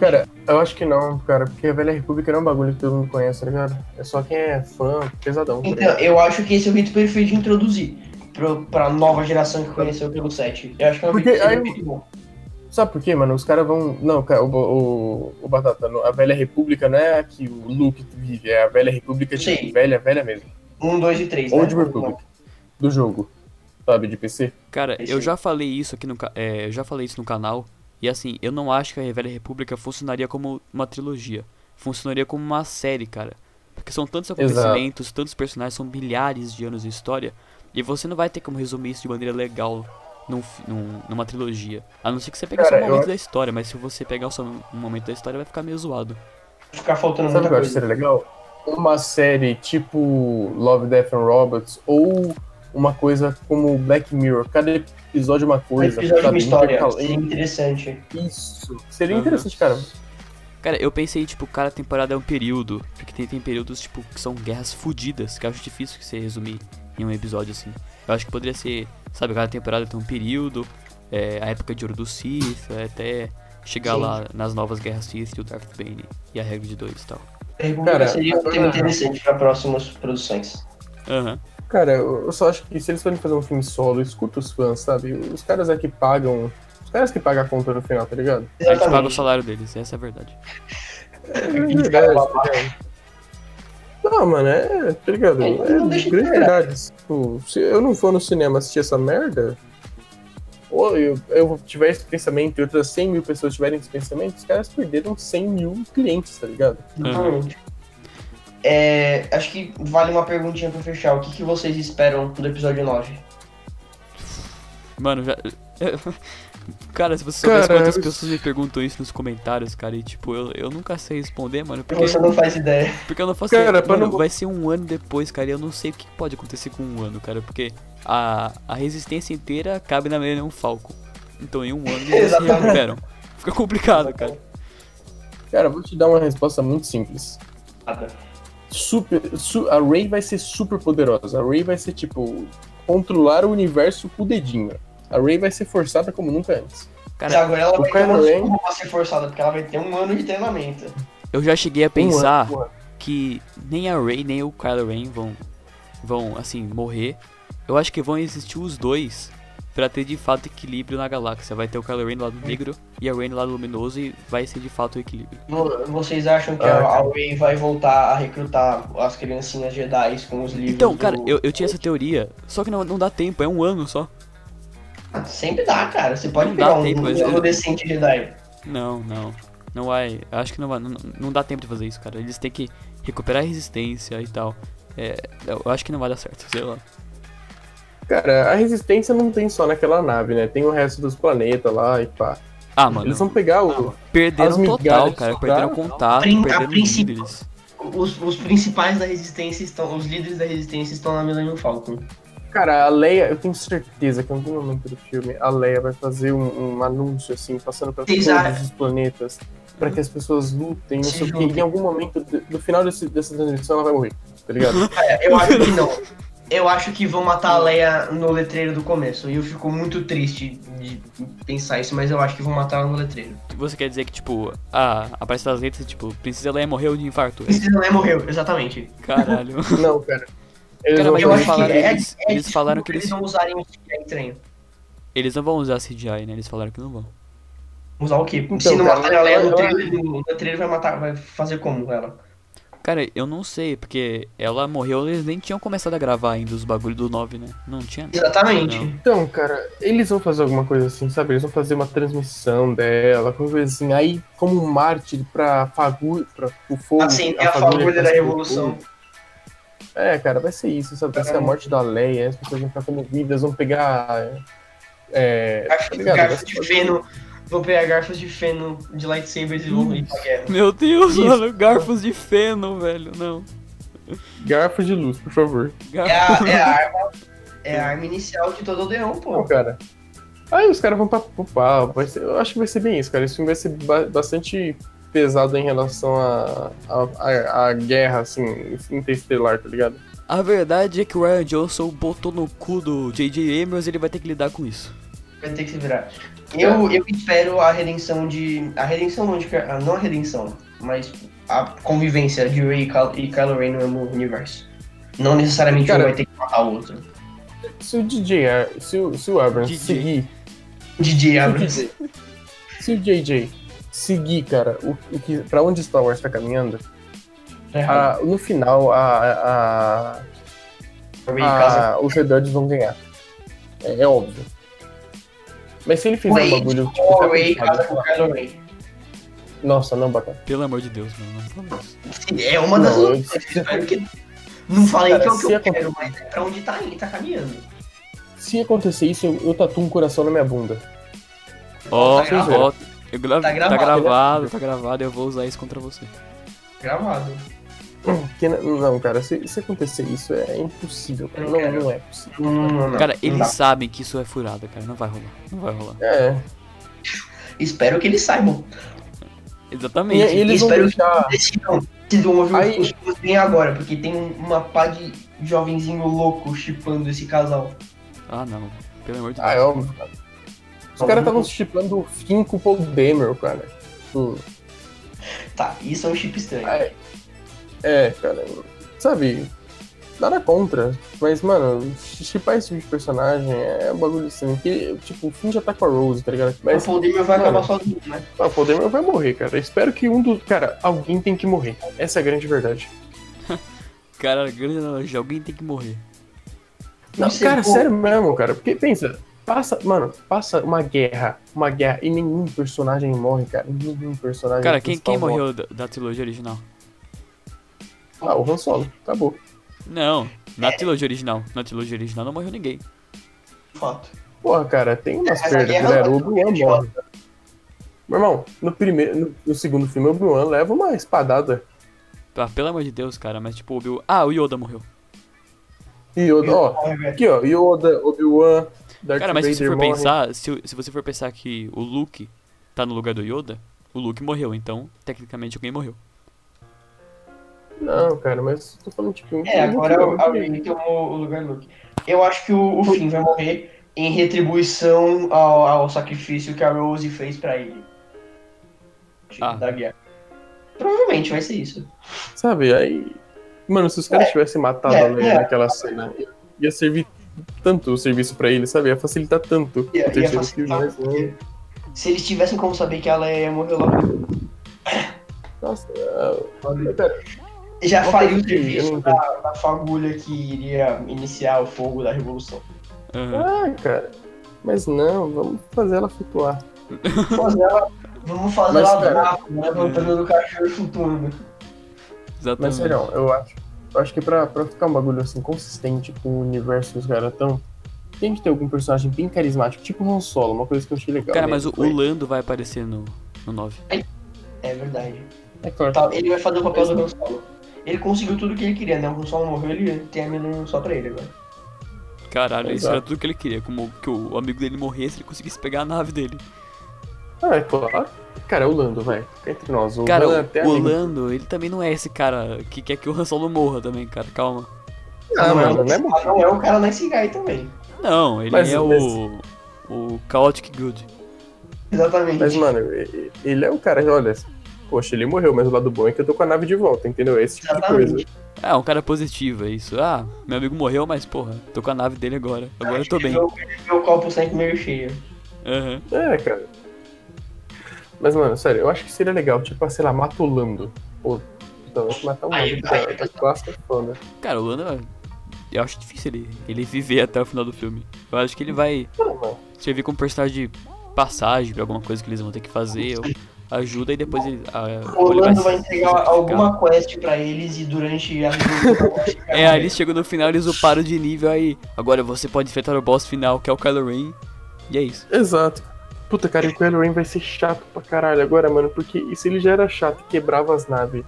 Cara, eu acho que não, cara, porque a Velha República não é um bagulho que todo mundo conhece, tá ligado? É só quem é fã, pesadão. tá Então, eu acho que esse é o rito perfeito de introduzir pro, pra nova geração que conheceu pelo 7. Eu acho que é um Porque aí- muito bom. Sabe por quê, mano? Os caras vão. Não, cara, o, o, o Batata, a Velha República não é a que o Luke vive, é a Velha República de Sim. velha, velha mesmo. Um, dois e três, Old né? Republic. Do jogo. Sabe, de PC. Cara, É eu já falei isso aqui no é, eu já falei isso no canal. E assim, eu não acho que a Velha República funcionaria como uma trilogia. Funcionaria como uma série, cara. Porque são tantos acontecimentos, tantos personagens, são milhares de anos de história. E você não vai ter como resumir isso de maneira legal num, num- numa trilogia. A não ser que você pegue Cara, só um momento acho- da história, mas se você pegar só um momento da história, vai ficar meio zoado. Ficar faltando Sabe muita coisa. seria legal? Uma série tipo Love, Death and Robots ou uma coisa como Black Mirror. Cada episódio é uma Um coisa. episódio de sabe? uma história. Seria interessante. Isso. Seria Aham. interessante, cara. Cara, eu pensei, tipo, cada temporada é um período. Porque tem, tem períodos, tipo, que são guerras fodidas, que eu acho difícil que você resumir em um episódio assim. Eu acho que poderia ser, sabe, cada temporada tem um período, é, a época de ouro do Sith, até chegar Sim. lá nas novas guerras Sith e o Darth Bane e a regra de dois e tal. Cara, seria um tema interessante para próximas produções. Aham. Cara, eu só acho que se eles forem fazer um filme solo, escuta os fãs, sabe? Os caras é que pagam. Os caras que pagam a conta no final, tá ligado? A gente paga o salário deles, essa é a verdade. É verdade? Não, mano, é, tá ligado? É, É de grande verdade. Tipo, se eu não for no cinema assistir essa merda, ou eu, eu tiver esse pensamento e outras 100 mil pessoas tiverem esse pensamento, os caras perderam 100 mil clientes, tá ligado? Exatamente. É, acho que vale uma perguntinha pra fechar. O que, que vocês esperam do episódio 9? Mano, já. <laughs> Cara, se você soubesse quantas pessoas me perguntam isso nos comentários, cara, e tipo, eu, eu nunca sei responder, mano, Porque você não faz ideia. porque eu não faço Cara, mano, não- vai ser um ano depois, cara, e eu não sei o que pode acontecer com um ano, cara, porque a, a resistência inteira cabe na Millennium Falcon. Então em um ano <laughs> eles se recuperam. Fica complicado, cara. Cara, eu vou te dar uma resposta muito simples. Nada. Super, su- a Ray vai ser super poderosa. A Ray vai ser, tipo, controlar o universo com o dedinho. A Ray vai ser forçada como nunca antes. Cara, agora ela o vai ter uma desculpa pra ser forçada, porque ela vai ter um ano de treinamento. eu já cheguei a Um pensar ano, porra. que nem a Rey nem o Kylo Ren vão, vão assim, morrer. Eu acho que vão existir os dois pra ter de fato equilíbrio na galáxia. Vai ter o Kylo Ren do lado negro e a Rey do lado luminoso e vai ser de fato o equilíbrio. Vo- Vocês acham que Ah, a, a. Rey vai voltar a recrutar as criancinhas Jedi com os livros? Então, cara, do- eu, eu tinha essa teoria, só que não, não dá tempo, é um ano só. Ah, Sempre dá, cara. Você pode Não pegar um, tempo, um adolescente Jedi. Não, não. Não vai. Acho que não vai. Não, não dá tempo de fazer isso, cara. Eles têm que recuperar a resistência e tal. É, eu acho que não vai dar certo, <laughs> sei lá. Cara, a resistência não tem só naquela nave, né? Tem o resto dos planetas lá e pá. Ah, mano. Eles vão pegar o. Perderam as total, cara. de Perderam contato, Prin- a perderam princípio- líderes. Os, os principais da resistência estão. Os líderes da resistência estão na Millennium Falcon. Cara, a Leia, eu tenho certeza que em algum momento do filme a Leia vai fazer um, um anúncio, assim, passando pra Vocês todos os planetas, pra que as pessoas lutem, não Se sei o que. Em algum momento, do, do final desse, dessa transmissão, ela vai morrer, tá ligado? É, eu acho que não. <laughs> Eu acho que vão matar a Leia no letreiro do começo. E eu fico muito triste de pensar isso, mas eu acho que vão matar ela no letreiro. Você quer dizer que, tipo, ah, aparece nas letras, tipo, Princesa Leia morreu de infarto. Princesa Leia morreu, exatamente. Caralho. <laughs> não, cara. Eles Cara, mas Eu eles acho que falaram- é, eles- é eles falaram que eles eles- não usarem o CGI estranho. Eles não vão usar CGI, né? Eles falaram que não vão. Usar o quê? Então, Se não cara, matarem a Leia no ela- trailer, no, no trailer vai matar, vai fazer como ela? Cara, eu não sei, porque ela morreu, eles nem tinham começado a gravar ainda os bagulho do 9, né? Não tinha. Exatamente. Não. Então, cara, eles vão fazer alguma coisa assim, sabe? Eles vão fazer uma transmissão dela, alguma coisa assim. Aí, como um mártir pra fagulha, pra o fogo. Assim, é a fagulha da que revolução. É, cara, vai ser isso, sabe? Vai ser a morte da Leia, as pessoas vão ficar comovidas, vão pegar. É. Garfo, tá ligado? Vai garfo ser- de feno. Vou pegar garfos de feno de lightsabers e vou ir pra guerra. Meu Deus, Isso. mano, garfos de feno, velho. Não. Garfo de luz, por favor. É a, é a <laughs> arma. É a arma inicial de todo Odeon, Não, pô. cara. Aí os caras vão pra pro pau. Vai ser, eu acho que vai ser bem isso, cara. Esse filme vai ser ba- bastante pesado em relação à a, a, a guerra, assim, interestelar, tá ligado? A verdade é que o Ryan Johnson botou no cu do J.J. Abrams e ele vai ter que lidar com isso. Vai ter que se virar. Eu, eu espero a redenção de. A redenção não de. ah, Não a redenção, mas a convivência de Rey e Kylo, e Kylo Ren no mesmo universo. Não necessariamente Cara- um vai ter que matar o outro. Se o DJ, Ar- se o, se o Abrams DJ. seguir, DJ Abrams. se o JJ seguir, cara, o, o que, pra onde Star Wars tá caminhando, Tá errado. a- no final, a, a, Rey casa. a, os rebeldes vão ganhar. É, é óbvio. Mas se ele fizer um bagulho, tipo, tá Rey pensado, casa com Kylo Ren. Nossa, não, bacana. Pelo amor de Deus, mano, não fala isso. É uma das Não, eu- que. Não falei Cara, que é o que eu aconte- quero, mas é pra onde tá indo, tá caminhando. Se acontecer isso, eu, eu tatuo um coração na minha bunda. Ó, Tá gravado. ó, eu gra- Tá tá gravado, gravado, tá gravado, eu vou usar isso contra você. Gravado. N- não, cara, se, se acontecer isso, é impossível. Cara. Não, não é possível. Não, não, não. Cara, Não eles sabem que isso é furada, cara, não vai rolar, não vai rolar. É. Espero que eles saibam. E, Exatamente. eles vão espero deixar. Decidam. Vocês vão ouvir Aí- os bem agora, porque tem um- uma pá de jovenzinho louco chipando esse casal. Ah, não, pelo amor de Ah, é Deus. óbvio, cara. Os caras estavam chipando o Finn com o Paul Dameron, cara. Hum. Tá, isso é um chip estranho. É, é, cara. Sabe, nada contra. Mas, mano, chipar esse tipo de personagem é um bagulho assim. Que, tipo, o Finn já tá com a Rose, tá ligado? o Mas Paul Dameron vai acabar sozinho, né? ah, o Dameron vai morrer, cara. Eu espero que um dos. Cara, alguém tem que morrer. Essa é a grande verdade. <laughs> Cara, grande analogia, alguém tem que morrer. Não, Você, cara, pô- sério mesmo, cara. Porque pensa, passa, mano, passa uma guerra, uma guerra e nenhum personagem morre, cara. Nenhum personagem. Cara, quem, quem morre. morreu da, da trilogia original? Ah, o Han Solo. Acabou. Não, É. na trilogia original. Na trilogia original não morreu ninguém. Fato. Porra, cara, tem umas Mas a perdas, né? O é Obi-Wan morre. Meu irmão, no primeiro, no, no segundo filme, o Obi-Wan leva uma espadada. Ah, pelo amor de Deus, cara, mas tipo, o Obi Ah, o Yoda morreu. Yoda, ó, aqui ó, Yoda, Obi-Wan, Darth Cara, mas se você Vader for morre. pensar, se, se você for pensar que o Luke tá no lugar do Yoda, o Luke morreu, então, tecnicamente, alguém morreu. Não, cara, mas tô falando tipo... É, agora alguém tomou o lugar do Luke. Eu acho que o, o Finn vai morrer em retribuição ao, ao sacrifício que a Rose fez pra ele. Ah. Da guerra. Provavelmente vai ser isso. Sabe, aí... Mano, se os caras tivessem matado É, a Leia é. naquela cena, ia- servir tanto o serviço pra ele, sabe? Ia facilitar tanto Ia, o ia terceiro facilitar filme, mas não. porque se eles tivessem como saber que ela ia morrer logo, Nossa, ah, cara, já faria o serviço da, da fagulha que iria iniciar o fogo da revolução. Aham. ah, cara, mas não, vamos fazer ela flutuar. <laughs> Fazer ela- Vamos fazer Mas, ela cara, levantando do cachorro e flutuando. Mas Exatamente. sério, eu acho, eu acho que pra, pra ficar um bagulho assim consistente com o universo que os caras tem que ter algum personagem bem carismático, tipo o Han Solo, uma coisa que eu achei legal. Cara, né? mas o, o Lando vai aparecer no, no 9. É verdade. É claro. Tá, ele vai fazer o papel do Han Solo. Ele conseguiu tudo que ele queria, né? O Han Solo morreu, ele tem a mina só pra ele agora. Caralho, isso era tudo que ele queria. Como que o amigo dele morresse, ele conseguisse pegar a nave dele. Ah, é claro. Cara, o Lando, vai. Fica entre nós. O Cara, Lando é o, até o amigo. Lando, ele também não é esse cara que quer que o Han Solo morra também, cara. Calma. Ah, não, mano, não é é, bom. não é o cara Nice Guy também. Não, ele Mas- é mas- o. O Chaotic Good. Exatamente. Mas, mano, ele é o cara, olha, poxa, ele morreu, mas o lado bom é que eu tô com a nave de volta, entendeu? É Esse tipo de Exatamente. coisa. É, um cara positivo, é isso. Ah, meu amigo morreu, mas porra, tô com a nave dele agora. Agora eu tô bem. Meu, meu copo sempre meio cheio. Aham. É, cara. Mas, mano, sério, eu acho que seria legal, tipo, sei lá, mata o Lando. Ou Então, vai matar um da classe é foda. Cara, o Lando, eu acho difícil ele, ele viver até o final do filme. Eu acho que ele vai Não, mano. servir como personagem de passagem pra alguma coisa que eles vão ter que fazer, ou ajuda e depois ele. a- O Orlando vai se entregar alguma quest pra eles e durante a <laughs> É, aí eles chegam no final, eles uparam de nível aí. Agora você pode enfrentar o boss final, que é o Kylo Ren. E é isso. Exato. Puta, cara, e o Kylo Ren vai ser chato pra caralho agora, mano, porque e se ele já era chato e quebrava as naves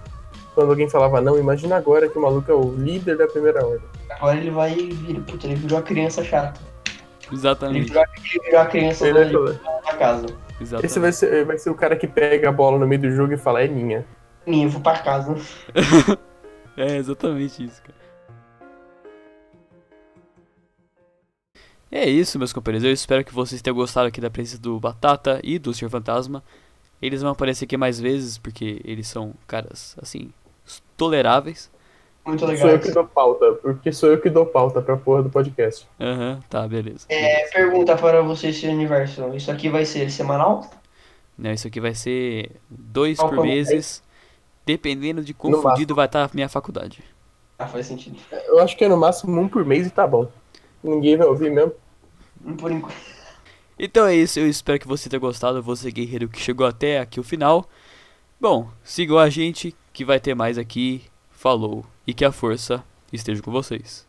quando alguém falava não, imagina agora que o maluco é o líder da primeira ordem. Agora ele vai vir, puta, ele virou a criança chata. Ele Exatamente. virou, ele virou a criança Ele vai da, da casa. Exatamente. Esse vai ser, vai ser o cara que pega a bola no meio do jogo e fala, é minha. Minha, eu vou pra casa. <laughs> É exatamente isso, cara. É isso, meus companheiros. Eu espero que vocês tenham gostado aqui da presença do Batata e do Sr. Fantasma. Eles vão aparecer aqui mais vezes porque eles são caras, assim, toleráveis. Muito Sou legal. eu que dou pauta, porque sou eu que dou pauta pra porra do podcast. Aham, tá, beleza. É, pergunta para você, seu universo. Isso aqui vai ser semanal? Não, isso aqui vai ser dois Qual por como é? meses, dependendo de No quão fudido vai estar a minha faculdade. Ah, faz sentido. Eu acho que é no máximo um por mês e tá bom. Ninguém vai ouvir mesmo. Por enquanto. Então é isso, eu espero que você tenha gostado, você guerreiro que chegou até aqui o final. Bom, sigam a gente que vai ter mais aqui. Falou e que a força esteja com vocês.